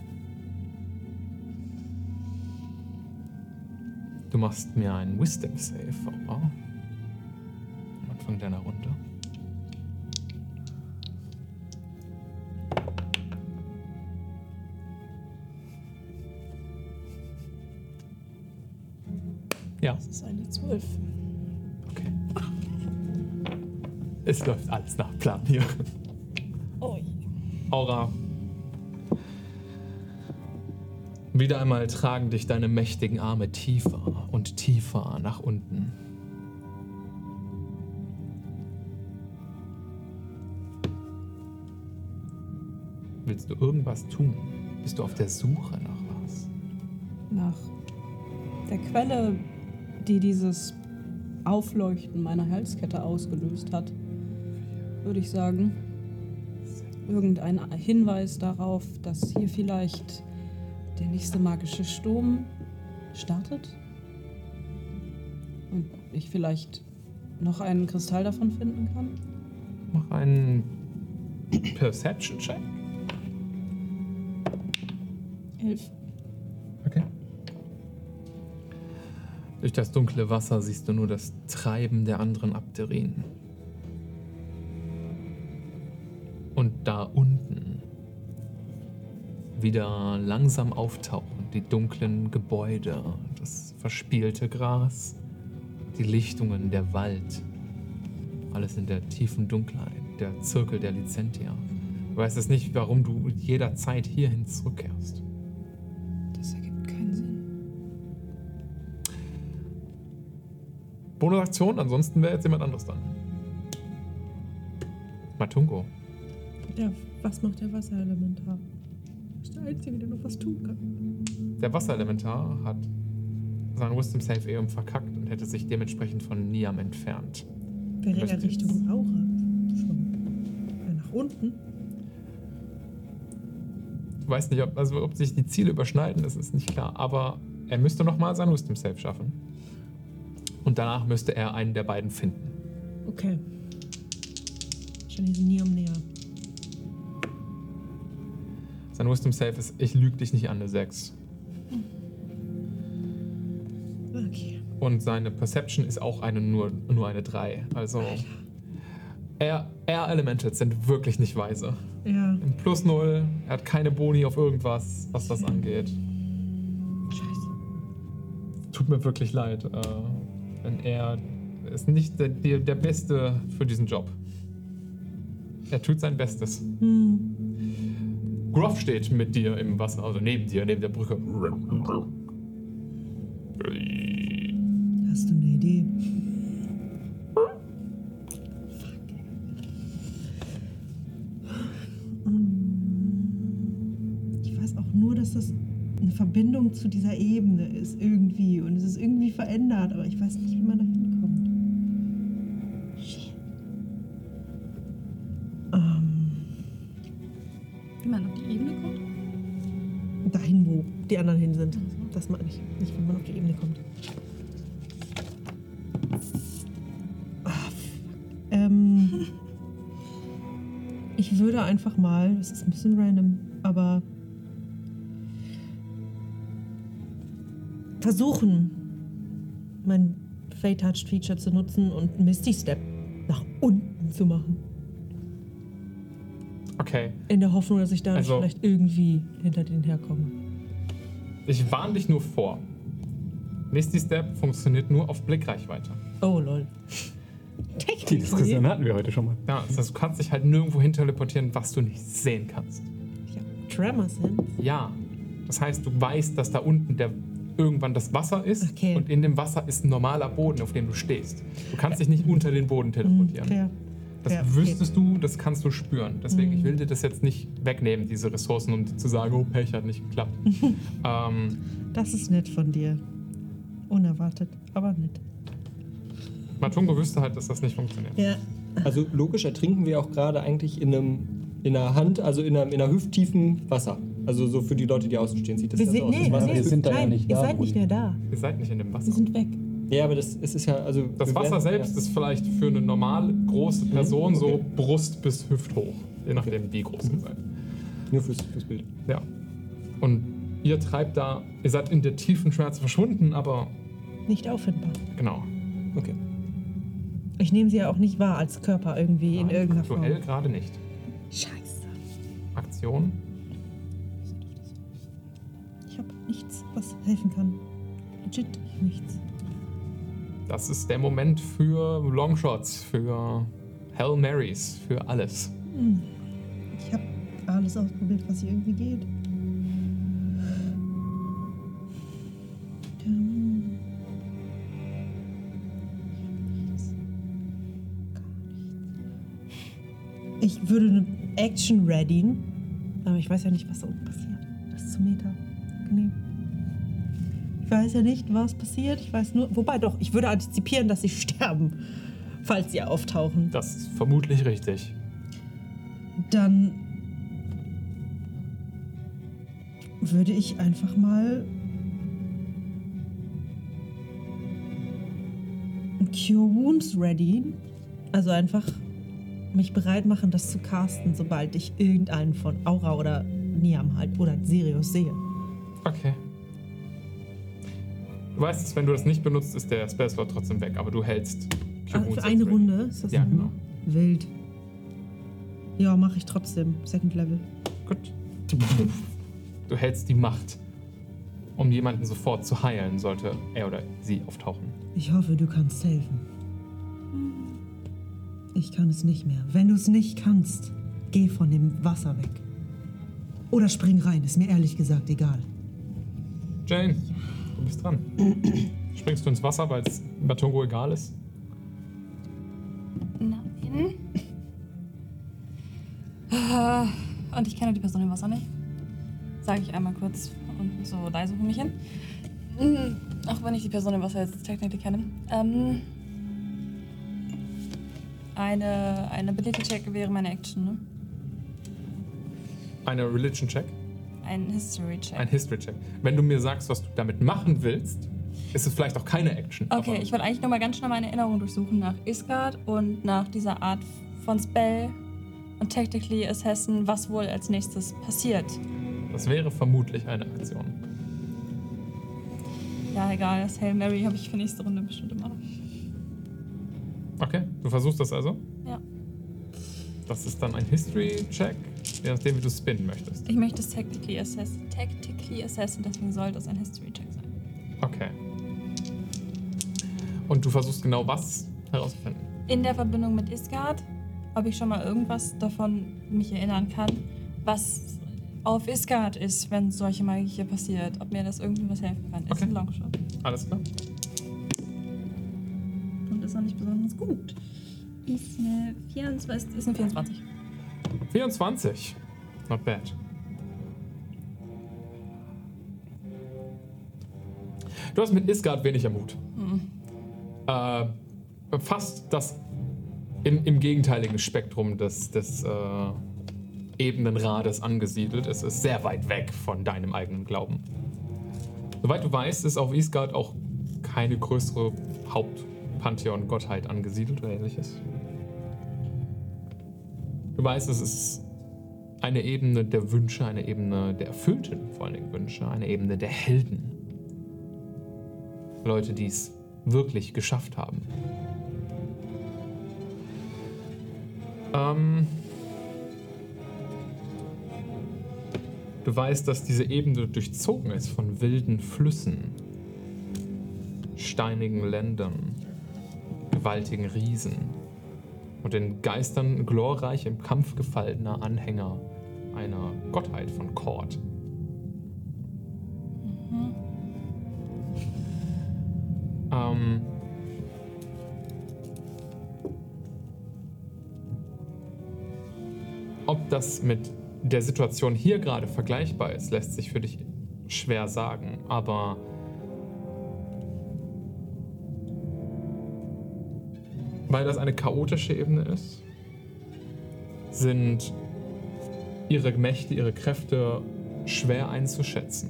Du machst mir einen Wisdom Save, Aura. Am Anfang deiner Runde. Ja, Das ist eine 12. okay. Es läuft alles nach Plan hier. Oh, Aura. Wieder einmal tragen dich deine mächtigen Arme tiefer und tiefer nach unten. Willst du irgendwas tun? Bist du auf der Suche nach was? nach der Quelle, die dieses Aufleuchten meiner Halskette ausgelöst hat, würde ich sagen. Irgendein Hinweis darauf, dass hier vielleicht der nächste magische Sturm startet. Und ich vielleicht noch einen Kristall davon finden kann. Mach einen Perception-Check. Elf. Durch das dunkle Wasser siehst du nur das Treiben der anderen Abderien. Und da unten wieder langsam auftauchen die dunklen Gebäude, das verspielte Gras, die Lichtungen, der Wald. Alles in der tiefen Dunkelheit, der Zirkel der Lizentia. Du weißt es nicht, warum du jederzeit hierhin zurückkehrst. Bonusaktion, ansonsten wäre jetzt jemand anderes dran. Matungo. Ja, was macht der Wasserelementar? Das ist der Einzige, der noch was tun kann. Der Wasserelementar hat seinen Wisdom Save eben verkackt und hätte sich dementsprechend von Niam entfernt. Wäre er Richtung Aura schon nach unten? Ich weiß nicht, ob, also ob sich die Ziele überschneiden, das ist nicht klar. Aber er müsste nochmal seinen Wisdom Save schaffen. Und danach müsste er einen der beiden finden. Okay. Wahrscheinlich sind Niam näher. Sein Wisdom Save ist, ich lüge dich nicht an, eine 6. Okay. Und seine Perception ist auch eine, nur, nur eine 3. Also Air Elementals sind wirklich nicht weise. Ja. Im Plus 0, er hat keine Boni auf irgendwas, was das angeht. Scheiße. Tut mir wirklich leid. Äh, denn er ist nicht der, der, der Beste für diesen Job. Er tut sein Bestes. Hm. Groff steht mit dir im Wasser, also neben dir, neben der Brücke. Hast du eine Idee? Hm. weiß auch nur, dass das Verbindung zu dieser Ebene ist irgendwie und es ist irgendwie verändert, aber ich weiß nicht, wie man da hinkommt. Shit. Ähm, Wie man auf die Ebene kommt? dahin, wo die anderen hin sind. Das meine ich. Nicht, wie man auf die Ebene kommt. Fuck. ähm, ich würde einfach mal, das ist ein bisschen random, aber versuchen, mein Fate Touched Feature zu nutzen und Misty Step nach unten zu machen. Okay. In der Hoffnung, dass ich da Also- vielleicht irgendwie hinter denen herkomme. Ich warne dich nur vor. Misty Step funktioniert nur auf Blickreichweite. Oh lol. Die Diskussion hatten wir heute schon mal. Ja, das heißt, du kannst dich halt nirgendwo hin teleportieren, was du nicht sehen kannst. Habe Tremor Sense. Ja. Das heißt, du weißt, dass da unten der irgendwann das Wasser ist Okay. und in dem Wasser ist ein normaler Boden, auf dem du stehst. Du kannst dich nicht unter den Boden teleportieren. Fair. Das Ja, okay. wüsstest du, das kannst du spüren. Deswegen, Mhm. ich will dir das jetzt nicht wegnehmen, diese Ressourcen, um dir zu sagen, oh, Pech hat nicht geklappt. ähm, Das ist nett von dir. Unerwartet, aber nett. Matungo wüsste halt, dass das nicht funktioniert. Ja. Also logisch ertrinken wir auch gerade eigentlich in einem in einer Hand, also in einer, in einer hüfttiefen Wasser. Also so für die Leute, die außen stehen, sieht das Wir ja so aus. nee, Das wir sind da ja nein, nicht ihr da, seid nicht mehr da. Ihr seid nicht in dem Wasser. Wir sind weg. Ja, aber das es ist ja, also. Das Wasser werden- selbst ja. ist vielleicht für eine normale große Person so okay. Brust bis hüfthoch. Je nachdem, wie groß ihr seid. Nur fürs, fürs Bild. Ja. Und ihr treibt da, ihr seid in der tiefen Schmerze verschwunden, aber Nicht auffindbar. genau. Okay. Ich nehme sie ja auch nicht wahr als Körper irgendwie in irgendeiner Form. Aktuell gerade nicht. Scheiße. Aktion. Nichts, was helfen kann. Legit nichts. Das ist der Moment für Longshots, für Hail Marys, für alles. Hm. Ich habe alles ausprobiert, was irgendwie geht. Ich würde eine Action readyen, aber ich weiß ja nicht, was da unten passiert. Das ist zu Meta. Nee. Ich weiß ja nicht, was passiert. Ich weiß nur, wobei doch, ich würde antizipieren, dass sie sterben, falls sie auftauchen. Das ist vermutlich richtig. Dann würde ich einfach mal Cure Wounds ready. Also einfach mich bereit machen, das zu casten, sobald ich irgendeinen von Aura oder Niam halt oder Sirius sehe. Okay. Du weißt, dass wenn du das nicht benutzt, ist der Spellslot trotzdem weg, aber du hältst Ah, Wounds für eine Runde ist das Ja, genau. wild. Ja, mache ich trotzdem. Second Level. Gut. Du hältst die Macht, um jemanden sofort zu heilen, sollte er oder sie auftauchen. Ich hoffe, du kannst helfen. Ich kann es nicht mehr. Wenn du es nicht kannst, geh von dem Wasser weg. Oder spring rein, ist mir ehrlich gesagt egal. Jane, du bist dran. Springst du ins Wasser, weil es Batongo egal ist? Nein. Äh, Und ich kenne die Person im Wasser nicht. Sage ich einmal kurz und so leise für mich hin. Mm, Auch wenn ich die Person im Wasser jetzt technisch kenne. Ähm, eine, eine Ability-Check wäre meine Action, ne? Eine Religion-Check, Ein History-Check. ein History-Check. Wenn du mir sagst, was du damit machen willst, ist es vielleicht auch keine Action. Okay, ich wollte eigentlich nur mal ganz schnell meine Erinnerung durchsuchen nach Isgard und nach dieser Art von Spell und technically assessen, was wohl als nächstes passiert. Das wäre vermutlich eine Aktion. Ja, egal, das Hail Mary habe ich für nächste Runde bestimmt immer. Okay, du versuchst das also? Ja. Das ist dann ein History-Check, je nachdem, wie du spinnen möchtest. Ich möchte es technically assessen, technically assessen, deswegen soll das ein History-Check sein. Okay. Und du versuchst genau was herauszufinden. In der Verbindung mit Isgard, ob ich schon mal irgendwas davon mich erinnern kann, was auf Isgard ist, wenn solche Magie hier passiert. Ob mir das irgendwie was helfen kann. Ist Okay. ein Longshot. Alles klar? Und ist auch nicht besonders gut. Ist eine 24. Ist eine 24. 24. Not bad. Du hast mit Isgard wenig Mut. Mhm. Äh, fast das im, im, gegenteiligen Spektrum des, des äh, Ebenenrades angesiedelt. Es ist sehr weit weg von deinem eigenen Glauben. Soweit du weißt, ist auf Isgard auch keine größere Hauptpantheon-Gottheit angesiedelt oder ähnliches. Du weißt, es ist eine Ebene der Wünsche, eine Ebene der erfüllten vor allen Dingen Wünsche, eine Ebene der Helden. Leute, die es wirklich geschafft haben. Ähm, du weißt, dass diese Ebene durchzogen ist von wilden Flüssen, steinigen Ländern, gewaltigen Riesen und den Geistern glorreich im Kampf gefallener Anhänger einer Gottheit von Kord. Ähm, ob das mit der Situation hier gerade vergleichbar ist, lässt sich für dich schwer sagen. Aber weil das eine chaotische Ebene ist, sind ihre Mächte, ihre Kräfte schwer einzuschätzen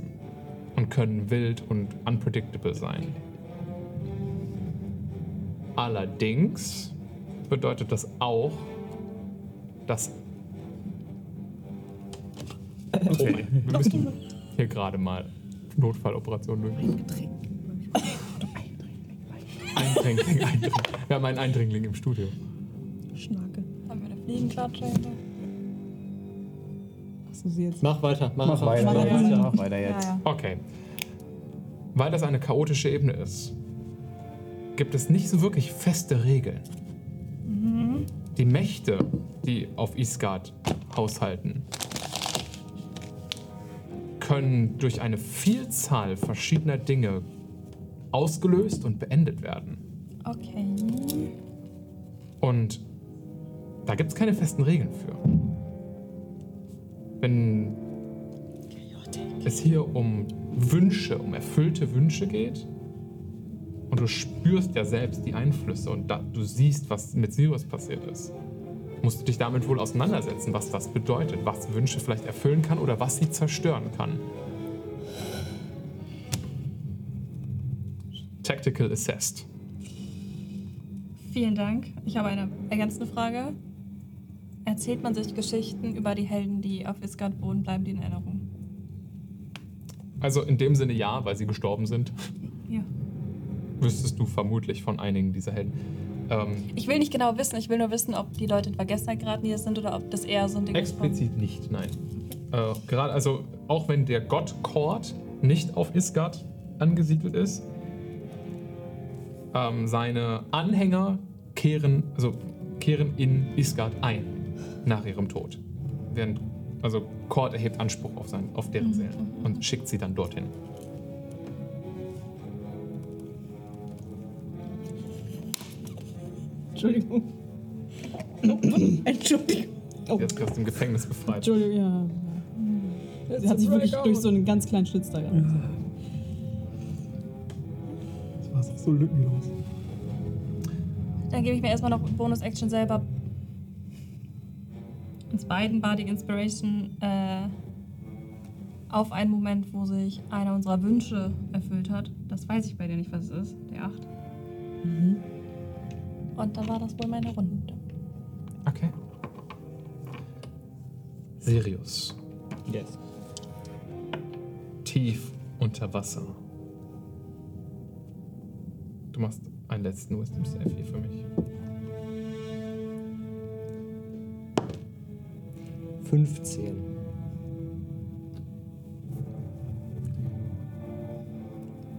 und können wild und unpredictable sein. Allerdings bedeutet das auch, dass. Okay, wir müssen hier gerade mal Notfalloperation durch. Eindringling, Eindringling. Wir haben einen Eindringling im Studio. Schnake. Haben wir eine Fliegenklatsche? Du sie jetzt? Mach weiter, mach, Mach weiter. weiter Mach weiter. Mach weiter jetzt. Ja, ja. Okay. Weil das eine chaotische Ebene ist, gibt es nicht so wirklich feste Regeln. Die Mächte, die auf Isgard haushalten, können durch eine Vielzahl verschiedener Dinge ausgelöst und beendet werden. Okay. Und da gibt es keine festen Regeln für. Wenn es hier um Wünsche, um erfüllte Wünsche geht und du spürst ja selbst die Einflüsse und da, du siehst, was mit Sirius passiert ist, musst du dich damit wohl auseinandersetzen, was das bedeutet, was Wünsche vielleicht erfüllen kann oder was sie zerstören kann. Tactical Assessed. Vielen Dank. Ich habe eine ergänzende Frage. Erzählt man sich Geschichten über die Helden, die auf Isgard wohnen, bleiben die in Erinnerung? Also in dem Sinne ja, weil sie gestorben sind, Ja. wüsstest du vermutlich von einigen dieser Helden. Ähm, Ich will nicht genau wissen, ich will nur wissen, ob die Leute in Vergessenheit geraten, es sind, oder ob das eher so ein Ding ist. von- explizit nicht, nein. Äh, gerade, also auch wenn der Gott Kord nicht auf Isgard angesiedelt ist, ähm, seine Anhänger kehren, also kehren in Isgard ein nach ihrem Tod. Während, also Kord erhebt Anspruch auf, sein, auf deren Seelen und schickt sie dann dorthin. Entschuldigung. Entschuldigung. Oh, Jetzt aus dem Gefängnis befreit. Entschuldigung, ja. Sie hat sich wirklich durch so einen ganz kleinen Schlitz da gehabt. So lückenlos. Dann gebe ich mir erstmal noch Bonus-Action selber. Uns beiden Bardic Inspiration äh, auf einen Moment, wo sich einer unserer Wünsche erfüllt hat. Das weiß ich bei dir nicht, was es ist. Der 8. Und dann war das wohl meine Runde. Okay. Sirius. Yes. tief unter Wasser. Du machst einen letzten Wisdom Save hier für mich. 15.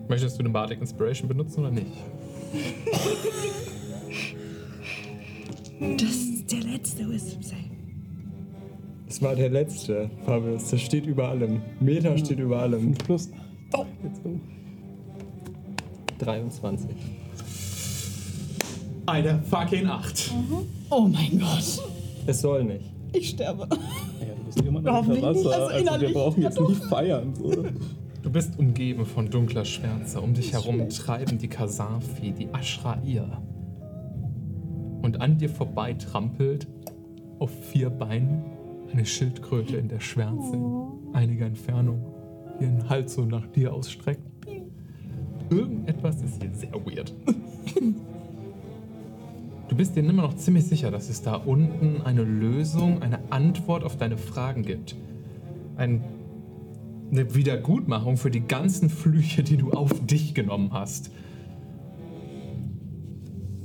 Möchtest du den Bardic Inspiration benutzen oder nicht? Das ist der letzte Wisdom Save. Das war der letzte, Fabius. Das steht über allem. Meta steht über allem. 5 plus. 23. Eine fucking 8. Oh mein Gott. Es soll nicht. Ich sterbe. Ja, du bist immer noch unter Hoffentlich nicht, Wasser. also Also, wir innerlich. brauchen jetzt nicht feiern. So. Du bist umgeben von dunkler Schwärze. Um dich herum treiben die Kasafi, die Ashrair. Und an dir vorbei trampelt auf vier Beinen eine Schildkröte in der Schwärze, in einiger Entfernung, die ihren Hals so nach dir ausstreckt. Irgendetwas ist hier sehr weird. Du bist dir immer noch ziemlich sicher, dass es da unten eine Lösung, eine Antwort auf deine Fragen gibt. Ein, eine Wiedergutmachung für die ganzen Flüche, die du auf dich genommen hast.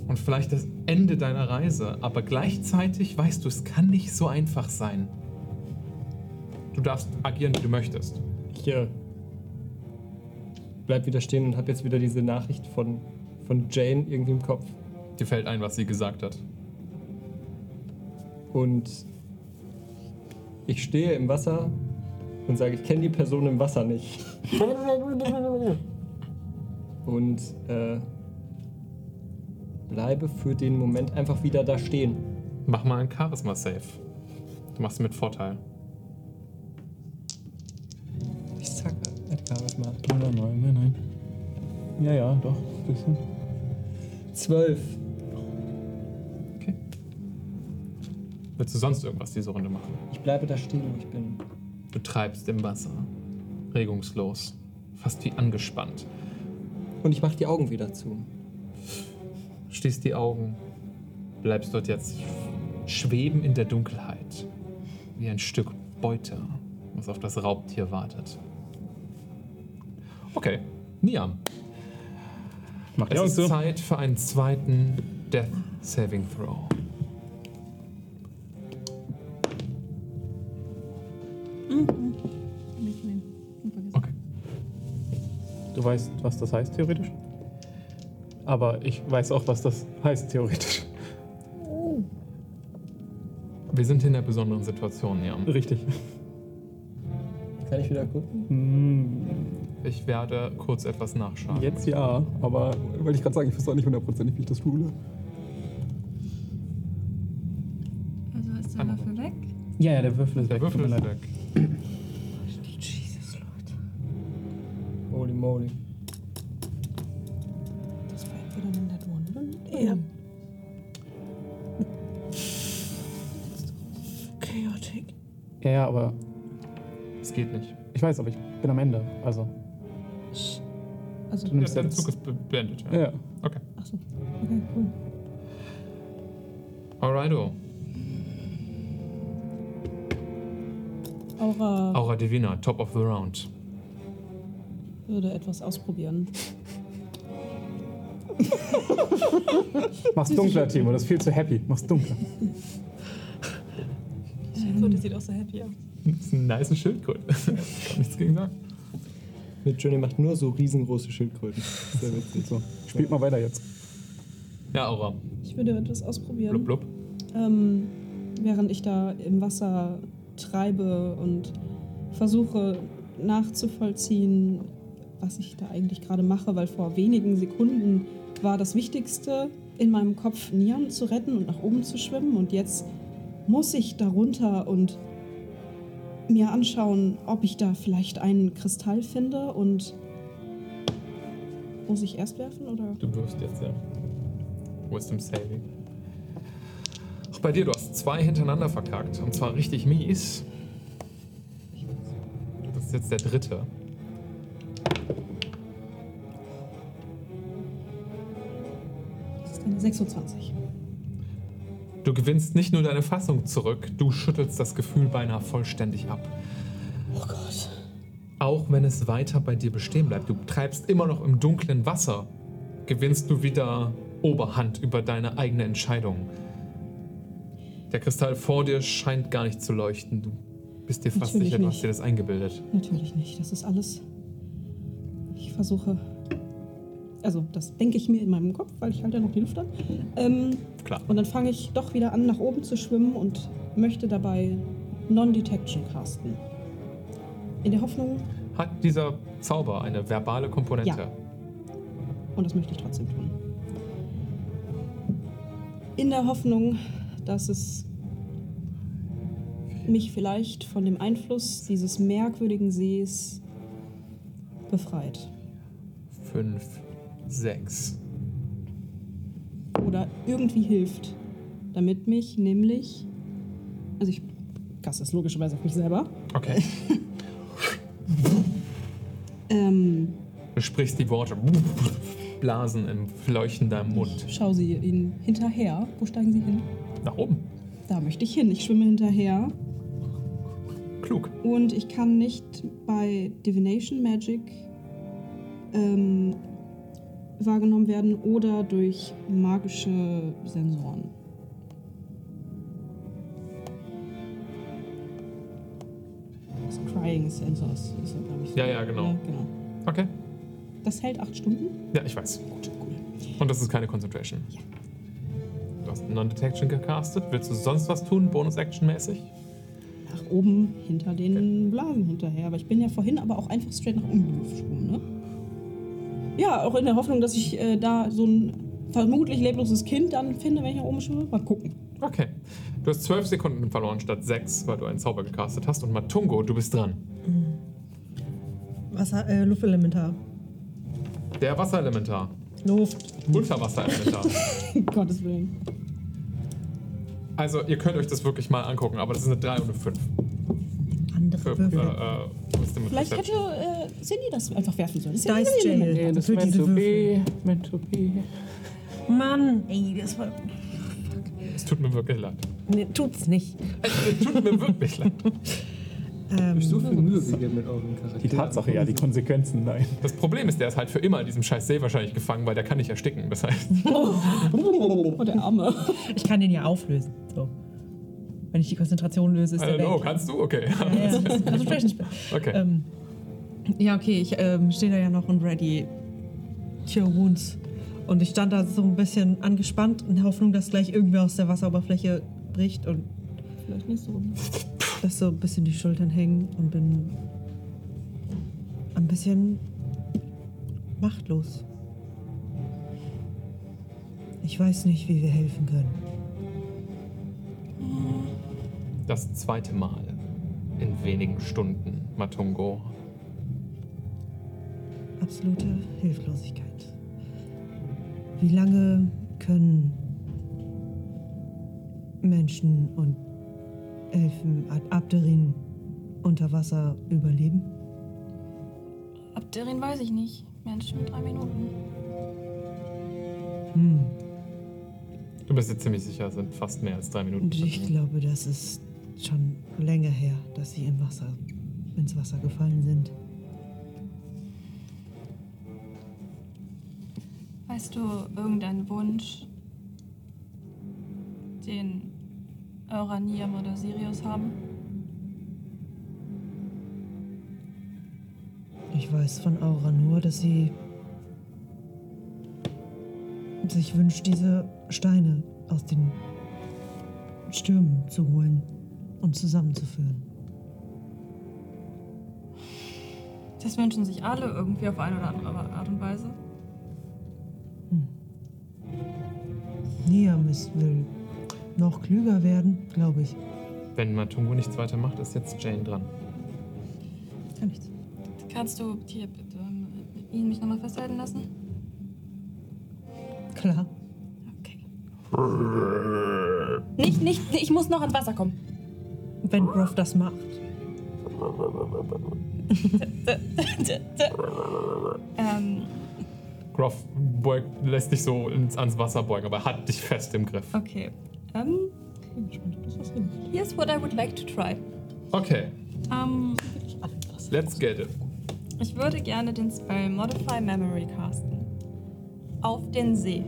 Und vielleicht das Ende deiner Reise, aber gleichzeitig weißt du, es kann nicht so einfach sein. Du darfst agieren, wie du möchtest. Ich äh, bleib wieder stehen und habe jetzt wieder diese Nachricht von, von Jane irgendwie im Kopf. Dir fällt ein, was sie gesagt hat. Und ich stehe im Wasser und sage, ich kenne die Person im Wasser nicht. Und äh, bleibe für den Moment einfach wieder da stehen. Mach mal ein Charisma-Save. Du machst mit Vorteil. Edgar, was mal. Nein, nein, nein, nein. Ja, ja, doch. Bisschen. Zwölf. Okay. Willst du sonst irgendwas diese Runde machen? Ich bleibe da stehen, wo ich bin. Du treibst im Wasser. Regungslos. Fast wie angespannt. Und ich mache die Augen wieder zu. Schließt die Augen. Bleibst dort jetzt schweben in der Dunkelheit. Wie ein Stück Beute, was auf das Raubtier wartet. Okay, Niam. Mach die Es ist zu. Zeit für einen zweiten Death Saving Throw. Unvergessen. Okay. Du weißt, was das heißt, theoretisch? Aber ich weiß auch, was das heißt, theoretisch. Wir sind in einer besonderen Situation, Niam. Richtig. Kann ich wieder gucken? Hm, Ich werde kurz etwas nachschauen. Jetzt ja, aber wollte ich gerade sagen, ich weiß auch nicht hundertprozentig, wie ich das tue. Also ist der. Würfel weg? Ja, ja, der Würfel ist Der weg. Würfel tut mir ist leid. weg. Jesus, Leute. Holy moly. Das war entweder ein Nat One oder Ja. ein Chaotic. Ja, ja, aber Es geht nicht. ich weiß, aber ich bin am Ende. Also, Also, du nimmst Der jetzt. Zug ist be- beendet. Ja, ja. Okay. achso. Okay, cool. Alrighto. Aura Aura Divina, top of the round. würde etwas ausprobieren. Mach's dunkler, Timo, das ist viel zu happy. Mach's dunkler. Die Schildkröte sieht auch so happy aus. Das ist ein nice Schildkröte. Kann nichts gegen sagen. Mit Johnny macht nur so riesengroße Schildkröten. Sehr witzig. So, spielt mal weiter jetzt. Ja, Aura. Ich würde etwas ausprobieren. Blub, blub. Ähm, während ich da im Wasser treibe und versuche nachzuvollziehen, was ich da eigentlich gerade mache, weil vor wenigen Sekunden war das Wichtigste in meinem Kopf, Nian zu retten und nach oben zu schwimmen und jetzt muss ich darunter und mir anschauen, ob ich da vielleicht einen Kristall finde und muss ich erst werfen oder? Du wirst jetzt, ja. Wisdom Saving. Auch bei dir, du hast zwei hintereinander verkackt. Und zwar richtig mies. Das ist jetzt der dritte. Das ist eine 26. Du gewinnst nicht nur deine Fassung zurück, du schüttelst das Gefühl beinahe vollständig ab. Oh Gott. Auch wenn es weiter bei dir bestehen bleibt, du treibst immer noch im dunklen Wasser, gewinnst du wieder Oberhand über deine eigene Entscheidung. Der Kristall vor dir scheint gar nicht zu leuchten. Du bist dir fast Natürlich sicher, du hast dir das eingebildet. Natürlich nicht. Das ist alles. Ich versuche. Also, das denke ich mir in meinem Kopf, weil ich halte ja noch die Luft an. Ähm, Klar. und dann fange ich doch wieder an, nach oben zu schwimmen und möchte dabei Non-Detection casten. In der Hoffnung, Hat dieser Zauber eine verbale Komponente? Ja. und das möchte ich trotzdem tun. In der Hoffnung, dass es mich vielleicht von dem Einfluss dieses merkwürdigen Sees befreit. Fünf, sechs. Oder irgendwie hilft. Damit mich nämlich. Also ich kaste es logischerweise auf mich selber. Okay. Ähm, Du sprichst die Worte. Blasen im leuchtender Mund. ich schaue sie ihnen hinterher. Wo steigen sie hin? Nach oben. Da möchte ich hin. Ich schwimme hinterher. Klug. Und ich kann nicht bei Divination Magic ähm, wahrgenommen werden oder durch magische Sensoren. Scrying Sensors ist ja, glaube ich. Ja, ja, genau. genau. Okay. Das hält acht Stunden. Ja, ich weiß. Gut, cool. Und das ist keine Concentration. Ja. Du hast Non-Detection gecastet. Willst du sonst was tun, Bonus-Action-mäßig? Nach oben hinter den Blasen hinterher. Aber ich bin ja vorhin aber auch einfach straight nach unten geschwommen, ne? Ja, auch in der Hoffnung, dass ich äh, da so ein vermutlich lebloses Kind dann finde, wenn ich nach oben schwimme. Mal gucken. Okay. Du hast zwölf Sekunden verloren statt sechs, weil du einen Zauber gecastet hast. Und Matungo, du bist dran. Wasser, äh, Luftelementar. Der Wasserelementar. Luft. Unterwasserelementar. Gottes Willen. also, ihr könnt euch das wirklich mal angucken, aber das ist eine 3 und eine 5. Andere Für, äh, Würfel. äh, and Vielleicht hätte äh, Cindy das einfach werfen sollen. Das ist. Element. Nee, das Für meant to be, meant to be. Mann, ey, das war. Es tut mir wirklich leid. Nee, tut's nicht. Es tut mir wirklich leid. Ähm, so viel Mühe gegeben mit euren Charakteren. Die Tatsache, ja, die Konsequenzen, nein. Das Problem ist, der ist halt für immer in diesem scheiß See wahrscheinlich gefangen, weil der kann nicht ersticken. Das heißt, Oh, der Arme. ich kann den ja auflösen. So. Wenn ich die Konzentration löse, ist I der don't know, weg. kannst du? Okay. Ja, ja, Spell. Okay. Ähm, ja, okay, ich ähm, stehe da ja noch und ready. Cure Wounds. Und ich stand da so ein bisschen angespannt in der Hoffnung, dass gleich irgendwer aus der Wasseroberfläche bricht und Vielleicht nicht so. dass so ein bisschen die Schultern hängen und bin ein bisschen machtlos. Ich weiß nicht, wie wir helfen können. Das zweite Mal in wenigen Stunden, Matungo. Absolute Hilflosigkeit. Wie lange können Menschen und Elfen, Ad- Abderin unter Wasser überleben? Abderin weiß ich nicht. Menschen, drei Minuten. Hm. Du bist dir ziemlich sicher, es sind fast mehr als drei Minuten. Und ich glaube, das ist schon länger her, dass sie im Wasser, ins Wasser gefallen sind. Weißt du irgendeinen Wunsch, den Euranium oder Sirius haben? Ich weiß von Aura nur, dass sie sich wünscht, diese Steine aus den Stürmen zu holen und zusammenzuführen. Das wünschen sich alle irgendwie auf eine oder andere Art und Weise. Niamis will noch klüger werden, glaube ich. Wenn Matungo nichts weiter macht, ist jetzt Jane dran. Kann nichts. Kannst du hier bitte ähm, ihn mich nochmal festhalten lassen? Klar. Okay. Nicht, nicht, ich muss noch ans Wasser kommen. Wenn Groff das macht. ähm, Groff beugt, lässt dich so ins, ans Wasser beugen, aber hat dich fest im Griff. okay. Ähm, here's what I would like to try. Okay, Ähm, let's get it. ich würde gerne den Spell Modify Memory casten. Auf den See.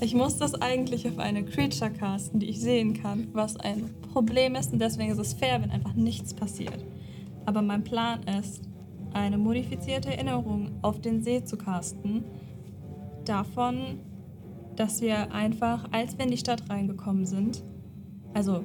Ich muss das eigentlich auf eine Creature casten, die ich sehen kann, was ein Problem ist und deswegen ist es fair, wenn einfach nichts passiert. Aber mein Plan ist, eine modifizierte Erinnerung auf den See zu casten, davon, dass wir einfach, als wir in die Stadt reingekommen sind, also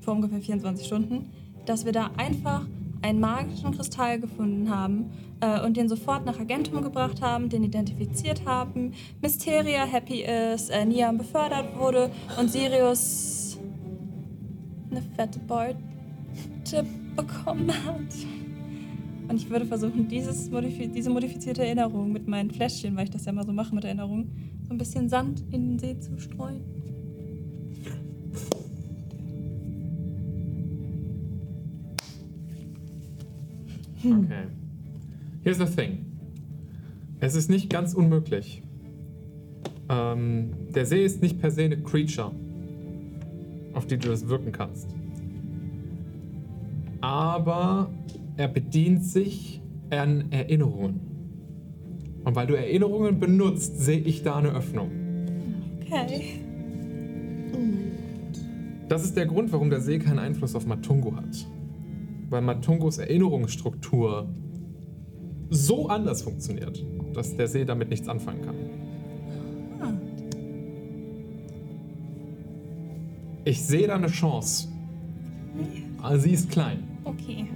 vor ungefähr 24 Stunden, dass wir da einfach einen magischen Kristall gefunden haben äh, und den sofort nach Agentum gebracht haben, den identifiziert haben, Mysteria happy ist, äh, Niam befördert wurde und Sirius eine fette Beut Tipp bekommen hat. Und ich würde versuchen, dieses modifi diese modifizierte Erinnerung mit meinen Fläschchen, weil ich das ja mal so mache mit Erinnerungen, so ein bisschen Sand in den See zu streuen. Okay. Here's the thing. Es ist nicht ganz unmöglich. Ähm, der See ist nicht per se eine Creature, auf die du das wirken kannst. Aber er bedient sich an Erinnerungen. Und weil du Erinnerungen benutzt, sehe ich da eine Öffnung. Okay. Das ist der Grund, warum der See keinen Einfluss auf Matungo hat. Weil Matungos Erinnerungsstruktur so anders funktioniert, dass der See damit nichts anfangen kann. Ich sehe da eine Chance. Aber sie ist klein. Okay.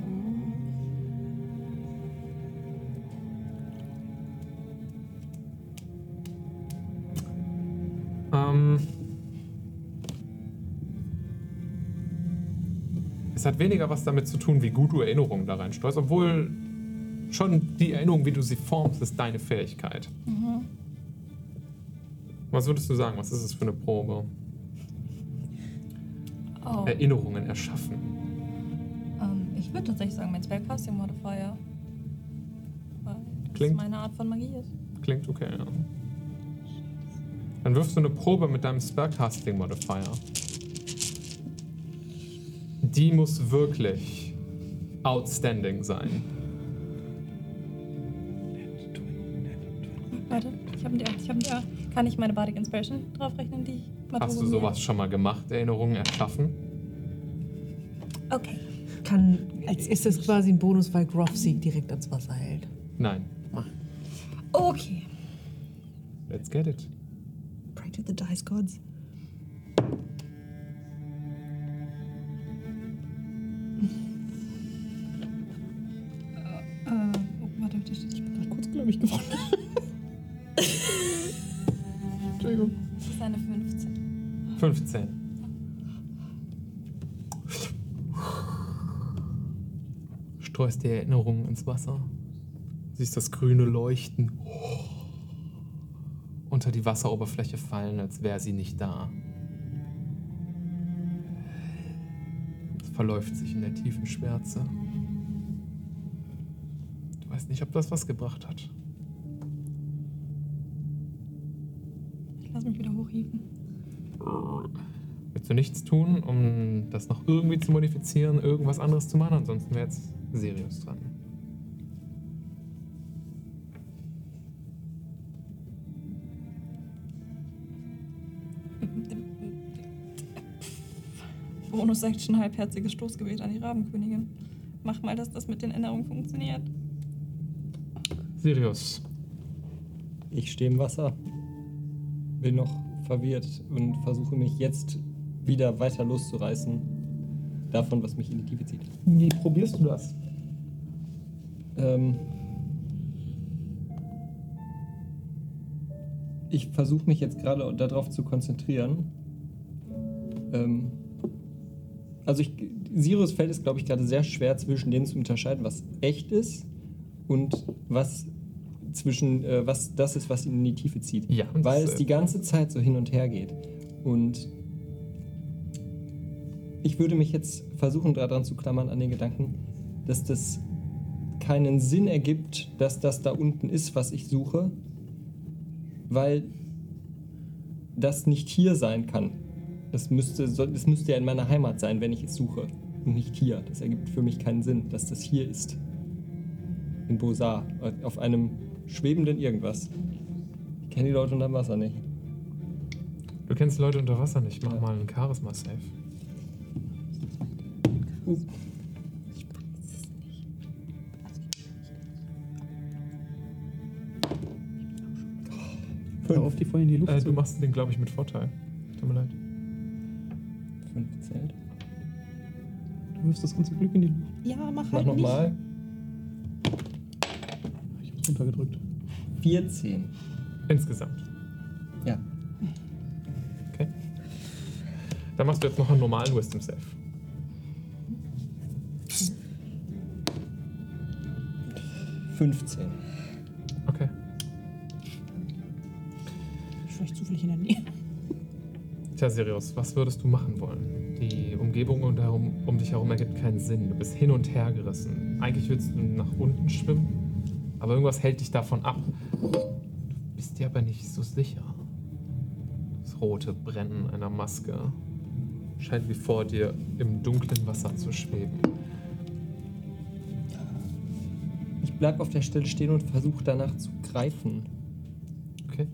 Ähm, es hat weniger was damit zu tun, wie gut du Erinnerungen da reinsteuerst, obwohl schon die Erinnerung, wie du sie formst, ist deine Fähigkeit. Was würdest du sagen? Was ist es für eine Probe? Oh. Erinnerungen erschaffen. Ähm, ich würde tatsächlich sagen, mein Spellcasting Modifier. Weil das Klingt. meine Art von Magie ist. Klingt okay, ja. Dann wirfst du eine Probe mit deinem Spellcasting Modifier. Die muss wirklich outstanding sein. Warte, ich habe einen D8, ich habe einen D8. Kann ich meine Bardic Inspiration draufrechnen, die ich Hast du sowas schon mal gemacht, Erinnerungen erschaffen? Okay. Kann, ist das quasi ein Bonus, weil Groff Sieg direkt ans Wasser hält? Nein. Okay. Let's get it. Pray to the dice gods. Bin gerade kurz, glaube ich, gewonnen. Entschuldigung. Das ist eine 15. 15. Streust die Erinnerungen ins Wasser. Siehst das grüne Leuchten unter die Wasseroberfläche fallen, als wäre sie nicht da. Es verläuft sich in der tiefen Schwärze. Du weißt nicht, ob das was gebracht hat. Ich lasse mich wieder hochhieven. Willst du nichts tun, um das noch irgendwie zu modifizieren, irgendwas anderes zu machen? Ansonsten wäre jetzt Sirius dran. Bonus-Action, halbherziges Stoßgebet an die Rabenkönigin. Mach mal, dass das mit den Erinnerungen funktioniert. Sirius, Ich stehe im Wasser, bin noch verwirrt und versuche mich jetzt wieder weiter loszureißen davon, was mich in die Tiefe zieht. Wie probierst du das? Ähm ich versuche mich jetzt gerade darauf zu konzentrieren. Ähm also ich, Sirius fällt es, glaube ich, gerade sehr schwer zwischen denen zu unterscheiden, was echt ist und was zwischen äh, was das ist, was ihn in die Tiefe zieht. Ja, Weil es äh, die ganze Zeit so hin und her geht. Und ich würde mich jetzt versuchen, daran zu klammern, an den Gedanken, dass das keinen Sinn ergibt, dass das da unten ist, was ich suche, weil das nicht hier sein kann. Das müsste, das müsste ja in meiner Heimat sein, wenn ich es suche. Und nicht hier. Das ergibt für mich keinen Sinn, dass das hier ist. In Bosar. Auf einem schwebenden Irgendwas. Ich kenne die Leute unterm Wasser nicht. du kennst Leute unter Wasser nicht. Mach mal einen Charisma-Save. Hör auf, die vorhin in die Luft Äh, du machst den, glaube ich, mit Vorteil. Tut mir leid. Fünf zählt. Du wirfst das ganze Glück in die Luft. Ja, mach Mach halt nochmal runtergedrückt. 14. Insgesamt. Ja. Okay. Dann machst du jetzt noch einen normalen Wisdom Save. Fünfzehn. Okay. Vielleicht zufällig in der Nähe. Tja, Sirius, was würdest du machen wollen? Die Umgebung um, um dich herum ergibt keinen Sinn. Du bist hin und her gerissen. Eigentlich willst du nach unten schwimmen, aber irgendwas hält dich davon ab. Du bist dir aber nicht so sicher. Das rote Brennen einer Maske scheint wie vor dir im dunklen Wasser zu schweben. Ich bleib auf der Stelle stehen und versuche danach zu greifen. Okay.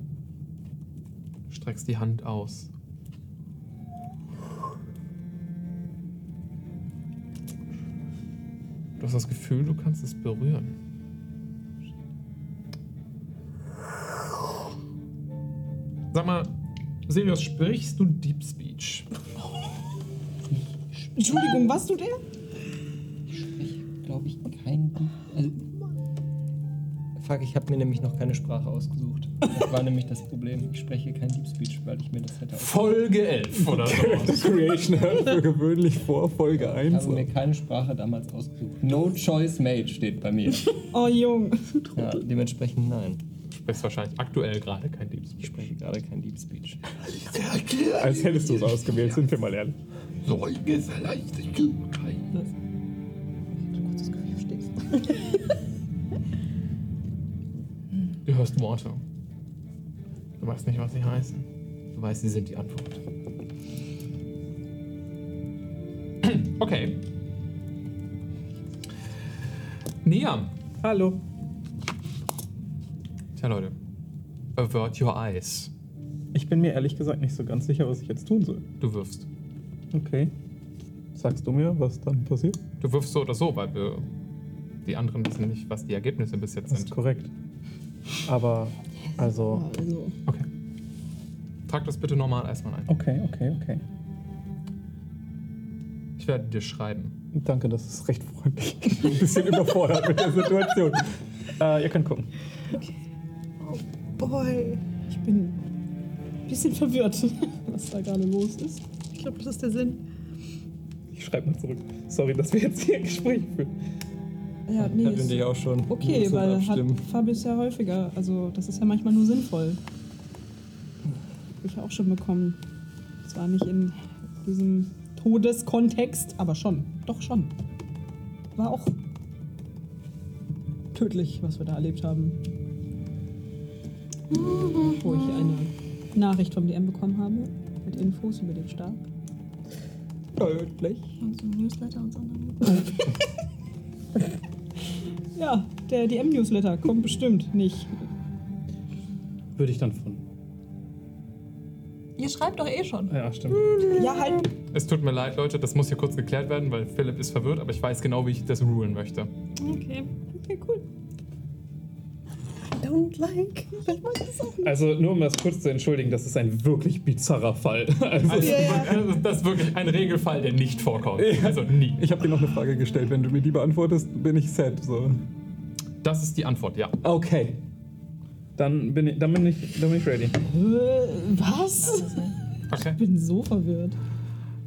Streckst die Hand aus. Du hast das Gefühl, du kannst es berühren. Sirius, sprichst du Deep Speech? Entschuldigung, was du der? Ich spreche, glaube ich, kein. Also, fuck, ich habe mir nämlich noch keine Sprache ausgesucht. Das war nämlich das Problem. Ich spreche kein Deep Speech, weil ich mir das hätte ausgesucht. Folge 11 oder so. Creation hört für gewöhnlich vor Folge Ich 1. habe mir keine Sprache damals ausgesucht. No choice made steht bei mir. Oh, Jung. Ja, dementsprechend nein. Du sprichst wahrscheinlich aktuell gerade kein Deep Ich Speech. spreche gerade kein Deep Speech. Als hättest du es ausgewählt, sind wir mal ehrlich. Säuge Leichtigkeit. Kurzes Gefühl, verstehst Du hörst Worte. Du weißt nicht, was sie heißen. Du weißt, sie sind die Antwort. Okay. Niam. Hallo. Tja, Leute. Avert your eyes. Ich bin mir ehrlich gesagt nicht so ganz sicher, was ich jetzt tun soll. Du wirfst. Okay. Sagst du mir, was dann passiert? Du wirfst so oder so, weil wir. Die anderen wissen nicht, was die Ergebnisse bis jetzt Das ist sind. korrekt. Aber, also, Also, Okay. Trag das bitte normal erstmal ein. okay, okay, okay. Ich werde dir schreiben. Danke, das ist recht freundlich. Ich bin ein bisschen überfordert mit der Situation. Äh, ihr könnt gucken. Boy. Ich bin ein bisschen verwirrt, was da gerade los ist. Ich glaube, das ist der Sinn. Ich schreibe mal zurück. Sorry, dass wir jetzt hier ein Gespräch führen. Ja, nee. da bin ist ich auch schon. okay, weil hat abstimmen. Fabius ja häufiger. Also, das ist ja manchmal nur sinnvoll. Hab ich ja auch schon bekommen. Zwar nicht in diesem Todeskontext, aber schon. Doch schon. War auch tödlich, was wir da erlebt haben. Wo ich eine Nachricht vom DM bekommen habe mit Infos über den Stab. Deutlich. Und so ein Newsletter und so. Ja, der DM-Newsletter kommt bestimmt nicht. Würde ich dann von. Ihr schreibt doch eh schon. Ja, stimmt. Ja, halt. Es tut mir leid, Leute, das muss hier kurz geklärt werden, weil Philipp ist verwirrt, aber ich weiß genau, wie ich das rulen möchte. Okay. Okay, cool. Don't like. Ich mag das auch nicht. Also, nur um das kurz zu entschuldigen, das ist ein wirklich bizarrer Fall. Also, Also, Das ist wirklich ein Regelfall, der nicht vorkommt. Also nie. ich habe dir noch eine Frage gestellt. Wenn du mir die beantwortest, bin ich set. So. Das ist die Antwort, ja. Okay. Dann bin ich, dann bin ich, dann bin ich ready. Was? Okay. Ich bin so verwirrt.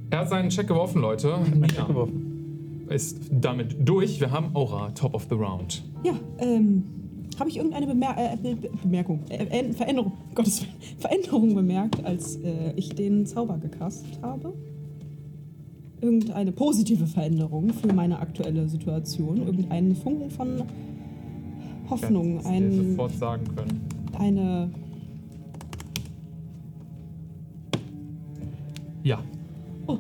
Er hat seinen Check geworfen, Leute. Check Mia geworfen. ist damit durch. Wir haben Aura, Top of the Round. Ja, ähm, habe ich irgendeine Bemer äh, Be Be Bemerkung, äh, äh, Veränderung, Gottes Willen, Veränderung bemerkt, als äh, ich den Zauber gecastet habe? Irgendeine positive Veränderung für meine aktuelle Situation? Irgendeinen Funken von Hoffnung? Dir Ein, sofort sagen können. eine. Ja. Oh.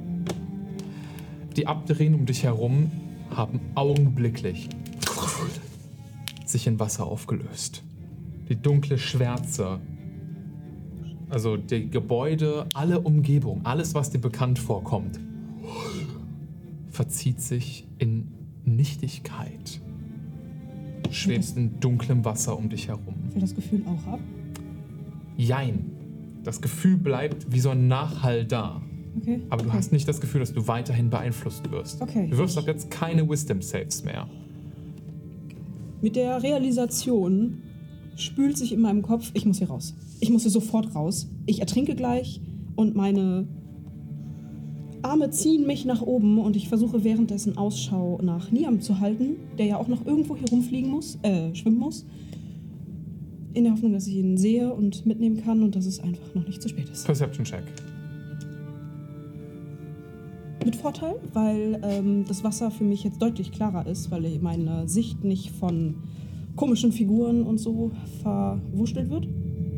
Die Abdrehen um dich herum haben augenblicklich sich in Wasser aufgelöst. Die dunkle Schwärze, also die Gebäude, alle Umgebung, alles, was dir bekannt vorkommt, verzieht sich in Nichtigkeit. Schwebst in dunklem Wasser um dich herum. Fällt das Gefühl auch ab? Jein. Das Gefühl bleibt wie so ein Nachhall da. Okay. Aber du okay. hast nicht das Gefühl, dass du weiterhin beeinflusst wirst. Okay. Du wirfst ab jetzt keine Wisdom Saves mehr. Mit der Realisation spült sich in meinem Kopf, ich muss hier raus. Ich muss hier sofort raus. Ich ertrinke gleich und meine Arme ziehen mich nach oben und ich versuche währenddessen Ausschau nach Niam zu halten, der ja auch noch irgendwo hier rumfliegen muss, äh, schwimmen muss. In der Hoffnung, dass ich ihn sehe und mitnehmen kann und dass es einfach noch nicht zu spät ist. Perception Check. Mit Vorteil, weil ähm, das Wasser für mich jetzt deutlich klarer ist, weil meine Sicht nicht von komischen Figuren und so verwurschtelt wird.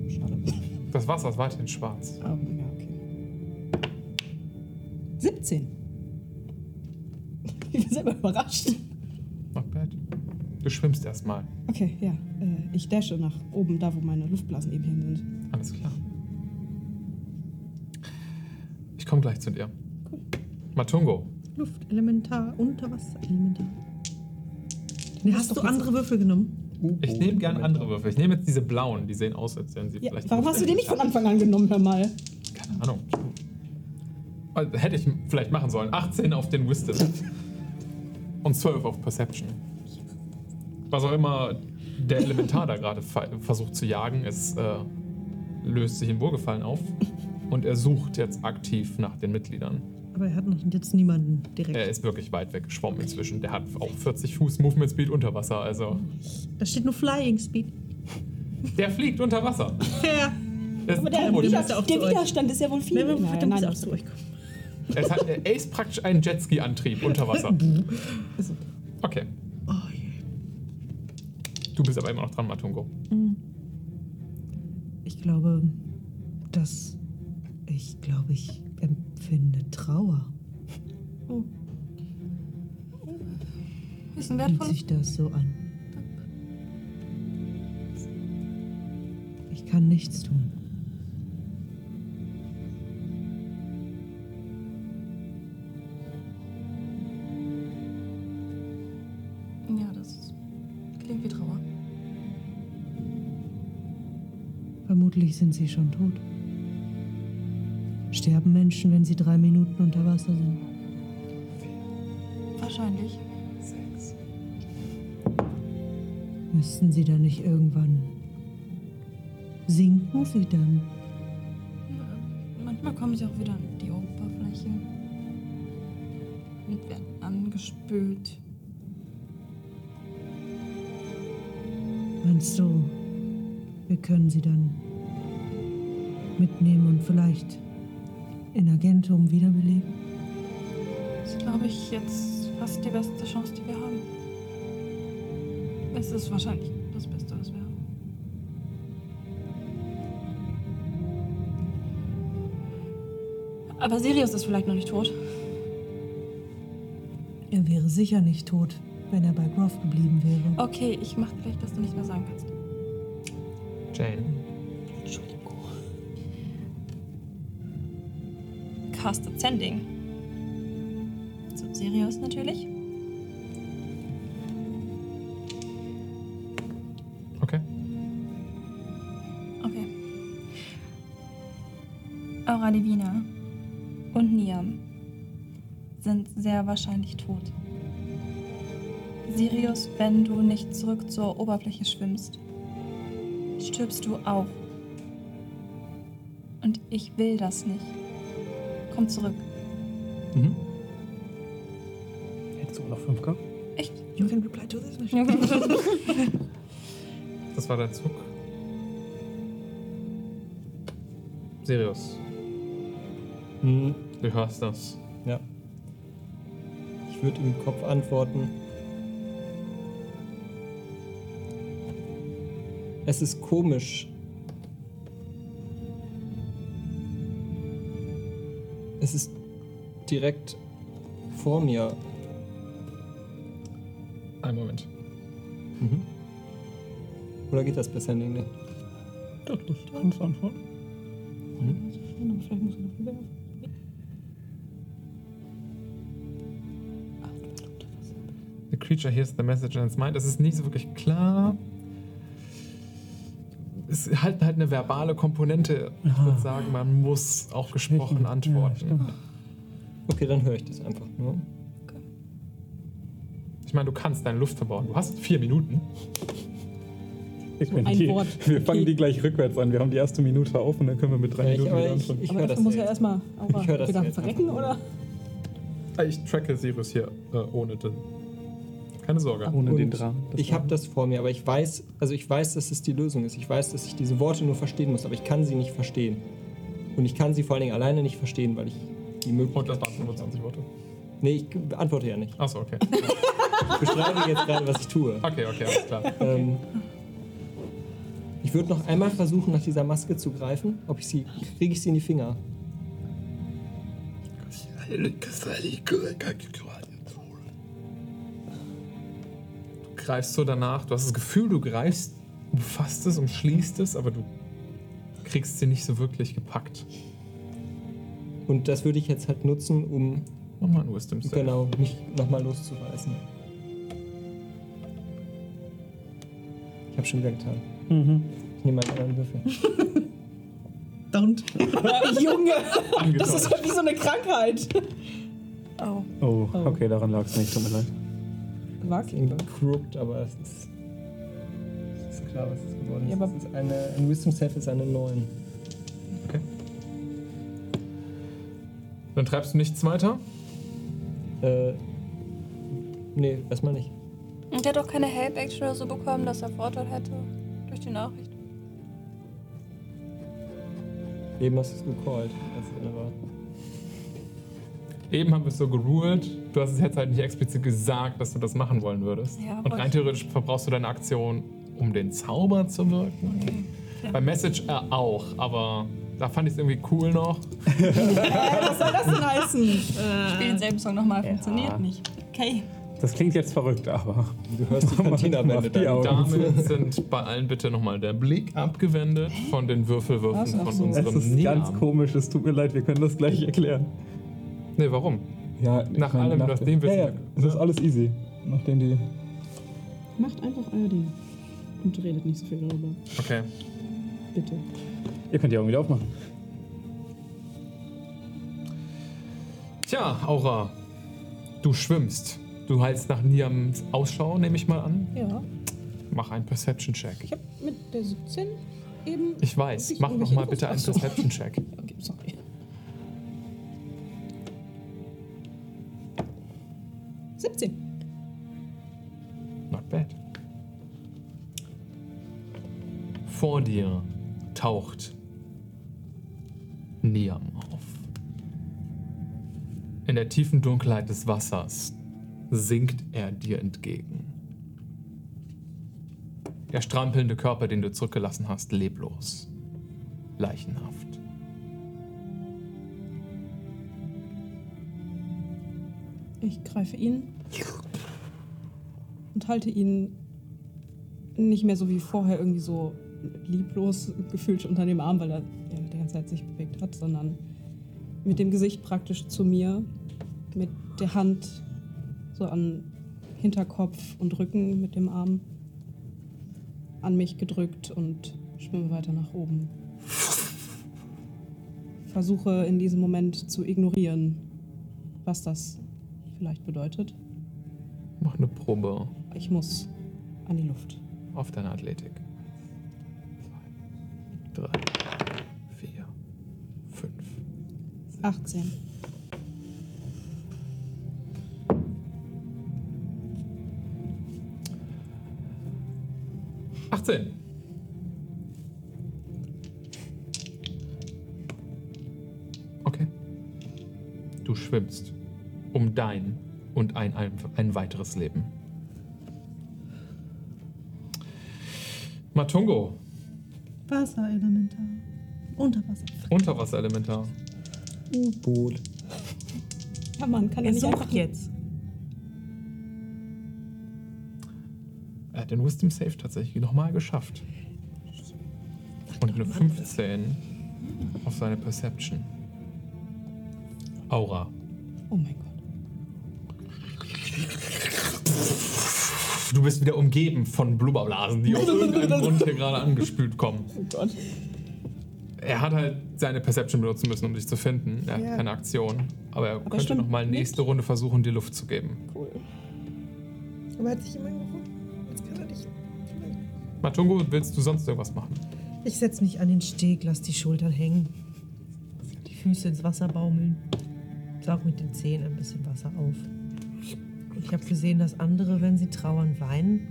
Schade. Das Wasser ist weiterhin schwarz. Ähm, ja, okay. 17. Ich bin selber überrascht. Not bad. Du schwimmst erstmal. Okay, ja. Äh, ich dashe nach oben, da wo meine Luftblasen eben hin sind. Alles klar. Ich komme gleich zu dir. Matungo. Luftelementar, Unterwasserelementar. Nee, hast du andere Würfel genommen? Ich nehme gerne andere Würfel. Ich nehme jetzt diese blauen, die sehen aus, als wären sie Ja, vielleicht. warum hast du den nicht von Anfang an genommen, hör mal? Keine Ahnung. Also, hätte ich vielleicht machen sollen. 18 auf den Wisdom. Und 12 auf Perception. Was auch immer der Elementar da gerade versucht zu jagen, es äh, löst sich in Wohlgefallen auf. Und er sucht jetzt aktiv nach den Mitgliedern. Aber er hat noch jetzt niemanden direkt. Er ist wirklich weit weg geschwommen inzwischen. Der hat auch 40 Fuß Movement Speed unter Wasser. Also, da steht nur Flying Speed. der fliegt unter Wasser. Ja. Das Aber der, Turbo- Wider müsste auch der. Widerstand ist ja wohl viel. Nee, Nein, dann nein, er auch zu euch kommen. Es hat, er ist praktisch ein Jetski-Antrieb unter Wasser. Okay. Oh je. Du bist aber immer noch dran, Matungo. Ich glaube, dass. Ich glaube, ich empfinde Trauer. Ist ein Fühlt wertvoll. sich das so an? Ich kann nichts tun. Ja, das klingt wie Trauer. Vermutlich sind sie schon tot. Sterben Menschen, wenn sie drei Minuten unter Wasser sind? Wahrscheinlich. Müssten sie dann nicht irgendwann sinken sie dann? Manchmal kommen sie auch wieder an die Oberfläche und werden angespült. Meinst du, wir können sie dann mitnehmen und vielleicht in Agentum wiederbeleben? Das ist, glaube ich, jetzt fast die beste Chance, die wir haben. Es ist wahrscheinlich das Beste, was wir haben. Aber Sirius ist vielleicht noch nicht tot. Er wäre sicher nicht tot, wenn er bei Groff geblieben wäre. Okay, ich mach gleich, dass du nicht mehr sagen kannst. Jane. Casted Sending. Zu Sirius natürlich. Okay. Okay. Aura Divina und Niam sind sehr wahrscheinlich tot. Sirius, wenn du nicht zurück zur Oberfläche schwimmst, stirbst du auch. Und ich will das nicht. Komm zurück. Mhm. Hättest du noch 5K? Echt? You can reply to this. Das war der Zug. Sirius, Hm, du hörst das. ja. Ich würde im Kopf antworten. Es ist komisch. Es ist direkt vor mir. Einen Moment. Mhm. Oder geht das per Sending nicht? Doch, das kannst du antworten. Vielleicht muss er dafür werfen. The creature hears the message in its mind. Es ist nicht so wirklich klar. Ist halt halt eine verbale Komponente. Ich Aha. würde sagen, man muss auch gesprochen Ja, antworten. stimmt. Okay, dann höre ich das einfach nur. ich meine, du kannst deine Luft verbauen. Du hast vier Minuten. Wir, können ein die, Wort. wir fangen die gleich rückwärts an. Wir haben die erste Minute auf und dann können wir mit drei Ja, ich- Minuten aber wieder ich- anfangen. ich Aber höre dafür das muss ja er erstmal Ich höre das verrecken, oder? Ah, Ich tracke Sirius hier äh, ohne den. Keine Sorge. Ohne Und den. Das ich habe das vor mir, aber ich weiß, also ich weiß, dass es die Lösung ist. Ich weiß, dass ich diese Worte nur verstehen muss, aber ich kann sie nicht verstehen. Und ich kann sie vor allen Dingen alleine nicht verstehen, weil ich die Möglichkeit. Und das waren 25 Worte. Nee, ich beantworte ja nicht. Achso, okay. Ich beschreibe jetzt gerade, was ich tue. Okay, okay, alles klar. Ähm, ich würde noch einmal versuchen, nach dieser Maske zu greifen. Ob ich sie. Kriege ich sie in die Finger? Greifst so danach, du hast das Gefühl, du greifst, umfasst es, umschließt es, aber du kriegst sie nicht so wirklich gepackt. Und das würde ich jetzt halt nutzen, um Mach mal ein Wisdom Save. genau mich nochmal loszureißen. Ich habe schon wieder getan. Mhm. Ich nehme einen anderen Würfel. Don't. Junge, das ist halt wie so eine Krankheit. Oh. Oh, okay, daran lag es nicht. Tut mir leid. Wag. Irgendwie crooked, aber es ist, es ist klar, was es geworden ist. Ja, aber- es ist eine, ein Wisdom Save ist eine 9. Dann treibst du nichts weiter? Äh, nee, erstmal nicht. Und der hat doch keine Help-Action oder so bekommen, dass er Vorteil hätte. Durch die Nachricht. Eben hast du es gecallt, als es war. Eben haben wir es so geruled. Du hast es jetzt halt nicht explizit gesagt, dass du das machen wollen würdest. Ja, Und rein theoretisch verbrauchst du deine Aktion, um den Zauber zu wirken. Bei Message äh, auch, aber da fand ich es irgendwie cool noch. Was soll das denn heißen? Spiel denselben Song nochmal, funktioniert nicht. Okay. Das klingt jetzt verrückt, aber. Du hörst die Cantina-Wände. Damit sind bei allen bitte nochmal der Blick abgewendet von den Würfelwürfen von. Es unserem ist ganz Niam. komisch, es tut mir leid, wir können das gleich erklären. Nee, warum? Ja, Nach allem, nachdem wir- Ja, ja, es ist alles easy. Nachdem die. Macht einfach euer Ding. Und redet nicht so viel darüber. Okay. Bitte. Ihr könnt die Augen wieder aufmachen. Tja, Aura, du schwimmst. Du hältst nach Niams Ausschau, nehme ich mal an. Ja. Mach einen Perception-Check. Ich habe mit der 17 eben. Ich weiß. Mach irgendwelche noch mal Infos- bitte einen. Perception-Check. Okay, sorry. Vor dir taucht Niam auf. In der tiefen Dunkelheit des Wassers sinkt er dir entgegen. Der strampelnde Körper, den du zurückgelassen hast, leblos, leichenhaft. Ich greife ihn und halte ihn nicht mehr so wie vorher irgendwie so lieblos gefühlt unter dem Arm, weil er ja, die ganze Zeit sich bewegt hat, sondern mit dem Gesicht praktisch zu mir, mit der Hand so an Hinterkopf und Rücken mit dem Arm an mich gedrückt und schwimme weiter nach oben. Versuche in diesem Moment zu ignorieren, was das vielleicht bedeutet. Mach eine Probe Ich muss an die Luft. auf deine Athletik. 18. Achtzehn. Okay. Du schwimmst um dein und ein, ein, ein weiteres Leben. Matungo, Wasserelementar. Unterwasser. Unterwasserelementar. U-Boot. Ja, man kann ja Er nicht sucht einfach jetzt. Er hat den Wisdom Save tatsächlich nochmal geschafft. Und eine 15 auf seine Perception. Aura. Oh mein Gott. Du bist wieder umgeben von Blubberblasen, die aus irgendeinem Grund hier gerade angespült kommen. Oh Gott. Er hat halt seine Perception benutzen müssen, um dich zu finden. Er hat Ja. keine Aktion. Aber er könnte stimmt nochmal nächste Runde versuchen, dir Luft zu geben. Cool. Aber er hat sich immer gefunden. Jetzt kann er nicht. Matungo, willst du sonst irgendwas machen? Ich setze mich an den Steg, lass die Schultern hängen. Die Füße ins Wasser baumeln. saug mit den Zehen ein bisschen Wasser auf. Ich habe gesehen, dass andere, wenn sie trauern, weinen.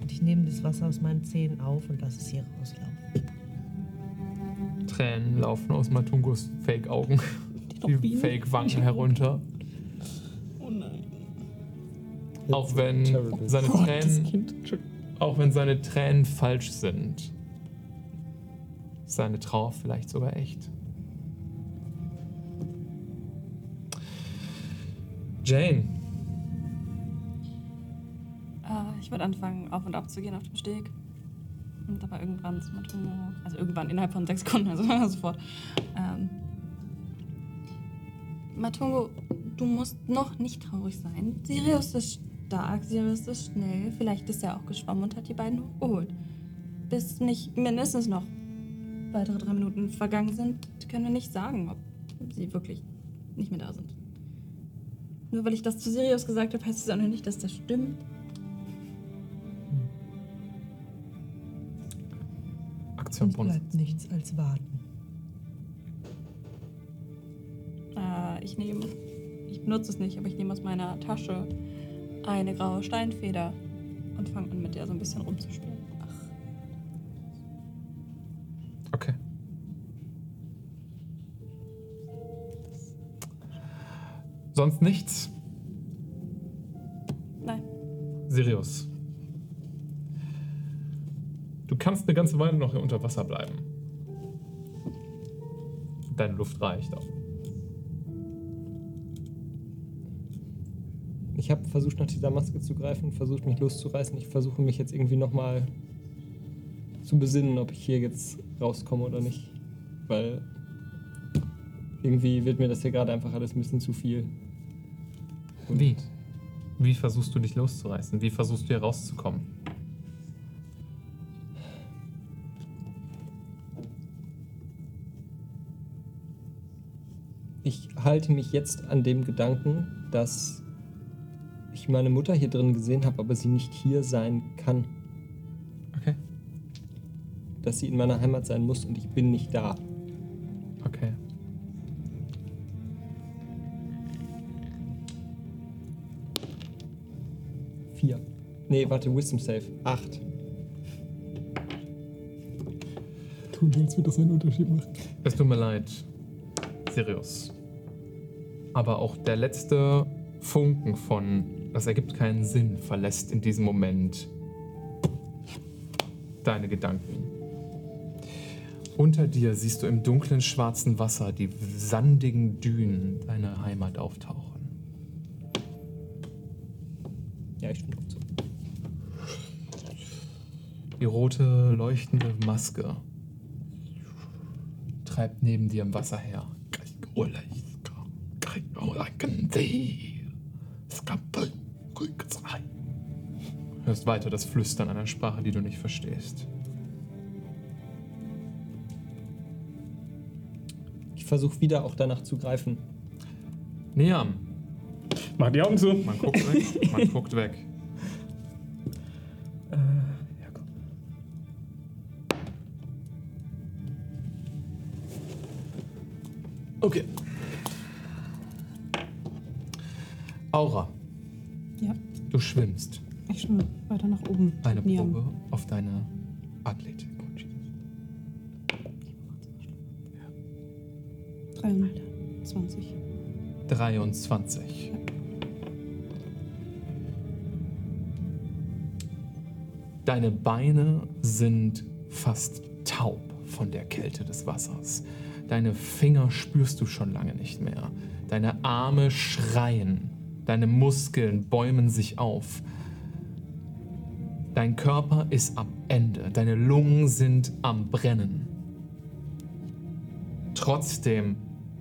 Und ich nehme das Wasser aus meinen Zähnen auf und lasse es hier rauslaufen. Tränen laufen aus Matungos Fake-Augen, die Fake-Wangen herunter. Oh nein. Auch wenn Terrible. seine Gott, das Tränen, auch wenn seine Tränen falsch sind, ist seine Trauer vielleicht sogar echt. Jane, Äh, ich würde anfangen, auf und ab zu gehen auf dem Steg. Und dabei irgendwann zu Matungo, also irgendwann innerhalb von sechs Sekunden, also sofort. Ähm, Matungo, du musst noch nicht traurig sein. Sirius ist stark, Sirius ist schnell. Vielleicht ist er auch geschwommen und hat die beiden hochgeholt. Bis nicht mindestens noch weitere drei Minuten vergangen sind, können wir nicht sagen, ob sie wirklich nicht mehr da sind. Nur weil ich das zu Sirius gesagt habe, heißt es auch noch nicht, dass das stimmt. Uns bleibt nichts als warten. Äh, ich nehme, ich benutze es nicht, aber ich nehme aus meiner Tasche eine graue Steinfeder und fange an, mit der so ein bisschen rumzuspielen. Ach, Okay. Sonst nichts? nein. Sirius. Du kannst eine ganze Weile noch hier unter Wasser bleiben. Deine Luft reicht auch. Ich habe versucht, nach dieser Maske zu greifen, versucht, mich loszureißen. Ich versuche mich jetzt irgendwie nochmal zu besinnen, ob ich hier jetzt rauskomme oder nicht. Weil irgendwie wird mir das hier gerade einfach alles ein bisschen zu viel. Und Wie? Wie versuchst du dich loszureißen? Wie versuchst du hier rauszukommen? Halte mich jetzt an dem Gedanken, dass ich meine Mutter hier drin gesehen habe, aber sie nicht hier sein kann. Okay. Dass sie in meiner Heimat sein muss und ich bin nicht da. Okay. Vier. Nee, warte, Wisdom Save. Acht. Tun wir, als würde das einen Unterschied machen. Es tut mir leid, Sirius. Aber auch der letzte Funken von das ergibt keinen Sinn verlässt in diesem Moment deine Gedanken. Unter dir siehst du im dunklen schwarzen Wasser die sandigen Dünen deiner Heimat auftauchen. Ja, ich stimme zu. Die rote leuchtende Maske treibt neben dir im Wasser her. Hörst weiter das Flüstern einer Sprache, die du nicht verstehst. Ich versuche wieder auch danach zu greifen. Niam, Mach die Augen zu. man guckt weg. Man guckt weg. Aura, Ja, du schwimmst. ich schwimme weiter nach oben. Eine Niam. Probe auf deine Athletik. 23. 23. Deine Beine sind fast taub von der Kälte des Wassers. Deine Finger spürst du schon lange nicht mehr. Deine Arme schreien. Deine Muskeln bäumen sich auf. Dein Körper ist am Ende. Deine Lungen sind am Brennen. Trotzdem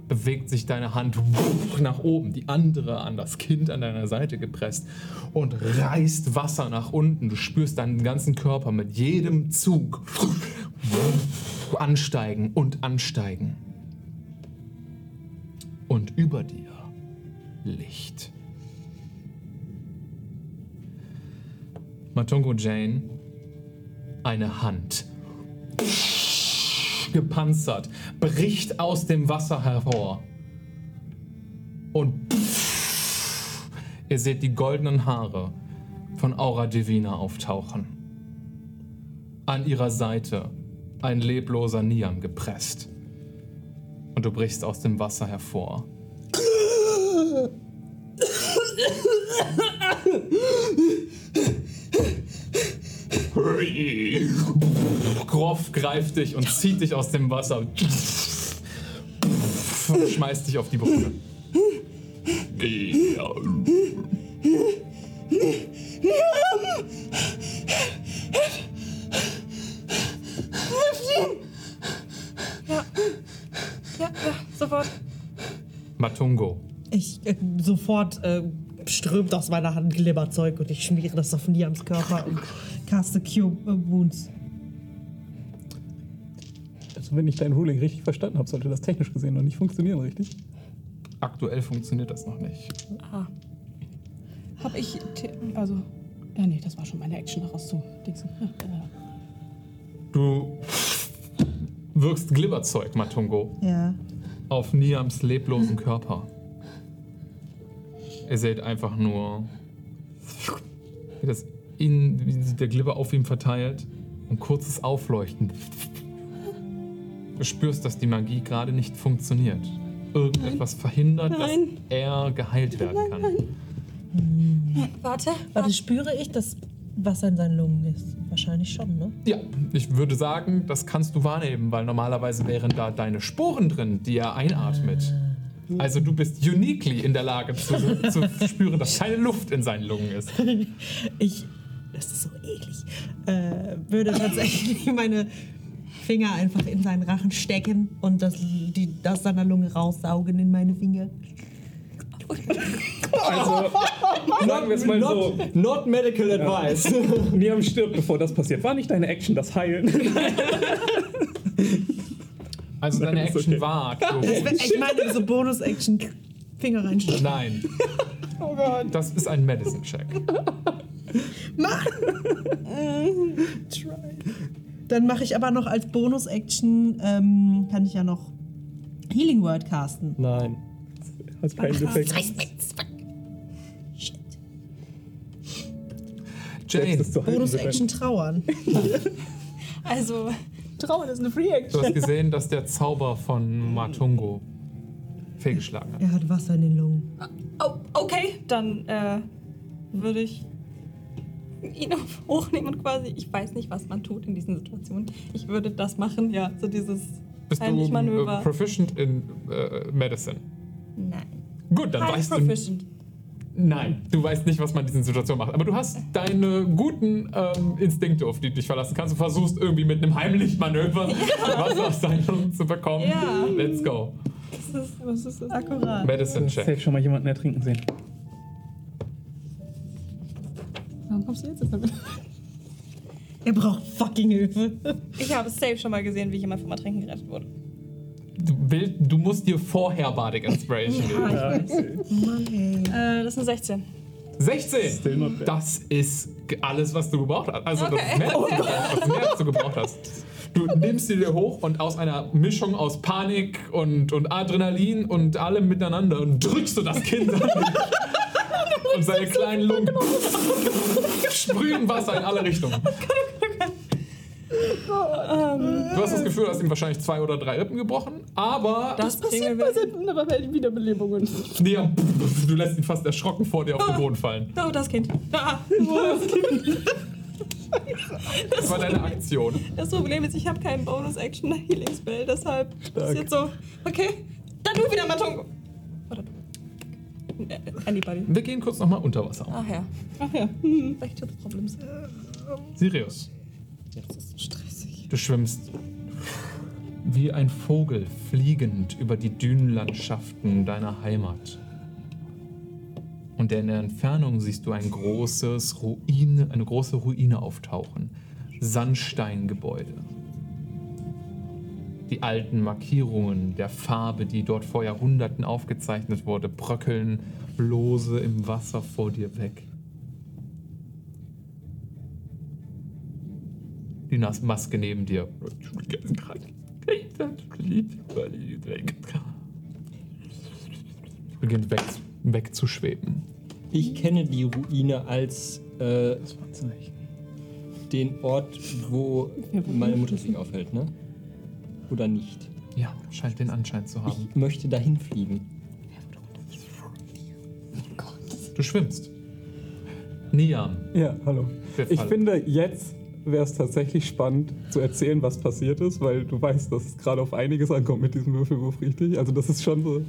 bewegt sich deine Hand nach oben, die andere an das Kind an deiner Seite gepresst und reißt Wasser nach unten. Du spürst deinen ganzen Körper mit jedem Zug ansteigen und ansteigen. Und über dir Licht. Matongo Jane, eine Hand gepanzert, bricht aus dem Wasser hervor. Und ihr seht die goldenen Haare von Aura Divina auftauchen. An ihrer Seite ein lebloser Niam gepresst. Und du brichst aus dem Wasser hervor. Groff greift dich und zieht dich aus dem Wasser. Und schmeißt dich auf die Brücke. Ja, ja, sofort. Matungo. Ich äh, sofort äh, strömt aus meiner Hand Glibberzeug und ich schmiere das auf Niams Körper und caste Cure äh, Wounds. Also wenn ich dein Ruling richtig verstanden habe, sollte das technisch gesehen noch nicht funktionieren, richtig? Aktuell funktioniert das noch nicht. Ah. Hab ich. Also. Ja, nee, das war schon meine Action daraus zu dingsen. Ja, äh, Du wirkst Glibberzeug, Matungo, Ja. auf Niams leblosen Körper. Ihr seht einfach nur, wie, das sich der Glibber auf ihm verteilt und kurzes Aufleuchten. Du spürst, dass die Magie gerade nicht funktioniert. Irgendetwas verhindert, Nein. dass er geheilt werden kann. Warte. Warte, spüre ich das Wasser in seinen Lungen ist? Wahrscheinlich schon, ne? Ja, ich würde sagen, das kannst du wahrnehmen, weil normalerweise wären da deine Sporen drin, die er einatmet. Also du bist uniquely in der Lage zu, zu spüren, dass keine Luft in seinen Lungen ist. Ich, das ist so eklig, äh, würde tatsächlich meine Finger einfach in seinen Rachen stecken und das, die, aus seiner Lunge raussaugen in meine Finger. Also, sagen wir es mal so. Not, not medical advice. Niam stirbt, bevor das passiert. War nicht deine Action das Heilen? Also deine Action okay. war Das wär, ich meine, so Bonus-Action, Finger reinstecken. Nein. Oh Gott. Das ist ein Medicine-Check. Mann! Dann mache ich aber noch als Bonus-Action, ähm, kann ich ja noch Healing Word casten. Nein. Hast keinen Effekt. Jane, Das zu halten, Bonus-Action trauern. Also, Trauern ist eine Free Action. du hast gesehen, dass der Zauber von Matungo fehlgeschlagen hat. Er hat Wasser in den Lungen. oh, okay, dann äh, würde ich ihn auf hochnehmen und quasi, ich weiß nicht, was man tut in diesen Situationen. Ich würde das machen, ja, so dieses Bist du heimlich äh, Manöver. proficient in äh, Medicine? Nein. Gut, dann High weißt du. proficient. Nein, du weißt nicht, was man in diesen Situationen macht. Aber du hast deine guten ähm, Instinkte, auf die du dich verlassen kannst. Du versuchst irgendwie mit einem Heimlichmanöver Wasser aus deinen Lungen zu bekommen. Ja. Let's go. Das ist, was ist das? Akkurat. Medicine Safe Check. schon mal jemanden ertrinken sehen. Warum kommst du jetzt damit? Er braucht fucking Hilfe. Ich habe safe schon mal gesehen, wie jemand vom Ertrinken gerettet wurde. Du, will, du musst dir vorher Bardic Inspiration geben. Mann, ey. Äh, das sind 16. 16! Still not bad. Das ist alles, was du gebraucht hast. Also das Okay. ist mehr, hast. Das mehr, als du gebraucht hast. Du nimmst sie dir hoch und aus einer Mischung aus Panik und, und Adrenalin und allem miteinander drückst du das Kind an. Und seine kleinen Lungen sprühen Wasser in alle Richtungen. Du hast das Gefühl, du hast ihm wahrscheinlich zwei oder drei Rippen gebrochen, aber Das Passiert bei aber bei Wiederbelebungen. nee, du lässt ihn fast erschrocken vor dir auf den Boden fallen. Oh, das Kind. Ah, Das war deine Aktion. das Problem ist, ich habe keinen Bonus-Action-Healing-Spell, deshalb ist jetzt so. Okay, dann du wieder, Matungo. Anybody. Wir gehen kurz nochmal unter Wasser. Ach ja. Ach ja. Back to the problems. Sirius, Das ist so stressig. du schwimmst wie ein Vogel fliegend über die Dünenlandschaften deiner Heimat. Und in der Entfernung siehst du ein großes Ruine, eine große Ruine auftauchen. Sandsteingebäude. Die alten Markierungen der Farbe, die dort vor Jahrhunderten aufgezeichnet wurde, bröckeln lose im Wasser vor dir weg. Die Maske neben dir. beginnt weg, wegzuschweben. Ich kenne die Ruine als äh, den Ort, wo meine Mutter sich aufhält, ne? Oder nicht? Ja, scheint den Anschein zu haben. Ich möchte dahin fliegen. Du schwimmst. Niam. Ja, hallo. Ich finde, jetzt wäre es tatsächlich spannend zu erzählen, was passiert ist, weil du weißt, dass es gerade auf einiges ankommt mit diesem Würfelwurf, richtig? Also das ist schon so...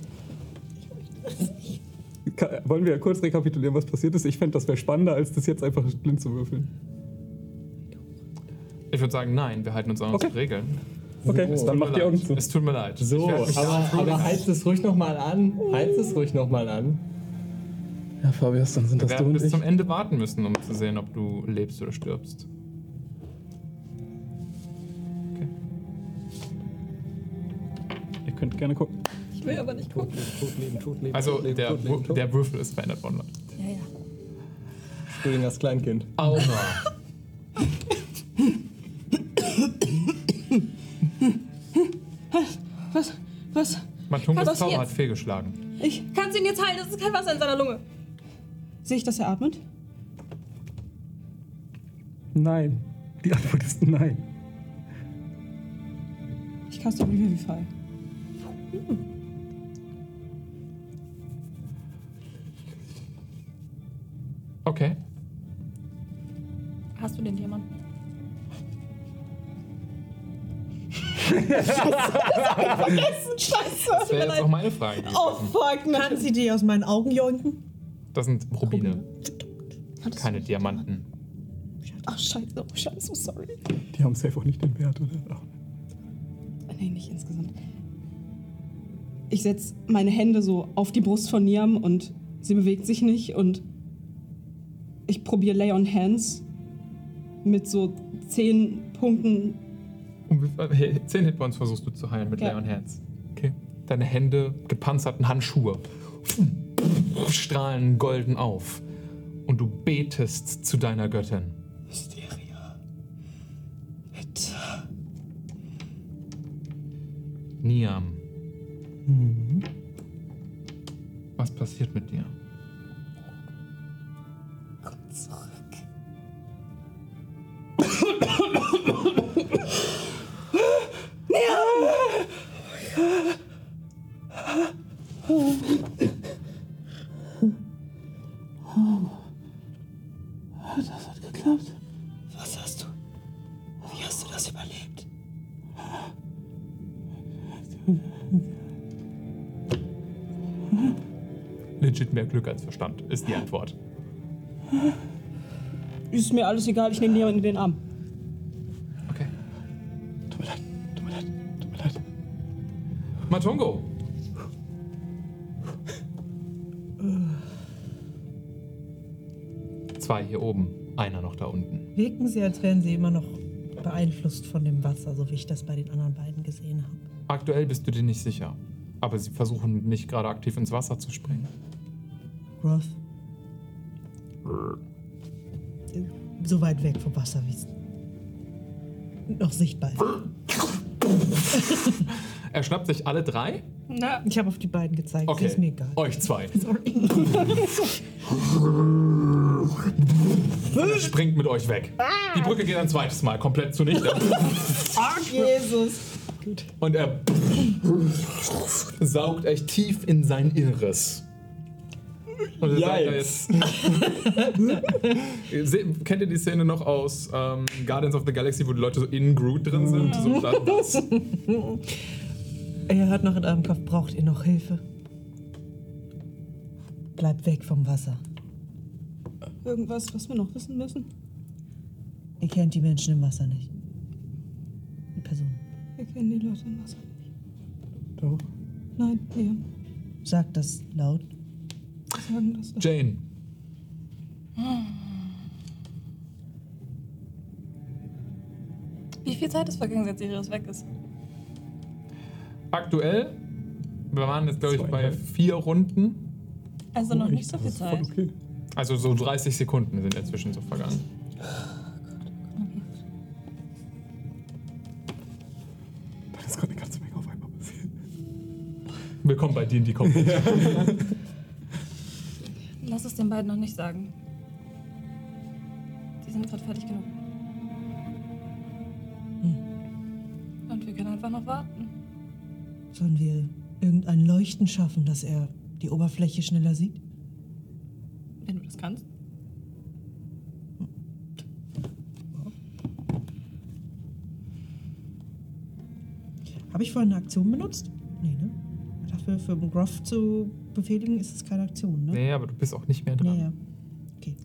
Wollen wir kurz rekapitulieren, was passiert ist? Ich fände, das wäre spannender, als das jetzt einfach blind zu würfeln. Ich würde sagen, nein, wir halten uns an unsere Okay. Regeln. Okay, Es dann macht die Augen zu. Es tut mir leid. So, aber, aber heizt es ruhig nochmal an. Heizt es ruhig nochmal an. Ja, Fabius, dann sind Wir das du werden und bis ich. zum Ende warten müssen, um zu sehen, ob du lebst oder stirbst. Okay. Ihr könnt gerne gucken. Ich will aber nicht gucken. Tot leben, tot leben. Also tot leben, der, tot leben, tot. der Würfel ist verändert worden. Ja, ja. Entschuldigung, das Kleinkind. Aura. Was? Was? Matungus Was Zauber hat fehlgeschlagen. Ich kannst ihn jetzt heilen, es ist kein Wasser in seiner Lunge. Sehe ich, dass er atmet? Nein. Die Antwort ist nein. Ich caste Revivify. Okay. Hast du den Diamanten? Das wäre jetzt auch meine Frage gewesen. Oh fuck, nein. Kann sie die aus meinen Augen jonken? Das sind Rubine, keine Diamanten. Ach, scheiße. Oh, scheiße, so sorry. Die haben safe auch nicht den Wert, oder? Ach. Nee, nicht insgesamt. Ich setze meine Hände so auf die Brust von Niam und sie bewegt sich nicht und ich probiere Lay on Hands mit so zehn Punkten. Um wie viel- hey, 10 Hitpoints versuchst du zu heilen mit Ja. Leon Hands. Okay. Deine Hände, gepanzerten Handschuhe, strahlen golden auf. Und du betest zu deiner Göttin. Mysteria. Mit. Niam. Was passiert mit dir? Ist mir alles egal, ich nehme jemanden in den Arm. Okay. Tut mir leid, tut mir leid, tut mir leid. Matungo. Zwei hier oben, einer noch da unten. Wirken sie, als wären sie immer noch beeinflusst von dem Wasser, so wie ich das bei den anderen beiden gesehen habe. Aktuell bist du dir nicht sicher. Aber sie versuchen nicht gerade aktiv ins Wasser zu springen. Roth. So weit weg vom Wasser, wie es noch sichtbar ist. Er schnappt sich alle drei. Na, Ich habe auf die beiden gezeigt. Okay. Ist mir egal. Euch zwei. Er springt mit euch weg. Die Brücke geht ein zweites Mal komplett zunichte. Jesus. Und er saugt euch tief in sein Inneres. Und ihr seid da jetzt. Se- Kennt ihr die Szene noch aus ähm, Guardians of the Galaxy, wo die Leute so in Groot drin sind? So da- das. Ihr hört noch in eurem Kopf, braucht ihr noch Hilfe? Bleibt weg vom Wasser. Irgendwas, was wir noch wissen müssen? Ihr kennt die Menschen im Wasser nicht. Die Person. Wir kennen die Leute im Wasser nicht. Doch. Nein, wir Sagt das laut. Das. Jane. wie viel Zeit ist vergangen, seit Sirius weg ist? Aktuell, wir waren jetzt, glaube ich, bei vier Runden. Also noch Oh, nicht so viel Das Zeit. Okay. Also so 30 Sekunden sind inzwischen so vergangen. Da ist gerade eine ganze Menge auf einmal passiert. Willkommen bei D&D Company. Lass es den beiden noch nicht sagen. Die sind gerade fertig genug. Und wir können einfach noch warten. Sollen wir irgendein Leuchten schaffen, dass er die Oberfläche schneller sieht? Wenn du das kannst. Habe ich vorhin eine Aktion benutzt? Nee, ne? Dafür für den Groff zu befehligen ist es keine Aktion, ne? nee, aber du bist auch nicht mehr dran. Ja, ja. Okay.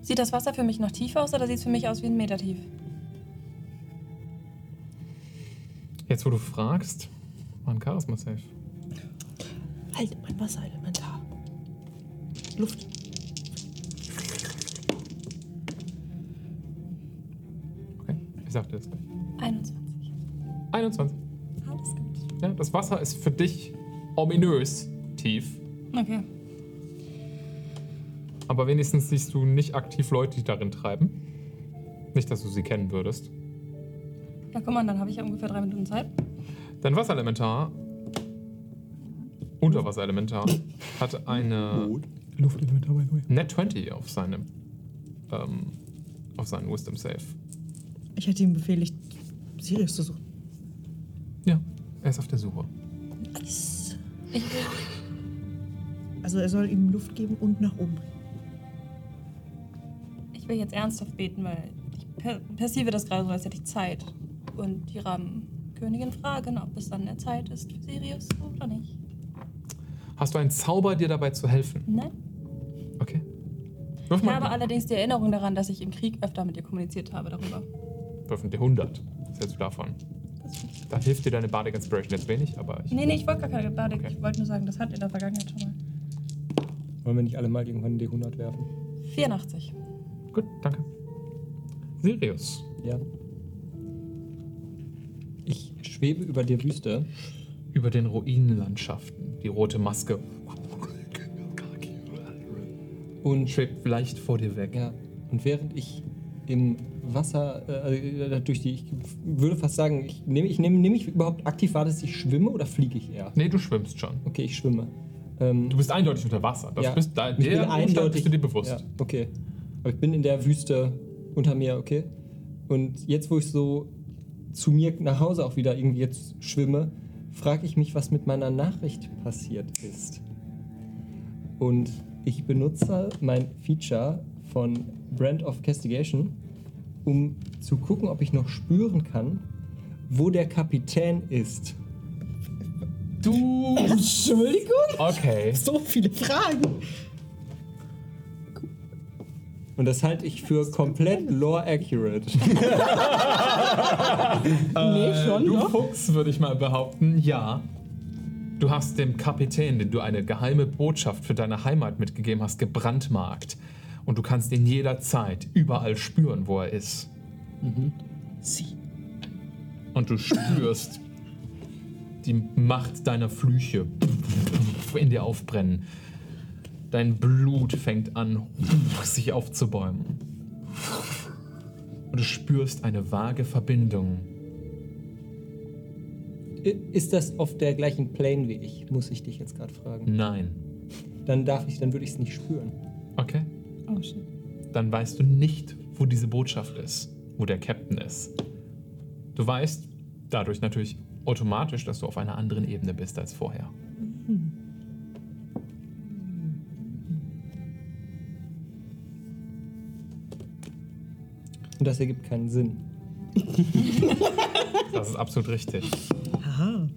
Sieht das Wasser für mich noch tief aus oder sieht es für mich aus wie ein Meter tief? Jetzt, wo du fragst, war ein Charisma-Safe. Halt, mein Wasserelementar. Luft. Okay, ich sagte das gleich. 21. 21. Ja, das Wasser ist für dich ominös tief. Okay. Aber wenigstens siehst du nicht aktiv Leute, die darin treiben. Nicht, dass du sie kennen würdest. Na guck mal, dann habe ich ja ungefähr drei Minuten Zeit. Dein Wasserelementar, Unterwasserelementar, hat eine Luftelementar, by the way. Net 20 auf seinem, ähm, auf seinen Wisdom Save. Ich hätte ihm befehligt, Sirius zu suchen. Ja, er ist auf der Suche. Nice. Ich will, Also er soll ihm Luft geben und nach oben bringen. ich will jetzt ernsthaft beten, weil ich per perceive das gerade so, als hätte ich Zeit. Und die Rahmenkönigin fragen, ob es dann der Zeit ist für Sirius oder nicht. Hast du einen Zauber, dir dabei zu helfen? Nein. Okay. Wirf Ich habe mal. allerdings die Erinnerung daran, dass ich im Krieg öfter mit ihr kommuniziert habe darüber. Wirf ein D100. Was hältst du davon? Da hilft dir deine Bardic Inspiration jetzt wenig, aber ich. Nee, nee, ich wollte gar keine Badik. Okay. Ich wollte nur sagen, das hat in der Vergangenheit schon mal. Wollen wir nicht alle mal irgendwann einen D100 werfen? 84. Gut, danke. Sirius. Ja. Ich schwebe über der Wüste. Über den Ruinenlandschaften. Die rote Maske Und schwebt leicht vor dir weg. Ja, und während ich im Wasser, äh, durch die, ich würde fast sagen, ich nehme, ich nehme, nehme ich überhaupt aktiv wahr, dass ich schwimme oder fliege ich eher? Nee, du schwimmst schon. Okay, ich schwimme. Ähm, Du bist eindeutig unter Wasser. Das ja, bist, da, ich bin der Umstand bist du dir bewusst. Ja, okay. Aber ich bin in der Wüste unter mir, okay? Und jetzt, wo ich so zu mir nach Hause auch wieder irgendwie jetzt schwimme, frage ich mich, was mit meiner Nachricht passiert ist. Und ich benutze mein Feature von Brand of Castigation, um zu gucken, ob ich noch spüren kann, wo der Kapitän ist. Du. Entschuldigung? Okay. So viele Fragen. Und das halte ich für komplett lore accurate. nee, schon Du doch. Fuchs, würde ich mal behaupten, ja. Du hast dem Kapitän, dem du eine geheime Botschaft für deine Heimat mitgegeben hast, gebrandmarkt. Und du kannst ihn jederzeit überall spüren, wo er ist. Sie. Und du spürst die Macht deiner Flüche in dir aufbrennen. Dein Blut fängt an, sich aufzubäumen. Und du spürst eine vage Verbindung. Ist das auf der gleichen Plane wie ich? Muss ich dich jetzt gerade fragen. Nein. Dann darf ich, dann würde ich es nicht spüren. Okay. Oh shit. Dann weißt du nicht, wo diese Botschaft ist, wo der Captain ist. Du weißt dadurch natürlich automatisch, dass du auf einer anderen Ebene bist als vorher. Und das ergibt keinen Sinn. Das ist absolut richtig. Aha.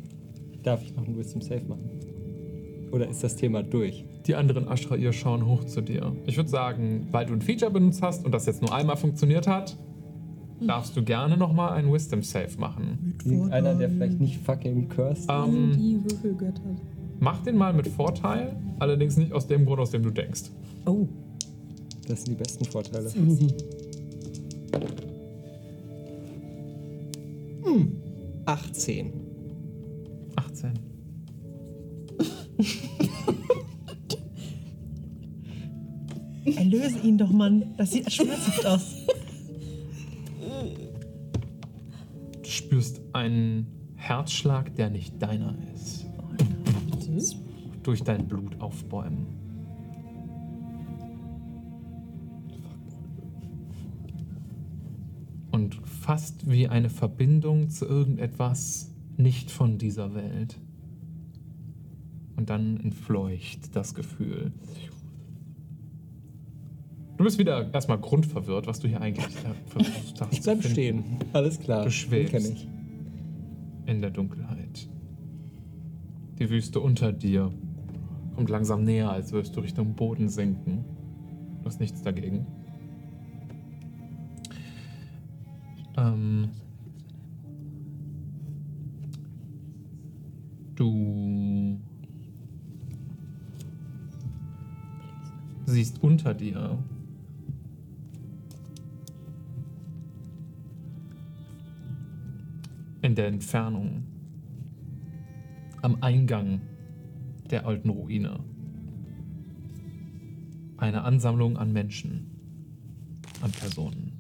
Darf ich noch einen Wisdom Save machen? Oder ist das Thema durch? Die anderen Ashrair schauen hoch zu dir. Ich würde sagen, weil du ein Feature benutzt hast und das jetzt nur einmal funktioniert hat, darfst du gerne nochmal einen Wisdom Save machen. Irgendeiner, der vielleicht nicht fucking cursed Ähm, Die Würfelgötter. mach den mal mit Vorteil, allerdings nicht aus dem Grund, aus dem du denkst. Oh. Das sind die besten Vorteile. Hm. 18. 18. Erlöse ihn doch, Mann. Das sieht schmerzhaft aus. Du spürst einen Herzschlag, der nicht deiner ist, durch dein Blut aufbäumen. Und fast wie eine Verbindung zu irgendetwas nicht von dieser Welt. Und dann entfleucht das Gefühl. Du bist wieder erstmal grundverwirrt, was du hier eigentlich versucht hast. Ich bleib stehen. Alles klar. Du schwebst. Ich. in der Dunkelheit. Die Wüste unter dir kommt langsam näher, als würdest du Richtung Boden sinken. Du hast nichts dagegen. Ähm, du siehst unter dir in der Entfernung am Eingang der alten Ruine eine Ansammlung an Menschen, an Personen.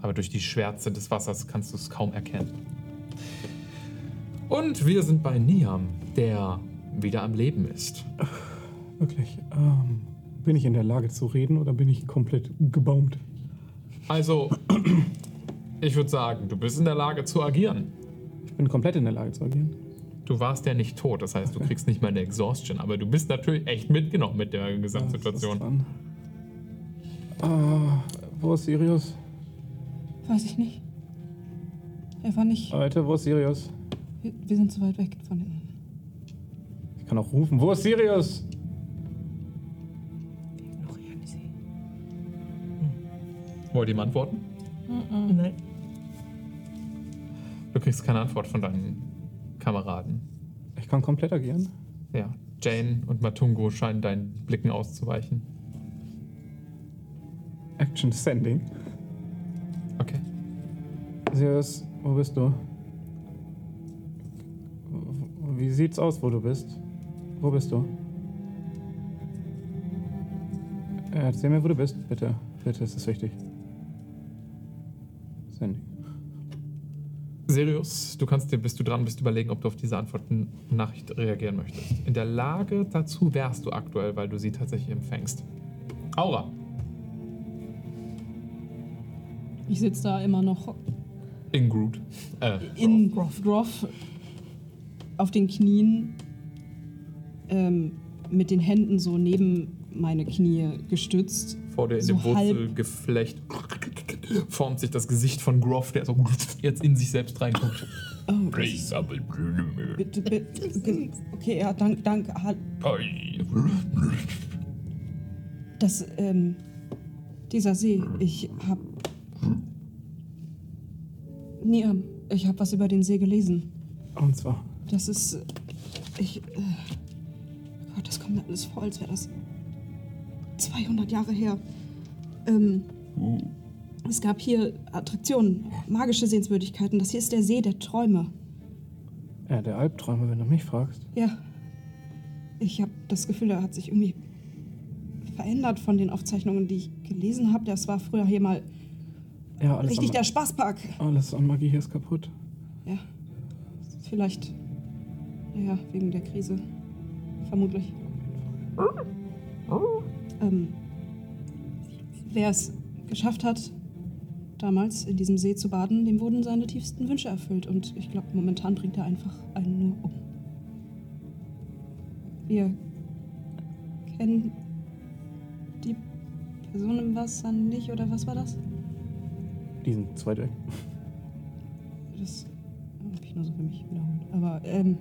Aber durch die Schwärze des Wassers kannst du es kaum erkennen. Und wir sind bei Niam, der wieder am Leben ist. Wirklich. Ähm, bin ich in der Lage zu reden oder bin ich komplett gebaumt? Also, ich würde sagen, du bist in der Lage zu agieren. Ich bin komplett in der Lage zu agieren. Du warst ja nicht tot, das heißt, du kriegst nicht mal eine Exhaustion, aber du bist natürlich echt mitgenommen mit der Gesamtsituation. Äh, wo ist Sirius? Weiß ich nicht. Er war nicht. Leute, wo ist Sirius? Wir, wir sind zu weit weg von den. Ich kann auch rufen. Wo ist Sirius? Wollt ihr ihm antworten? Nein. Du kriegst keine Antwort von deinen Kameraden. Ich kann komplett agieren. Ja, Jane und Matungo scheinen deinen Blicken auszuweichen. Action Sending. Okay. Sirius, wo bist du? Wie sieht's aus, wo du bist? Wo bist du? Äh, Erzähl mir, wo du bist, bitte. Bitte, es ist wichtig. Sending. Sirius, du kannst dir, bis du dran bist, überlegen, ob du auf diese Antworten-Nachricht reagieren möchtest. In der Lage dazu wärst du aktuell, weil du sie tatsächlich empfängst. Aura. Ich sitze da immer noch In Groot. Äh, in Groff auf den Knien ähm, mit den Händen so neben meine Knie gestützt. vor dir in so dem halb- Wurzelgeflecht formt sich das Gesicht von Groff, der so jetzt in sich selbst reinguckt. Oh, das ist, bitte, bitte. Okay, ja, danke, danke. Ha- Das, ähm, dieser See, ich hab. Nee, ähm, ich hab was über den See gelesen. Und zwar. Das ist. äh, Ich. Äh, Gott, das kommt mir alles vor, als wäre das 200 Jahre her. Ähm, es gab hier Attraktionen, magische Sehenswürdigkeiten. Das hier ist der See der Träume. Ja, der Albträume, wenn du mich fragst. Ja. Ich habe das Gefühl, er hat sich irgendwie verändert von den Aufzeichnungen, die ich gelesen habe. Das war früher hier mal Ja, alles, richtig der Spaßpark. alles an Magie hier ist kaputt. Ja. Vielleicht. Ja, wegen der Krise. Vermutlich. Ähm, wer es geschafft hat, damals in diesem See zu baden, dem wurden seine tiefsten Wünsche erfüllt. Und ich glaube, momentan bringt er einfach einen nur um. Wir kennen die Person im Wasser nicht, oder was war das? Die sind zu weit weg. Das habe ich nur so für mich wiederholt. Aber, ähm.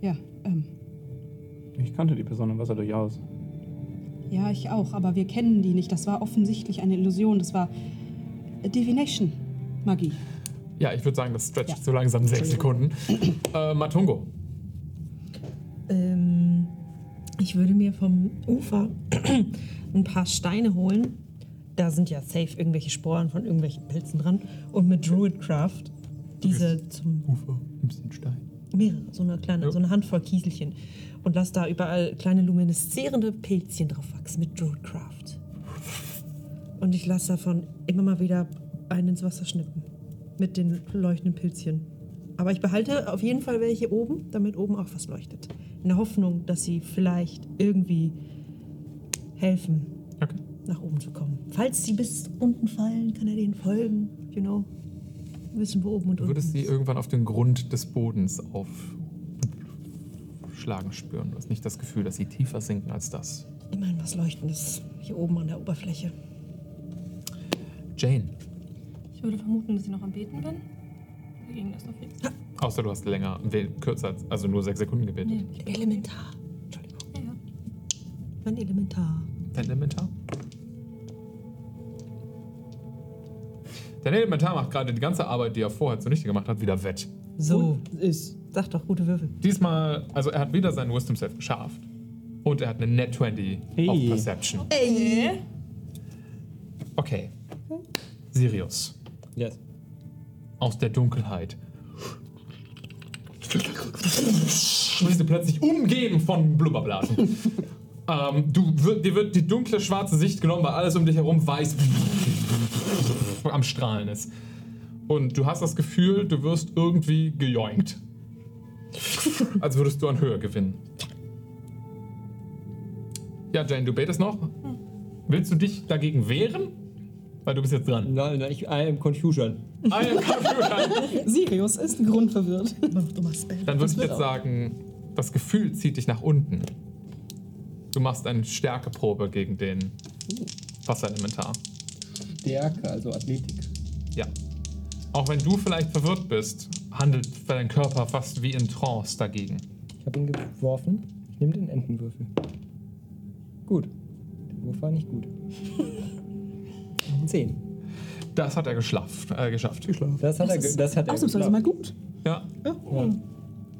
Ja, ähm. Ich kannte die Person im Wasser durchaus. Ja, ich auch, aber wir kennen die nicht. Das war offensichtlich eine Illusion. Das war Divination. Magie. Ja, ich würde sagen, das stretcht Ja. so langsam sechs Sekunden. äh, Matungo. Ähm, ich würde mir vom Ufer ein paar Steine holen. Da sind ja safe irgendwelche Sporen von irgendwelchen Pilzen dran. Und mit Druidcraft diese zum Ufer, nimmst den Stein. Mehrere, so eine kleine, Ja. so eine Handvoll Kieselchen. Und lass da überall kleine lumineszierende Pilzchen drauf wachsen mit Druidcraft. Und ich lasse davon immer mal wieder einen ins Wasser schnippen. mit den leuchtenden Pilzchen. Aber ich behalte auf jeden Fall welche oben, damit oben auch was leuchtet. In der Hoffnung, dass sie vielleicht irgendwie helfen, Okay. nach oben zu kommen. Falls sie bis unten fallen, kann er denen folgen. You know, wissen, wo oben und Du unten würdest sie ist. irgendwann auf den Grund des Bodens aufschlagen spüren. Du hast nicht das Gefühl, dass sie tiefer sinken als das. Immerhin was Leuchtendes hier oben an der Oberfläche. Jane, Ich würde vermuten, dass ich noch am Beten bin. Ging das noch fix? außer du hast länger, kürzer, als- also nur sechs Sekunden gebetet. Nee. Elementar. Entschuldigung. Ja, ja. Mein Elementar. Elementar? Dein Elementar macht gerade die ganze Arbeit, die er vorher zunichte gemacht hat, wieder wett. So ist. Sag doch, gute Würfel. Diesmal, also er hat wieder seinen Wisdom Save geschafft. Und er hat eine Net 20 auf Hey. Perception. Äh? Okay. Sirius, Yes. aus der Dunkelheit. Bist du plötzlich umgeben von Blubberblasen. ähm, du, dir wird die dunkle schwarze Sicht genommen, weil alles um dich herum weiß am Strahlen ist. Und du hast das Gefühl, du wirst irgendwie gejoinkt. Als würdest du an Höhe gewinnen. Ja, Jane, du betest noch. Willst du dich dagegen wehren? Weil du bist jetzt dran. Nein, nein, ich I am Confusion. Ah, ja, Computer. Sirius ist grundverwirrt. Dummer Spell. Dann würde ich jetzt auch. sagen, das Gefühl zieht dich nach unten. Du machst eine Stärkeprobe gegen den Wasserelementar. Stärke, also Athletik. Ja. Auch wenn du vielleicht verwirrt bist, handelt dein Körper fast wie in Trance dagegen. Ich habe ihn geworfen. Ich nehme den Entenwürfel. Gut. Der Wurf war nicht gut. Zehn. Das hat er geschafft. Äh, geschafft. Das hat Das er, ge- ist das hat er Ausnahmsweise mal gut. Ja.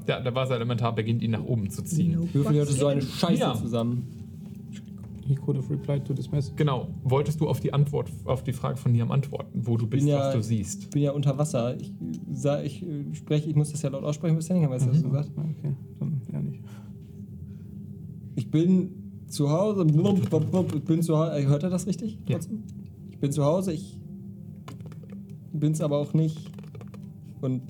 Ja, der Wasserelementar beginnt ihn nach oben zu ziehen. Würfel hörte so eine Scheiße Ja. zusammen. He could have replied to this message. Genau. Wolltest du auf die Antwort, auf die Frage von Niam antworten, wo du bist, ja- was du siehst? Ich bin ja unter Wasser. Ich, sa- ich äh, spreche, ich muss das ja laut aussprechen, bis Henning weiß, was du gesagt Okay, dann ja nicht. Ich bin zu Hause. Ich bin zu Hause. Hört er das richtig? Ja. Ich bin zu Hause. Ich bin es aber auch nicht. Und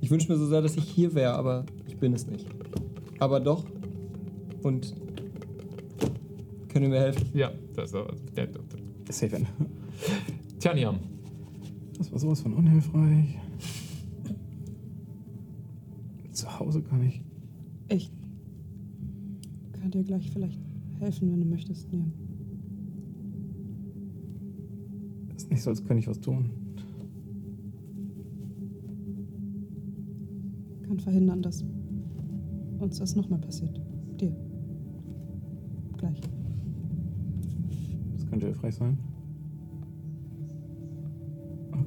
ich wünsche mir so sehr, dass ich hier wäre, aber ich bin es nicht. Aber doch. Und können ihr mir helfen? Ja, das ist der, der, Safe end. Tja, Niam. Das war sowas von unhilfreich. Zu Hause kann ich. Ich kann dir gleich vielleicht helfen, wenn du möchtest. Nee. Ist nicht so, als könnte ich was tun. Kann verhindern, dass uns das nochmal passiert. Dir. Gleich. Könnte hilfreich sein.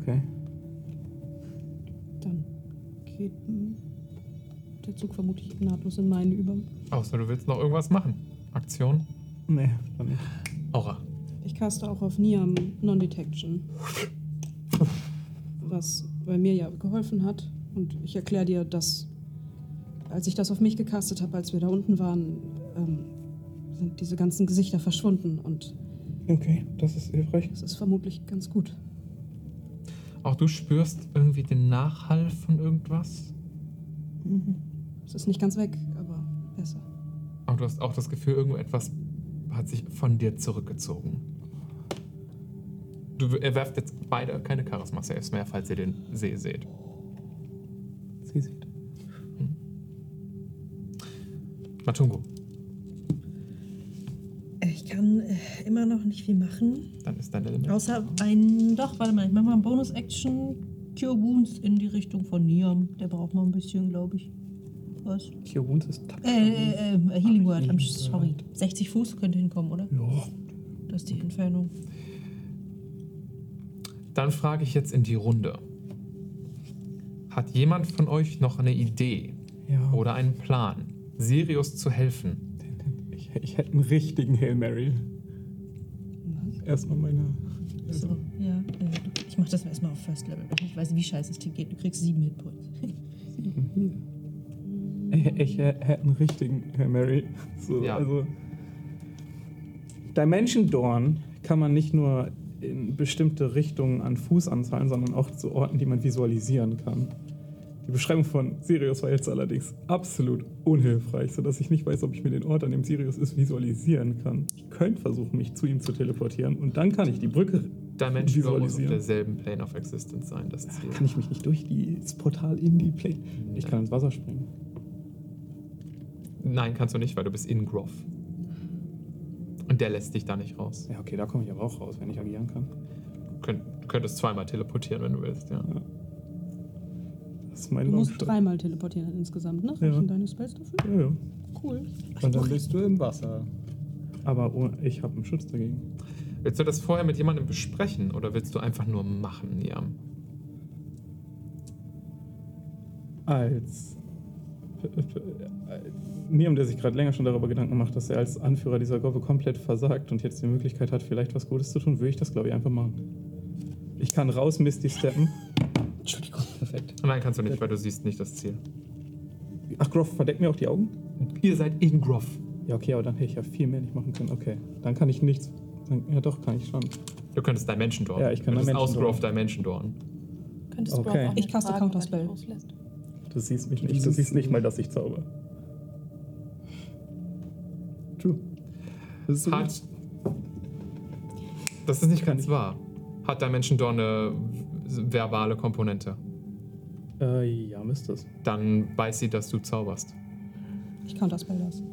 Okay. Dann geht der Zug vermutlich nahtlos in meinen über. Außer du willst noch irgendwas machen. Aktion. Nee, dann nicht. Aura. Ich caste auch auf Niam Non-Detection. Was bei mir ja geholfen hat. Und ich erkläre dir, dass, als ich das auf mich gecastet habe, als wir da unten waren, ähm, sind diese ganzen Gesichter verschwunden. Und Okay, das ist hilfreich. das ist vermutlich ganz gut. Auch du spürst irgendwie den Nachhall von irgendwas. Es ist nicht ganz weg, aber besser. Aber du hast auch das Gefühl, irgendwo etwas hat sich von dir zurückgezogen. Du, ihr werft jetzt beide keine Charisma-Saves mehr, falls ihr den See seht. Sie sieht. Matungo, Ich kann äh, immer noch nicht viel machen. dann ist dein Element. Außer ein. Doch, warte mal, ich mach mal einen Bonus-Action. Cure Wounds in die Richtung von Niam. Der braucht mal ein bisschen, glaube ich. Was? Cure Wounds ist Touch. Äh, äh, äh, Healing Word. I'm sorry. 60 Fuß könnte hinkommen, oder? Ja. Das ist die Entfernung. Dann frage ich jetzt in die Runde. Hat jemand von euch noch eine Idee ja. oder einen Plan, Sirius zu helfen? Ich, hätte einen richtigen Hail Mary. Erstmal meine. So, ja. Äh, ich mach das erstmal auf First Level. Ich weiß, wie scheiße es dir geht. Du kriegst sieben Hitpoints. Ich, ich hätte einen richtigen Hail Mary. So, Ja. Also. Dimension Dorn kann man nicht nur in bestimmte Richtungen an Fußanzahlen, sondern auch zu Orten, die man visualisieren kann. Die Beschreibung von Sirius war jetzt allerdings absolut unhilfreich, sodass ich nicht weiß, ob ich mir den Ort, an dem Sirius ist, visualisieren kann. Ich könnte versuchen, mich zu ihm zu teleportieren und dann kann ich die Brücke Dimension muss auf derselben Plane of Existence sein, das Ziel. Kann ich mich nicht durch die, das Portal in die Plane. Ich kann ins Wasser springen. Nein, kannst du nicht, weil du bist in Groff. Und der lässt dich da nicht raus. Ja, okay, da komme ich aber auch raus, wenn ich agieren kann. Du könnt- du könntest zweimal teleportieren, wenn du willst, ja. Das ist mein Du musst dreimal teleportieren insgesamt, ne? Ja. Reichen deine Spells dafür? Ja, ja. Cool. Und dann bist du im Wasser. Aber oh, ich habe einen Schutz dagegen. Willst du das vorher mit jemandem besprechen oder willst du einfach nur machen, Niam? Als Niam, der sich gerade länger schon darüber Gedanken macht, dass er als Anführer dieser Gruppe komplett versagt und jetzt die Möglichkeit hat, vielleicht was Gutes zu tun, würde ich das, glaube ich, einfach machen. Ich kann raus Misty steppen. Perfekt. Nein, kannst du nicht, weil du siehst nicht das Ziel. Ach, Groff, verdeck mir auch die Augen? Ihr seid in Groff. Ja, okay, aber dann hätte ich ja viel mehr nicht machen können. Okay, dann kann ich nichts. Dann, ja, doch, kann ich schon. Du könntest Dimension Door. Ja, ich kann aus Dimension Door. Groff Dimension Door. Könntest Okay. du auch Ich caste er Counterspell. dich loslässt. Du siehst mich nicht. Du siehst nicht mal, dass ich zauber. True. Das ist so Hat. Das ist nicht ganz wahr. Hat Dimension Door eine verbale Komponente? Äh, ja, müsste es. Dann weiß sie, dass du zauberst. Ich counterspell das.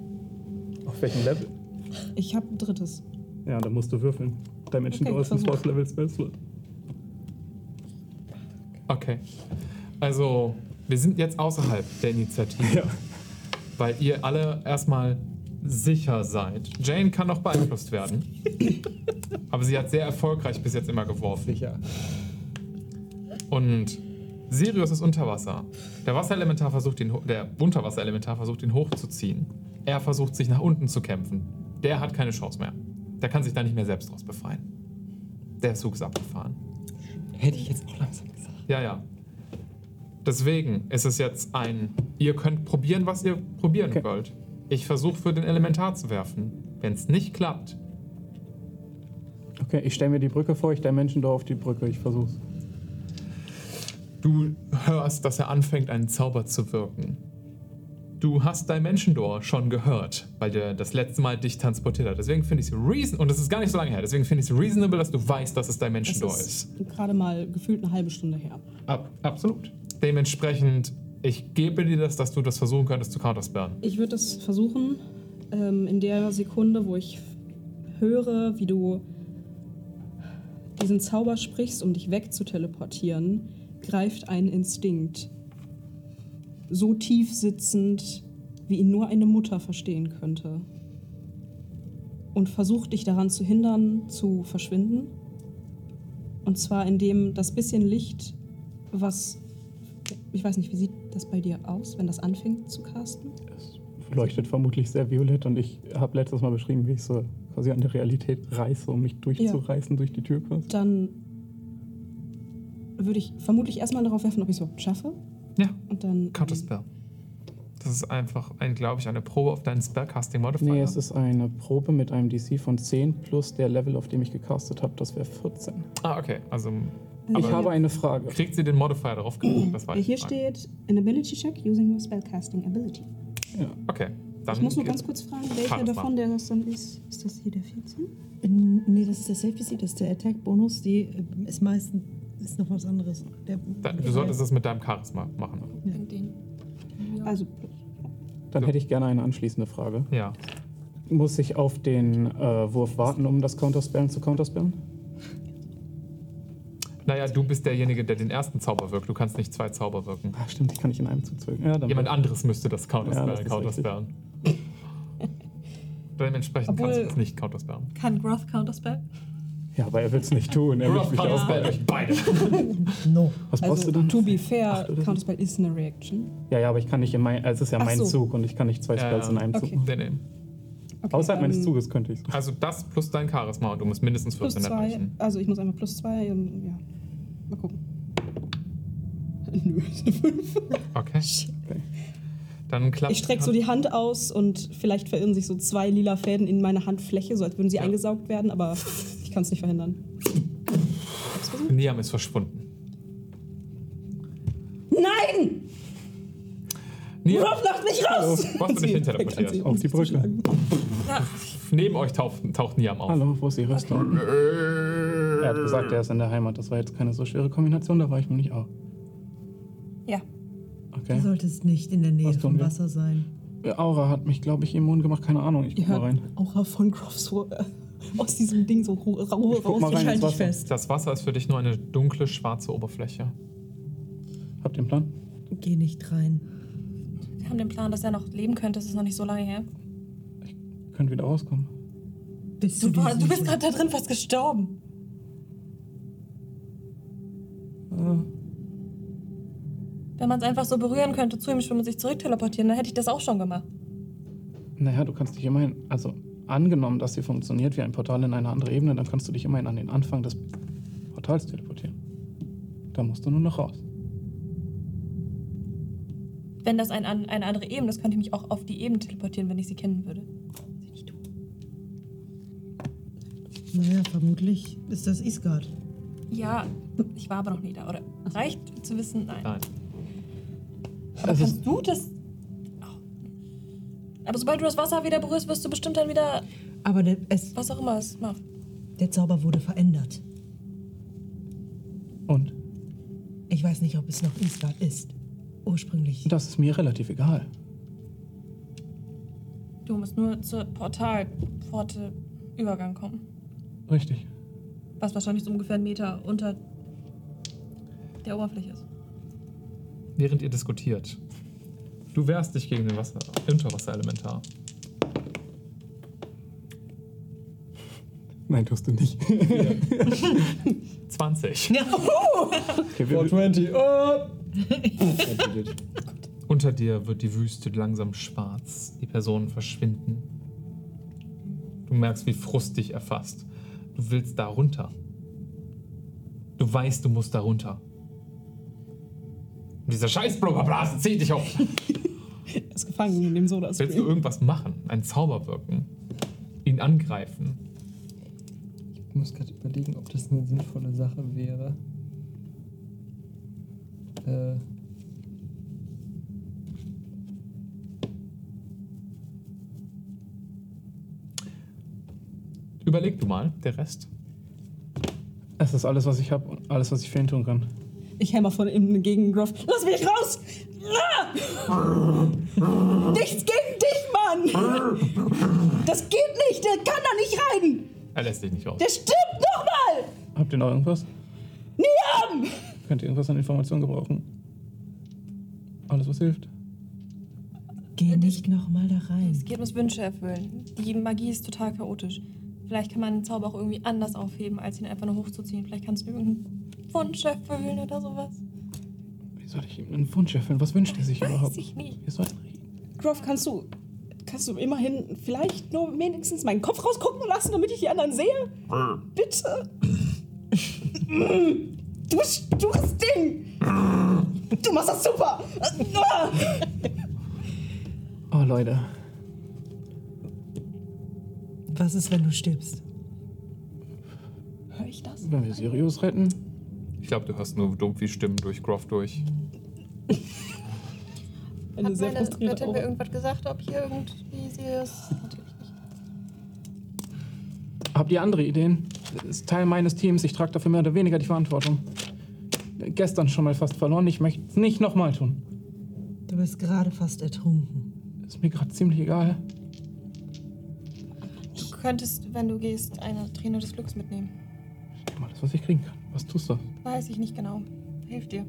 Auf welchem Level? Ich habe ein drittes. Ja, da musst du würfeln. Dimension Okay, Door ist. Force Level Spell Slot. Okay. Also, wir sind jetzt außerhalb der Initiative. Ja. Weil ihr alle erstmal sicher seid. Jane kann noch beeinflusst werden. aber sie hat sehr erfolgreich bis jetzt immer geworfen. sicher. Und Sirius ist unter Wasser. Der Wasserelementar versucht ihn, der Unterwasserelementar versucht ihn hochzuziehen. Er versucht sich nach unten zu kämpfen. Der hat keine Chance mehr. Der kann sich da nicht mehr selbst draus befreien. Der Zug ist abgefahren. Hätte ich jetzt auch langsam gesagt. Ja, ja. Deswegen ist es jetzt ein, ihr könnt probieren, was ihr probieren Okay. wollt. Ich versuche für den Elementar zu werfen. Wenn es nicht klappt, Okay, ich stelle mir die Brücke vor, ich Dimension Door auf die Brücke, ich versuch's. Du hörst, dass er anfängt, einen Zauber zu wirken. Du hast Dimension Door schon gehört, weil der das letzte Mal dich transportiert hat. Deswegen finde ich es reason und das ist gar nicht so lange her. Deswegen finde ich es reasonable, dass du weißt, dass es Dimension Door Das ist. ist gerade mal gefühlt eine halbe Stunde her. Ab, absolut. Dementsprechend, ich gebe dir das, dass du das versuchen könntest zu counterspellen. Ich würde es versuchen, ähm, in der Sekunde, wo ich höre, wie du diesen Zauber sprichst, um dich wegzuteleportieren, greift ein Instinkt. So tief sitzend, wie ihn nur eine Mutter verstehen könnte. Und versucht dich daran zu hindern, zu verschwinden. Und zwar indem das bisschen Licht, was. Ich weiß nicht, wie sieht das bei dir aus, wenn das anfängt zu casten? Leuchtet vermutlich sehr violett und ich habe letztes Mal beschrieben, wie ich so quasi an der Realität reiße, um mich durchzureißen durch die Tür quasi. Dann würde ich vermutlich erstmal darauf werfen, ob ich es überhaupt schaffe. Ja, Und dann. Counterspell. Das ist einfach, ein, glaube ich, eine Probe auf deinen Spellcasting Modifier. Nee, es ist eine Probe mit einem DC von 10 plus der Level, auf dem ich gecastet habe, das wäre 14. ah, okay. Also Ich habe eine Frage. kriegt sie den Modifier darauf gedrückt? Das war Hier die Frage. steht an Ability Check using your Spellcasting Ability. Ja. Okay, dann ich muss nur ganz kurz fragen, welcher davon der das dann ist. Ist das hier der 14? Äh, Nee, das ist der Safe DC, das ist der Attack-Bonus. Die äh, ist meistens ist noch was anderes. Der, Da, du solltest es mit deinem Charisma machen. Den. Also, Dann So. hätte ich gerne eine anschließende Frage. Ja. Muss ich auf den äh, Wurf warten, um das Counterspellen zu counterspellen? Naja, du bist derjenige, der den ersten Zauber wirkt. Du kannst nicht zwei Zauber wirken. Ah, stimmt, ich kann nicht in einem Zug zwingen. Ja, dann Jemand anderes müsste das Ja, das counterspellen. ist counterspellen. Dementsprechend Obwohl- kannst du es nicht counterspellen. Kann Groth Counterspell? Ja, aber er will es nicht tun. Er möchte mich counterspell aus. euch beide. no. Was brauchst also du dann? to be fair, oder so? Counterspell ist eine Reaction. Ja, ja, aber ich kann nicht in mein. Es ist ja Ach mein so. Zug und ich kann nicht zwei Ja, Spells in einem Zug Okay. machen. Nee, nee. Okay, Außerhalb meines ähm, Zuges könnte ich Also das plus dein Charisma und du musst mindestens Plus 14 zwei. erreichen. Also ich muss einmal plus zwei. ähm, Ja. Mal gucken. Nö, fünf. Okay. Dann klappt Ich strecke so die Hand aus und vielleicht verirren sich so zwei lila Fäden in meine Handfläche, so als würden sie Ja. eingesaugt werden, aber ich kann es nicht verhindern. Niam ist verschwunden. Nein! Niam, Rob, lacht mich raus! wo hast du dich hin teleportiert? Auf die Brücke. Neben euch taucht, taucht Niam auf. Hallo, wo ist die Rüstung? Er hat gesagt, er ist in der Heimat. Das war jetzt keine so schwere Kombination, da war ich nämlich auch. Ja. Du Okay. solltest nicht in der Nähe Was vom? Wasser sein. Aura hat mich, glaube ich, immun gemacht. Keine Ahnung, ich guck mal rein. Aura von äh, aus diesem Ding so rau guck mal raus. rein Ich ins dich Wasser. fest. Das Wasser ist für dich nur eine dunkle, schwarze Oberfläche. Habt ihr einen Plan? Geh nicht rein. Wir haben den Plan, dass er noch leben könnte. Es ist noch nicht so lange her. Könnt wieder rauskommen. Bist Du, du, war, du bist gerade da drin fast gestorben. Ah, Wenn man es einfach so berühren könnte, zu ihm schwimmen und sich zurück teleportieren, dann hätte ich das auch schon gemacht. naja, du kannst dich immerhin, also angenommen, dass sie funktioniert wie ein Portal in eine andere Ebene, dann kannst du dich immerhin an den Anfang des Portals teleportieren. Da musst du nur noch raus. Wenn das ein, an- eine andere Ebene ist, könnte ich mich auch auf die Ebene teleportieren, wenn ich sie kennen würde. Naja, vermutlich ist das Isgard. Ja, ich war aber noch nie da. Oder reicht zu wissen, nein. Nein. Aber Es kannst du das. Aber sobald du das Wasser wieder berührst, wirst du bestimmt dann wieder, Aber der, es, was auch immer es macht. der Zauber wurde verändert. Und Ich weiß nicht, ob es noch Isgard ist. Ursprünglich. das ist mir relativ egal. Du musst nur zur Portalpforte Übergang kommen. Richtig. Was wahrscheinlich so ungefähr einen Meter unter der Oberfläche ist. Während ihr diskutiert, du wehrst dich gegen den Wasser, Unterwasserelementar. Nein, tust du nicht. 20. Okay, wir, 420. Oh! Unter dir wird die Wüste langsam schwarz. Die Personen verschwinden. Du merkst, wie Frust dich erfasst. Du willst da runter. Du weißt, du musst da runter. Und dieser scheiß zieht dich auf. Er ist gefangen in dem soda Willst du irgendwas machen? Einen Zauber wirken? Ihn angreifen? Ich muss gerade überlegen, ob das eine sinnvolle Sache wäre. Äh. Überleg du mal, der Rest. es ist alles, was ich habe und alles, was ich für ihn tun kann. Ich hämmer von innen gegen Groff. Lass mich raus! Nichts gegen dich, Mann! Das geht nicht! Der kann da nicht rein! Er lässt dich nicht raus. Der stirbt nochmal! Habt ihr noch irgendwas? Niam! Könnt ihr irgendwas an Informationen gebrauchen? Alles, was hilft. Geh nicht nochmal da rein. Es geht ums Wünsche erfüllen. Die Magie ist total chaotisch. Vielleicht kann man den Zauber auch irgendwie anders aufheben, als ihn einfach nur hochzuziehen. Vielleicht kannst du irgendeinen Wunsch erfüllen oder sowas. Wie soll ich ihm einen Wunsch erfüllen? Was wünscht er sich überhaupt? Weiß ich nicht. Wir sollten reden. Groff, kannst du. Kannst du immerhin vielleicht nur wenigstens meinen Kopf rausgucken lassen, damit ich die anderen sehe? Bitte! Du stures Ding! Du machst das super! Oh, Leute. Was ist, wenn du stirbst? Hör ich das? Wenn wir Sirius retten, Ich glaube, du hörst nur dumpf wie Stimmen durch Groff durch. Eine Hat sehr meine frustrierte Göttin mir irgendwas gesagt, ob hier irgendwie sie ist? Natürlich nicht. habt ihr andere Ideen? Das ist Teil meines Teams. Ich trage dafür mehr oder weniger die Verantwortung. Gestern schon mal fast verloren. Ich möchte es nicht nochmal tun. Du bist gerade fast ertrunken. Ist mir gerade ziemlich egal. Du könntest, wenn du gehst, eine Träne des Glücks mitnehmen. Nimm alles, was ich kriegen kann. Was tust du? Weiß ich nicht genau. Hilft dir.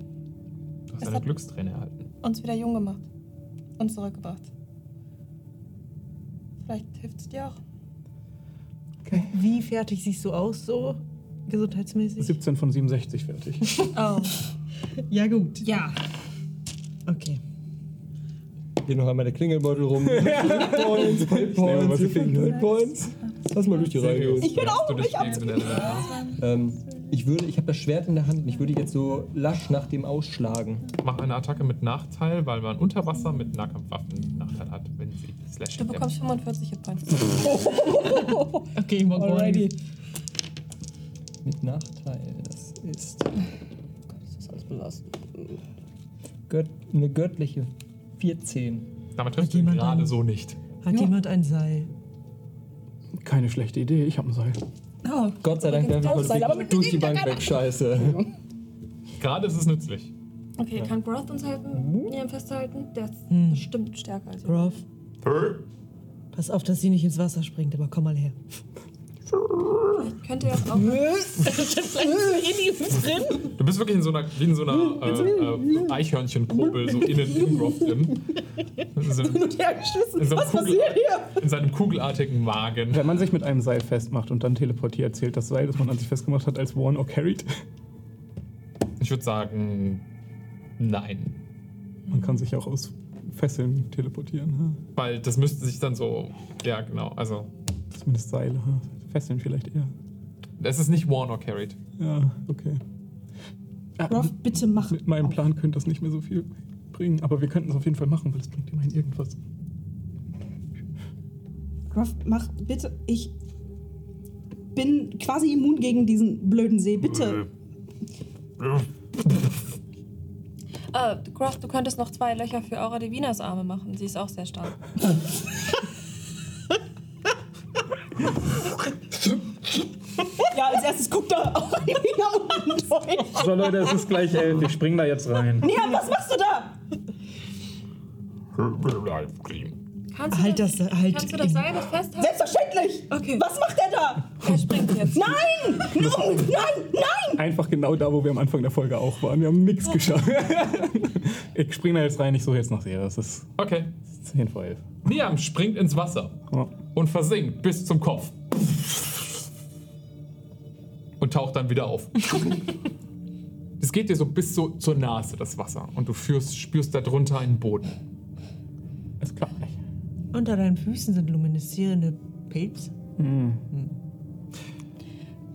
Hast Es eine Glücksträne erhalten. Uns wieder jung gemacht. Und zurückgebracht. Vielleicht hilft es dir auch. Wie fertig siehst du aus, so gesundheitsmäßig? 17 von 67 fertig. Oh. Ja, gut. Ja. Okay. Geh noch einmal der Klingelbeutel rum. Points, Hit Points, ich. Hit Points. Lass mal durch die Reihe. Ich bin auch den Elementar? Ähm, ich würde, ich habe das Schwert in der Hand und ich würde jetzt so lasch nach dem ausschlagen. Mach eine Attacke mit Nachteil, weil man unter Wasser mit Nahkampfwaffen Nachteil hat, wenn sie Slashing Du bekommst 45 Hitpoints. Okay, mal Alrighty. Mit Nachteil. Das ist Gott, ist das alles belastend. gött eine göttliche 14. Damit triffst Hat du ihn gerade so nicht. Hat Ja. jemand ein Seil? Keine schlechte Idee, ich habe ein Seil. Oh, Gott sei Dank werfe ich mit durch die Bank weg, scheiße. Gerade ist es nützlich. Okay, kann Growth uns helfen, ihn festzuhalten? Der ist Hm. bestimmt stärker als wir. Groff, pass auf, dass sie nicht ins Wasser springt, aber komm mal her. Vielleicht könnt ihr das auch. Du bist wirklich in so einer, wie in so einer äh, äh, Eichhörnchenkurbel, so innen im Groff drin. In so, geschmissen. in, so einem Was Kugel, passiert hier? in seinem kugelartigen Magen. Wenn man sich mit einem Seil festmacht und dann teleportiert, zählt das Seil, das man an sich festgemacht hat, als worn or carried. Ich würde sagen, nein. Man kann sich auch aus Fesseln teleportieren. hm? Weil das müsste sich dann so. Ja, genau. Also, Zumindest Seile. hm? Fesseln vielleicht eher. es ist nicht worn or carried. Ja, okay. Ah, Roth, bitte mach. mit meinem auf. Plan könnte das nicht mehr so viel bringen, aber wir könnten es auf jeden Fall machen, weil es bringt immerhin irgendwas. Roth, mach bitte. Ich bin quasi immun gegen diesen blöden See. Bitte. Ah, Growth, du könntest noch zwei Löcher für Aura Divinas Arme machen. Sie ist auch sehr stark. Ja, als erstes guckt er auch wieder unten durch. So Leute, es ist gleich elf, ich spring da jetzt rein. Nia, was machst du da? Kannst du Halt das, halt. Kannst du das Seil festhalten? Selbstverständlich. Okay. Was macht er da? Er springt jetzt. Nein! No, nein! Nein! Einfach genau da, wo wir am Anfang der Folge auch waren. Wir haben nichts geschafft. ich spring da jetzt rein, ich suche jetzt nach Serie. Es ist Okay. 10 vor 11. Niam springt ins Wasser Ja. und versinkt bis zum Kopf. Und taucht dann wieder auf. Es geht dir so bis so zur Nase, das Wasser. Und du führst, spürst darunter einen Boden. Es klappt nicht. Unter deinen Füßen sind luminisierende Pilze.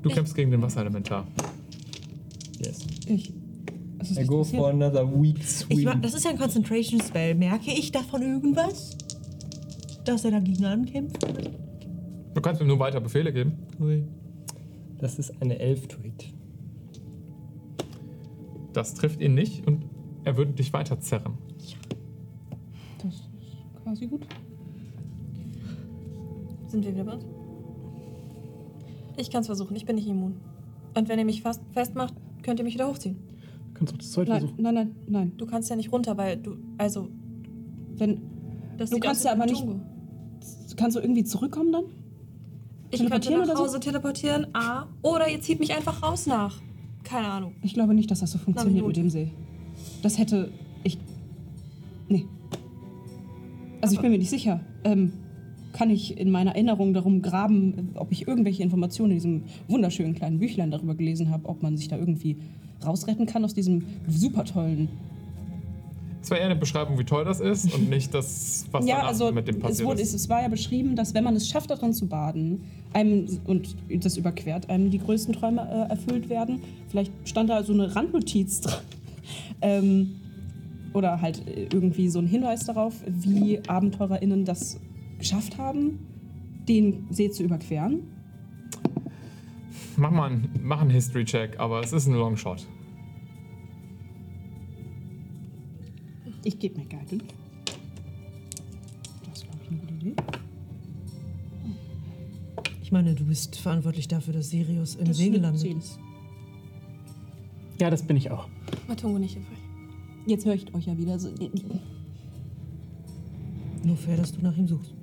Du kämpfst gegen den Wasserelementar. Yes. Ich. Ist I go passiert. for another weak Ich, swim. das ist ja ein Concentration Spell. Merke ich davon irgendwas? Dass er dagegen ankämpft? Du kannst ihm nur weiter Befehle geben. Ui. Das ist eine Elf-Tweet. Das trifft ihn nicht und er würde dich weiter zerren. Das ist quasi gut. Sind wir wieder bei uns? Ich kann es versuchen, ich bin nicht immun. Und wenn ihr mich fast festmacht, könnt ihr mich wieder hochziehen. Kannst du das zweite Nein, versuchen? nein, nein, nein. Du kannst ja nicht runter, weil du. Also, Wenn, das Du kannst ja aber nicht- kannst du irgendwie zurückkommen dann? Ich könnte nach oder so? Hause teleportieren, A. Oder ihr zieht mich einfach raus nach. Keine Ahnung. Ich glaube nicht, dass das so funktioniert mit dem See. Das hätte ich. Nee. Also ich bin mir nicht sicher. Ähm, kann ich in meiner Erinnerung darum graben, ob ich irgendwelche Informationen in diesem wunderschönen kleinen Büchlein darüber gelesen habe, ob man sich da irgendwie rausretten kann aus diesem super tollen. Es war eher eine Beschreibung, wie toll das ist und nicht das, was ja, also mit dem es, passiert wurde, ist. es, es war ja beschrieben, dass wenn man es schafft, darin zu baden, einem und das überquert, einem die größten Träume äh, erfüllt werden. Vielleicht stand da so eine Randnotiz dran. ähm, oder halt äh, irgendwie so ein Hinweis darauf, wie AbenteurerInnen das geschafft haben, den See zu überqueren. Mach mal einen, mach einen History-Check, aber es ist ein Longshot. Ich gebe mir Guidance. Das ist, glaube ich, eine gute Idee. Ich meine, du bist verantwortlich dafür, dass Sirius im Das eine gelandet Zehn. ist. Ja, das bin ich auch. Matungo nicht hilfreich. Jetzt höre ich euch ja wieder so. Nur fair, dass du nach ihm suchst.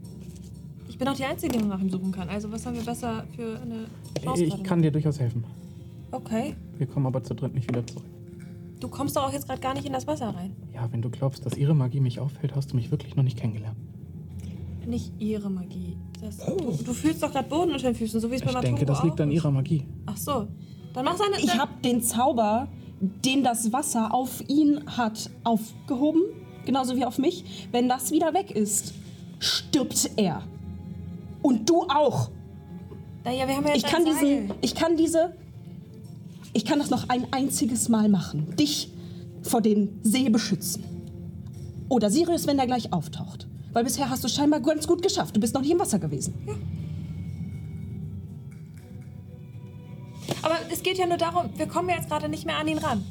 Ich bin auch die Einzige, die nach ihm suchen kann. Also, was haben wir besser für eine Chance? Ich gerade? kann dir durchaus helfen. Okay. Wir kommen aber zu dritt nicht wieder zurück. Du kommst doch auch jetzt gerade gar nicht in das Wasser rein. Ja, wenn du glaubst, dass ihre Magie mich auffällt, hast du mich wirklich noch nicht kennengelernt. Nicht ihre Magie. Das, du, du fühlst doch gerade Boden unter den Füßen, so wie es bei Ich denke, das liegt an ihrer Magie. Ach so. Dann mach seine. Ich dann- habe den Zauber, den das Wasser auf ihn hat, aufgehoben. Genauso wie auf mich. Wenn das wieder weg ist, stirbt er. Und du auch. Naja, wir haben ja jetzt Ich kann ein Seil. diesen. Ich kann diese. Ich kann das noch ein einziges Mal machen. Dich vor den See beschützen. Oder Sirius, wenn der gleich auftaucht. Weil bisher hast du es scheinbar ganz gut geschafft. Du bist noch nicht im Wasser gewesen. Aber es geht ja nur darum, wir kommen ja jetzt gerade nicht mehr an ihn ran.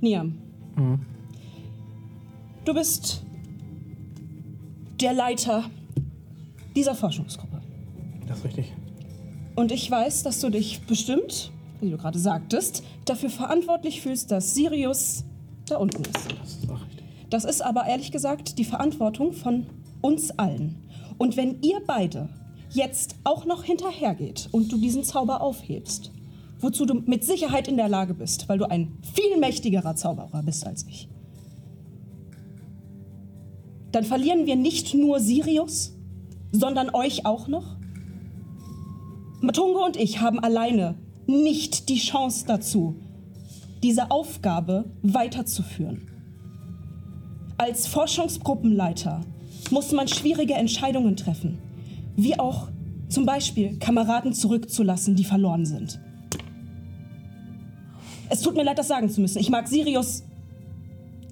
Niam. Du bist der Leiter dieser Forschungsgruppe. Das ist richtig. Und ich weiß, dass du dich bestimmt, wie du gerade sagtest, dafür verantwortlich fühlst, dass Sirius da unten ist. Das ist auch richtig. Das ist aber ehrlich gesagt die Verantwortung von uns allen. Und wenn ihr beide jetzt auch noch hinterhergeht und du diesen Zauber aufhebst, wozu du mit Sicherheit in der Lage bist, weil du ein viel mächtigerer Zauberer bist als ich, dann verlieren wir nicht nur Sirius, sondern euch auch noch. Matungo und ich haben alleine nicht die Chance dazu, diese Aufgabe weiterzuführen. Als Forschungsgruppenleiter muss man schwierige Entscheidungen treffen, wie auch zum Beispiel Kameraden zurückzulassen, die verloren sind. Es tut mir leid, das sagen zu müssen. Ich mag Sirius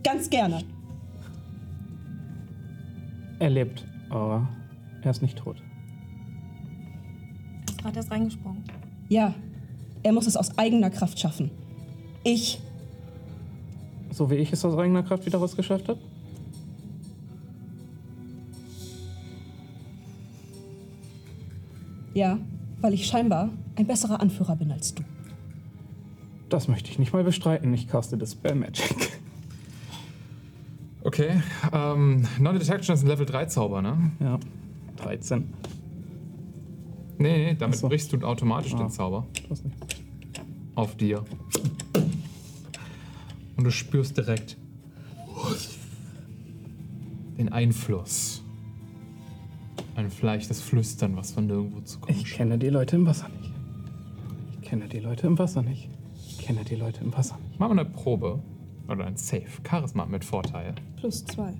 ganz gerne. Er lebt, aber er ist nicht tot. Er ist gerade erst reingesprungen. Ja, er muss es aus eigener Kraft schaffen. Ich, So wie ich es aus eigener Kraft wieder rausgeschafft habe? ja, weil ich scheinbar ein besserer Anführer bin als du. Das möchte ich nicht mal bestreiten. Ich caste das Spell Magic. Okay, ähm, Non-Detection ist ein Level 3 Zauber, ne? Ja. 13. Nee, nee, damit so. brichst du automatisch Ah. den Zauber Das nicht. Auf dir. Und du spürst direkt den Einfluss. Ein leichtes Flüstern, was von nirgendwo zu kommen Ich kenne die Leute im Wasser nicht. Ich kenne die Leute im Wasser nicht. Ich kenne die Leute im Wasser nicht. Mach mal eine Probe. Oder ein Safe. Charisma mit Vorteil. Plus zwei.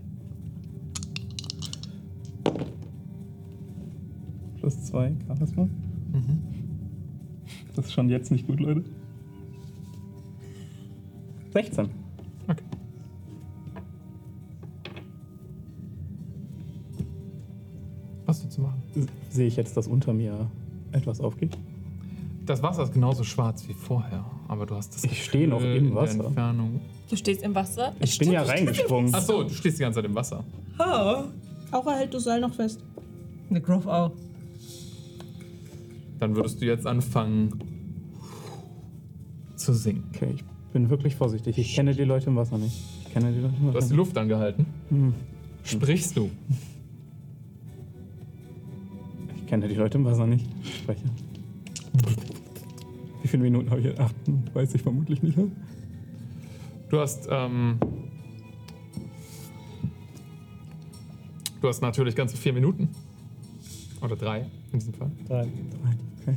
Plus zwei, Charisma. Das ist schon jetzt nicht gut, Leute. 16. Okay. Was du zu machen? Sehe ich jetzt, dass unter mir etwas aufgeht? Das Wasser ist genauso schwarz wie vorher, aber du hast das Ich stehe noch im in der Wasser. Entfernung. Du stehst im Wasser. Ich bin ja reingesprungen. Achso, du stehst die ganze Zeit im Wasser. Aura hält das Seil noch fest. Eine Grove auch. Dann würdest du jetzt anfangen zu singen. Okay, ich bin wirklich vorsichtig. Ich kenne die Leute im Wasser nicht. Ich kenne die Leute im Du hast Wasser die Luft angehalten. Hm. Sprichst du? Ich kenne die Leute im Wasser nicht. Ich spreche. Wie viele Minuten habe ich jetzt? Ach, weiß ich vermutlich nicht. Du hast, ähm, du hast natürlich ganze vier Minuten. Oder drei in diesem Fall. Drei. Okay.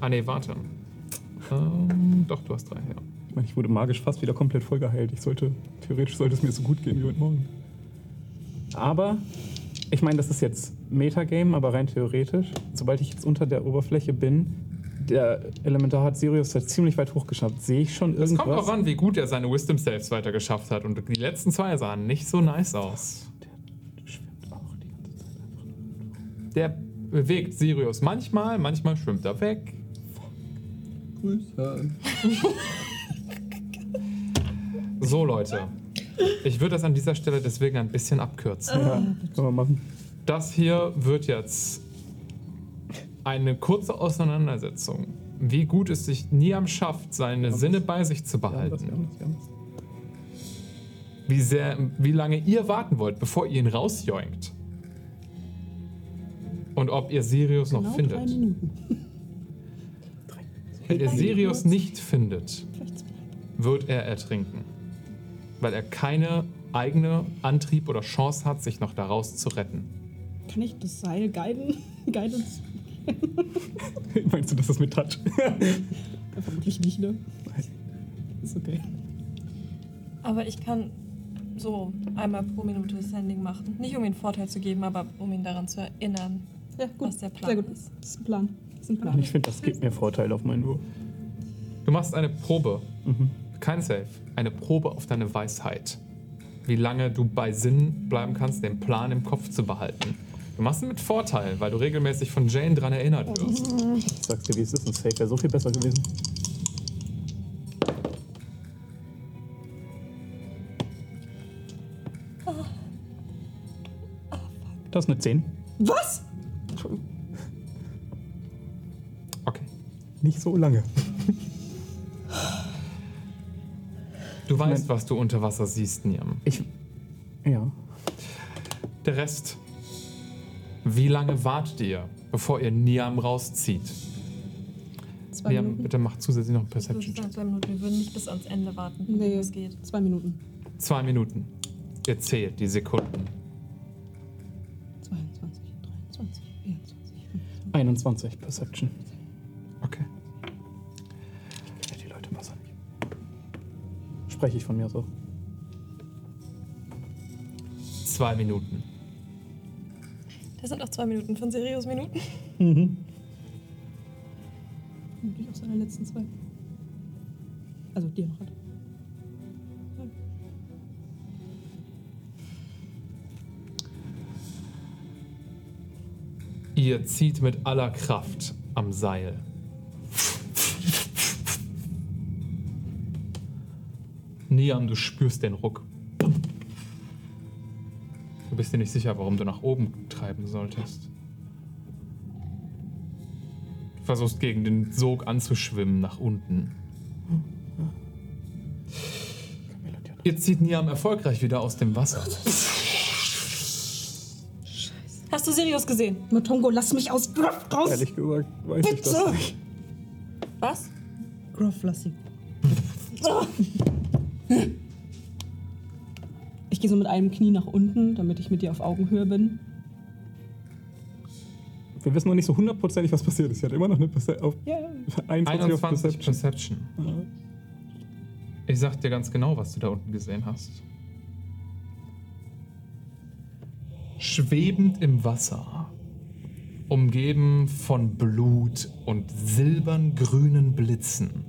Ah, nee, warte. Ähm, doch, du hast drei, ja. Ich meine, ich wurde magisch fast wieder komplett voll geheilt. Ich sollte, theoretisch sollte es mir so gut gehen wie heute Morgen. Aber, ich meine, das ist jetzt Metagame, aber rein theoretisch, sobald ich jetzt unter der Oberfläche bin, der Elementar hat Sirius halt ziemlich weit hochgeschafft. Sehe ich schon Es kommt irgendwas? auch an, wie gut er seine Wisdom Saves weiter geschafft hat. Und die letzten zwei sahen nicht so nice aus. Der schwimmt auch die ganze Zeit einfach. Der bewegt Sirius manchmal, manchmal schwimmt er weg. Grüße. So, Leute. Ich würde das an dieser Stelle deswegen ein bisschen abkürzen. Ja, können wir machen. Das hier wird jetzt eine kurze Auseinandersetzung. Wie gut es sich Niam schafft, seine Sinne bei sich zu behalten. das, das. Wie, sehr, wie lange ihr warten wollt, bevor ihr ihn rausjoinkt. Und ob ihr Sirius noch Genau drei findet. Minuten. Wenn ihr Sirius nicht findet, wird er ertrinken. Weil er keine eigene Antrieb oder Chance hat, sich noch daraus zu retten. Kann ich das Seil guiden? Guidance? Meinst du, das ist mit Touch? Ja, vermutlich nicht, ne? Ist okay. Aber ich kann so einmal pro Minute Sending machen. Nicht um ihm Vorteil zu geben, aber um ihn daran zu erinnern, Ja, gut. was der Plan Sehr gut. ist. Das ist ein Plan. Das ist ein Plan. ich finde, das gibt mir Vorteil auf meinen Wurf. Du machst eine Probe. Mhm. Kein Safe. Eine Probe auf deine Weisheit. Wie lange du bei Sinn bleiben kannst, den Plan im Kopf zu behalten. Du machst es mit Vorteil, weil du regelmäßig von Jane dran erinnert wirst. Ich sag's dir, wie es ist. Ein Safe wäre so viel besser gewesen. Das ist eine 10. Was? Okay. Nicht so lange. Du weißt, was du unter Wasser siehst, Niam. Ich. Ja. Der Rest. Wie lange wartet ihr, bevor ihr Niam rauszieht? Zwei Niam, Minuten? bitte mach zusätzlich noch einen Das Perception Check. zwei Minuten. Wir würden nicht bis ans Ende warten, Nee, es geht. zwei Minuten. Zwei Minuten. Ihr zählt die Sekunden. 22, 23, 24, 25. 21 Perception. Spreche ich von mir so. Zwei Minuten. Das sind auch zwei Minuten von Sirius Minuten. Mhm. Wirklich auch seine letzten zwei. Also die er noch hat. Ihr zieht mit aller Kraft am Seil. Niam, du spürst den Ruck. Du bist dir nicht sicher, warum du nach oben treiben solltest. Du versuchst gegen den Sog anzuschwimmen nach unten. Ihr zieht Niam erfolgreich wieder aus dem Wasser. Hast du Sirius gesehen? Motongo, lass mich aus Gruff raus! Ehrlich gesagt, weiß ich das Bitte! nicht. Was? Gruff, lass Ich gehe so mit einem Knie nach unten, damit ich mit dir auf Augenhöhe bin. Wir wissen noch nicht so hundertprozentig, was passiert ist. Sie hat immer noch eine Perce auf Ja, 21, auf 21 Perception. Perception. Ich sag dir ganz genau, was du da unten gesehen hast. Schwebend im Wasser, umgeben von Blut und silbern-grünen Blitzen,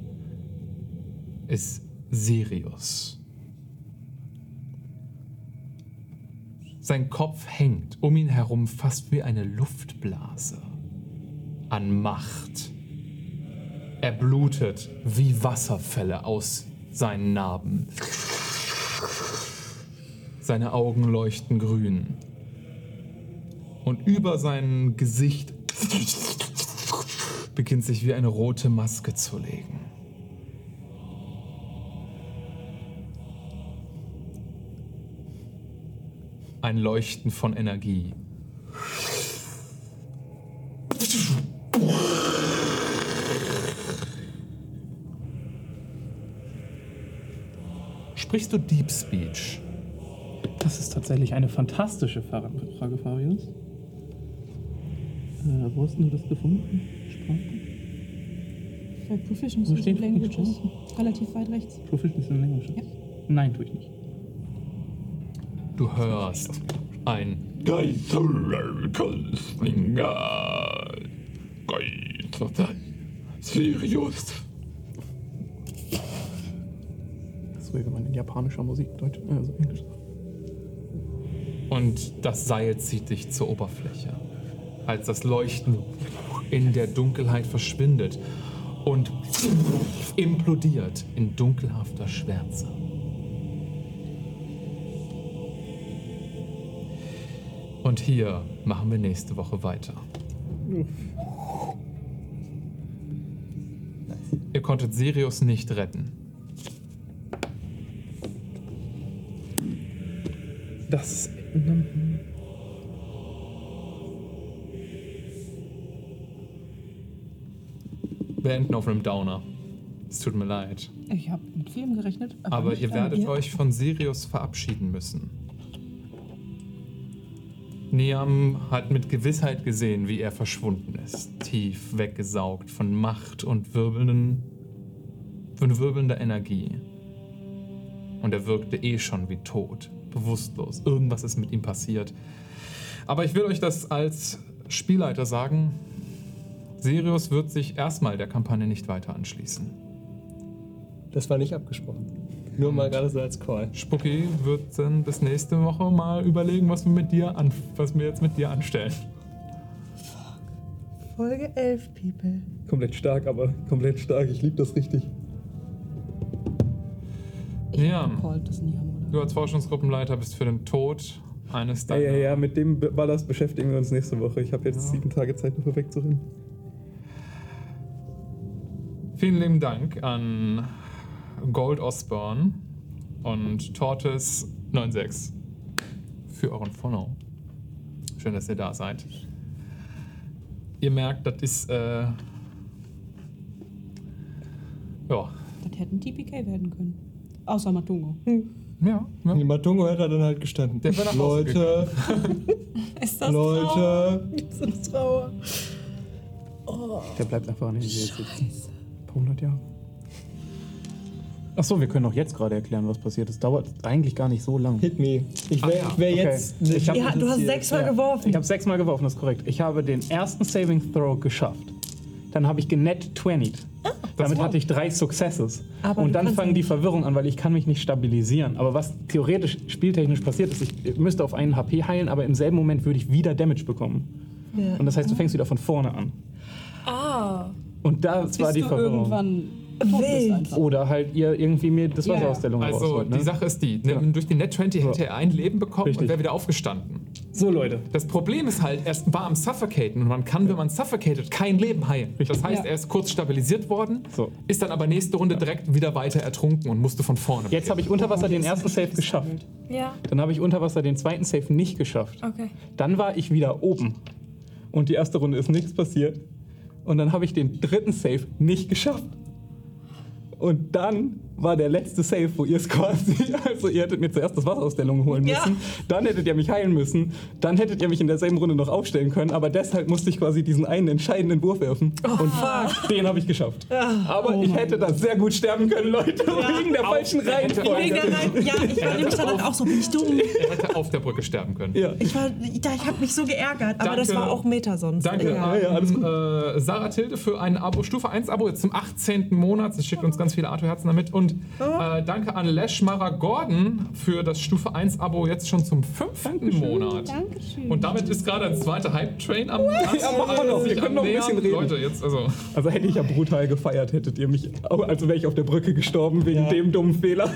ist Sirius. Sein Kopf hängt um ihn herum fast wie eine Luftblase an Macht. Er blutet wie Wasserfälle aus seinen Narben. Seine Augen leuchten grün. Und über sein Gesicht beginnt sich wie eine rote Maske zu legen. Ein Leuchten von Energie. Sprichst du Deep Speech? Das ist tatsächlich eine fantastische Fra- Frage, Farius. Äh, wo hast du das gefunden? Sprachen? Bei Proficiency Wo steht in Languages. Proficiency? Relativ weit rechts. Proficiency in Languages? Ja. Nein, tue ich nicht. Du hörst ein. Sirius. So wie wenn man in japanischer Musik Deutsch, äh, also Englisch und das Seil zieht dich zur Oberfläche. Als das Leuchten in der Dunkelheit verschwindet und implodiert in dunkelhafter Schwärze. Und hier machen wir nächste Woche weiter. Ihr konntet Sirius nicht retten. Das ist. Wir enden auf einem Downer. Es tut mir leid. Ich habe mit vielem gerechnet. Aber, Aber ihr werdet Ja. euch von Sirius verabschieden müssen. Niam hat mit Gewissheit gesehen, wie er verschwunden ist. Tief weggesaugt von Macht und wirbelnden, von wirbelnder Energie. Und er wirkte eh schon wie tot, bewusstlos. Irgendwas ist mit ihm passiert. Aber ich will euch das als Spielleiter sagen. Sirius wird sich erstmal der Kampagne nicht weiter anschließen. Das war nicht abgesprochen. Nur mal gerade so als Call. Spucki wird dann bis nächste Woche mal überlegen, was wir mit dir an, was wir jetzt mit dir anstellen. Folge 11, People. Komplett stark, aber komplett stark. Ich liebe das richtig. Ja, Niam, oder? du als Forschungsgruppenleiter bist für den Tod eines Ja, deiner. ja, ja, mit dem Ballast beschäftigen wir uns nächste Woche. Ich habe jetzt sieben Tage Zeit, dafür wegzurennen. Vielen lieben Dank an Gold Osborne und Tortoise 96 für euren Follow. Schön, dass ihr da seid. Ihr merkt, das ist äh, ja, Das hätten TPK werden können. Außer Matungo. ja, ja. Die Matungo hätte er dann halt gestanden. Der wäre nach Leute, Ist das Leute. Das ist Trauer. Der bleibt einfach an den See sitzen. Ein paar hundert Jahre. Achso, wir können auch jetzt gerade erklären, was passiert ist. Dauert eigentlich gar nicht so lang. Hit me. Ich wäre ja, wär okay. jetzt. Ich hab- Ja, du hast sechsmal Ja. geworfen. Ich habe sechsmal geworfen, das ist korrekt. Ich habe den ersten Saving Throw geschafft. Dann habe ich genet 20. Damit hatte ich drei Successes. Aber und dann fangen die Verwirrung an, weil ich kann mich nicht stabilisieren. Aber was theoretisch spieltechnisch passiert ist, ich müsste auf einen HP heilen, aber im selben Moment würde ich wieder Damage bekommen. Ja. Und das heißt, du fängst wieder von vorne an. Ah. Und das war Bis die du Verwirrung. Wild. Oder halt ihr irgendwie mir das Ja, Wasser ja. aus der Lunge Also rausholt. Ne? die Sache ist die, ne, Ja. durch die Net 20 hätte er ein Leben bekommen Richtig. und wäre wieder aufgestanden. so, Leute. Das Problem ist halt, er war am Suffocaten und man kann, wenn man suffocated, kein Leben heilen. Das heißt, Ja. er ist kurz stabilisiert worden, So. ist dann aber nächste Runde direkt wieder weiter ertrunken und musste von vorne. Jetzt habe ich unter Wasser den ersten Save geschafft. Ja, Dann habe ich unter Wasser den zweiten Save nicht geschafft. okay. Dann war ich wieder oben. Und die erste Runde ist nichts passiert. Und dann habe ich den dritten Save nicht geschafft. Und dann war der letzte Save, wo ihr es quasi, also ihr hättet mir zuerst das Wasser aus der Lunge holen müssen, Ja. dann hättet ihr mich heilen müssen, dann hättet ihr mich in derselben Runde noch aufstellen können, aber deshalb musste ich quasi diesen einen entscheidenden Wurf werfen. und den habe ich geschafft. aber ich hätte da sehr gut sterben können, Leute, wegen der falschen Wegen Reihenfolge. der Rein ja, ich war nämlich dann auch so, bin ich dumm. Er hätte auf der Brücke sterben können. Ja. Ich, war, ich, ich habe mich so geärgert, aber das Danke. war auch Meta sonst. Danke Ja. Ja, ja, alles gut. äh, Sarah Tilde für ein Abo, Stufe 1 Abo jetzt zum 18. Monat. Sie schickt uns ganz viele Arthur-Herzen damit. Und äh, danke an Lesh Mara Gordon für das Stufe 1 Abo jetzt schon zum 5. Monat. Dankeschön. Und damit ist gerade ein zweiter Hype-Train am, auch noch. Wir können noch ein bisschen reden. Leute, jetzt, also. Also hätte ich ja brutal gefeiert, hättet ihr mich, also wäre ich auf der Brücke gestorben wegen Ja. dem dummen Fehler.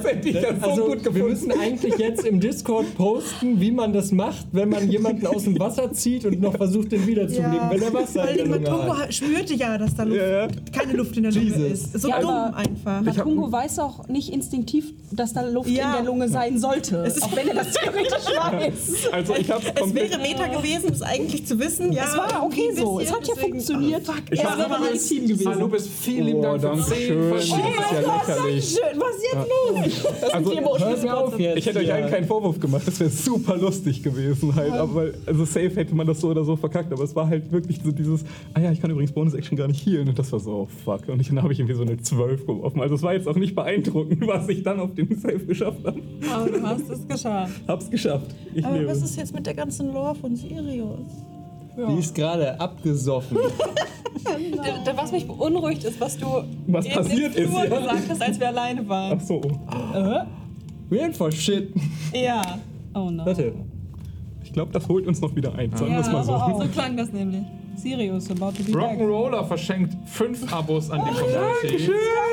Das hätte ich ja so Also, gut wir gefunden. müssen eigentlich jetzt im Discord posten, wie man das macht, wenn man jemanden aus dem Wasser zieht und noch versucht, den wiederzubeleben, wenn er Wasser Weil in die der Lunge hat. spürte ja, dass da Luft, Ja, ja. keine Luft in der Lunge ist. So Ja, dumm einfach. Matungo weiß auch nicht instinktiv, dass da Luft Ja. in der Lunge sein sollte. Es ist- auch wenn er das theoretisch weiß. Also ich habe Es wäre Meta gewesen, es eigentlich zu wissen. Ja, Es war okay so. Es hat ja funktioniert. deswegen- Ich es hab- wäre legitim gewesen. Hallo, bist vielen lieben Oh, Dank für danke 10 schön. Das verschiedene- ist ja lächerlich. Schön, was ist jetzt los? Also, Hört mir auf jetzt. ich hätte euch allen keinen Vorwurf gemacht, das wäre super lustig gewesen halt. Aber also safe hätte man das so oder so verkackt. Aber es war halt wirklich so dieses, ah ja, ich kann übrigens Bonus-Action gar nicht healen. Und das war so, oh fuck. Und ich, dann habe ich irgendwie so eine 12 geworfen. Also es war jetzt auch nicht beeindruckend, was ich dann auf dem Save geschafft habe. Aber du hast es geschafft. Hab's geschafft. Ich Aber lebe. was ist jetzt mit der ganzen Lore von Sirius? Die ist gerade abgesoffen. Da- da- Was mich beunruhigt ist, was du Was in passiert den ist, ja. gesagt hast, als wir alleine waren. Ach so. Weird for shit. Ja. Oh no. Warte. Ich glaube, das holt uns noch wieder ein. Sagen wir Ja, es mal so. so klang das nämlich. Sirius about to be back. Rock'n'Roller verschenkt 5 Abos an die Community.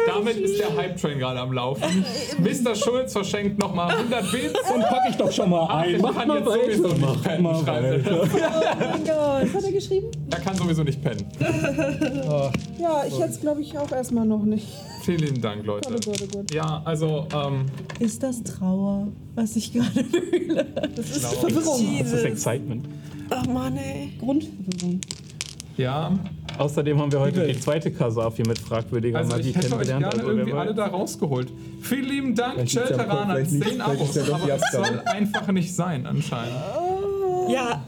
Damit ist der Hype-Train gerade am Laufen. Mr. Schulz verschenkt nochmal 100 Bits. Dann pack ich doch schon mal Ach, ein. ich Mach kann mal jetzt sowieso weiter. nicht Mach pennen, mal schreibt er. weiter. Was hat er geschrieben? Er kann sowieso nicht pennen. Ja, ich jetzt glaube ich auch erstmal noch nicht. Vielen lieben Dank, Leute. Gott, oh Gott, oh Gott. Ja, also, ähm, Ist das Trauer, was ich gerade fühle? Das ist Verwirrung. Das ist Excitement. Ach Mann, ey. Grundverwirrung. Ja, Außerdem haben wir heute die zweite Kasaf hier mit fragwürdiger also Magie ich hätte euch kennengelernt. gerne Also, irgendwie alle da rausgeholt. Vielen lieben Dank, vielleicht liegt's- 10 vielleicht Abos. Aber das soll einfach nicht sein, anscheinend. Ja,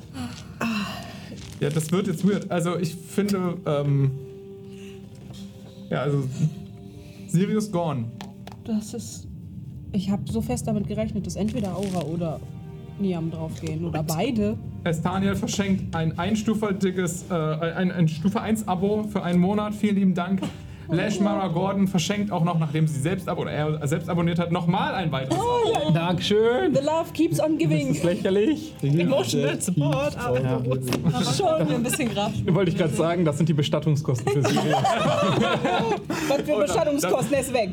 Ja, das wird jetzt weird. Also ich finde, ähm, ja, also Sirius Gone. Das ist. Ich habe so fest damit gerechnet, dass entweder Aura oder Niam draufgehen oder beide. Estaniel verschenkt ein einstufiges, äh, ein, ein Stufe 1 Abo für einen Monat. Vielen lieben Dank. Lash Mara Gordon verschenkt auch noch, nachdem sie selbst, ab oder er selbst abonniert hat, nochmal ein weiteres Abo. Dankeschön. The love keeps on Das giving. ist lächerlich. Emotional Support. Ja. Schon mir ein bisschen Grab. Wollte ich gerade sagen, das sind die Bestattungskosten für Sirius. Was für Bestattungskosten ist weg.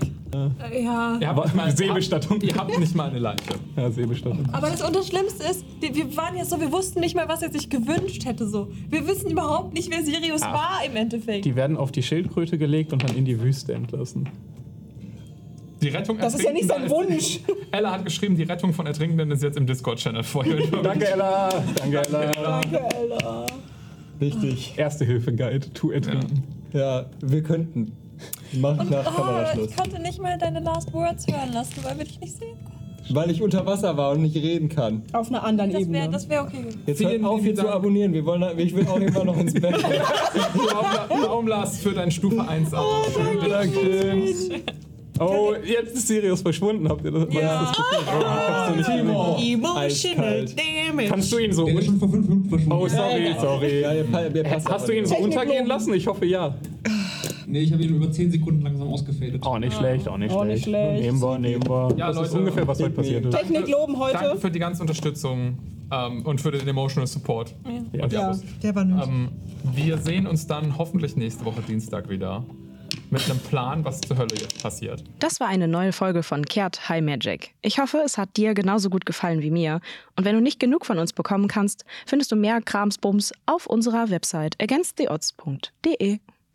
Ja. Ihr habt, nicht mal, Seebestattung. ihr habt nicht mal eine Leiche. Ja, Seebestattung. Aber das, und das Schlimmste ist, wir, waren jetzt so, wir wussten nicht mal, was er sich gewünscht hätte. So. Wir wissen überhaupt nicht, wer Sirius Ach. war im Endeffekt. Die werden auf die Schildkröte gelegt und dann in die Wüste entlassen. Die Rettung Das ist ja nicht sein Wunsch. Ella hat geschrieben, die Rettung von Ertrinkenden ist jetzt im Discord-Channel vorher. Danke, Ella. Danke, Ella. Danke, Ella. Richtig. Erste-Hilfe-Guide. Tu ertrinken. Ja, wir könnten. Mach Und nach oh, Kameraschluss. ich konnte nicht mal deine Last Words hören lassen, weil wir dich nicht sehen konnten. Weil ich unter Wasser war und nicht reden kann. Auf einer anderen Das wäre Ebene. das wär okay. Jetzt Vielen hört auf, hier zu abonnieren. Wir wollen, ich will auch immer noch ins Bett. Lars für dein Stufe 1 Abo? Schön, Dankeschön. Oh, jetzt ist Sirius verschwunden. Habt ihr das? Ja. das oh, ich hab's nicht gesehen. Emotional damage. Kannst du ihn so Der ist schon vor fünf Minuten verschwunden. Oh, sorry, sorry. Ja, ihr, ihr Hast du ihn so untergehen lassen? Ich hoffe ja. Nee, ich habe ihn über 10 Sekunden langsam ausgefadet. Oh, nicht schlecht, auch nicht Auch nicht schlecht. schlecht. Nehmen wir, nehmen wir. Ja, das ist Leute, ungefähr, was heute passiert ist. Technik loben heute. Danke für die ganze Unterstützung ähm, und für den Emotional Support. Ja. Und Ja. Der war nötig. Ähm, wir sehen uns dann hoffentlich nächste Woche Dienstag wieder. Mit einem Plan, was zur Hölle jetzt passiert. Das war eine neue Folge von Kehrt High Magic. Ich hoffe, es hat dir genauso gut gefallen wie mir. Und wenn du nicht genug von uns bekommen kannst, findest du mehr Kramsbums auf unserer Website againsttheodds.de.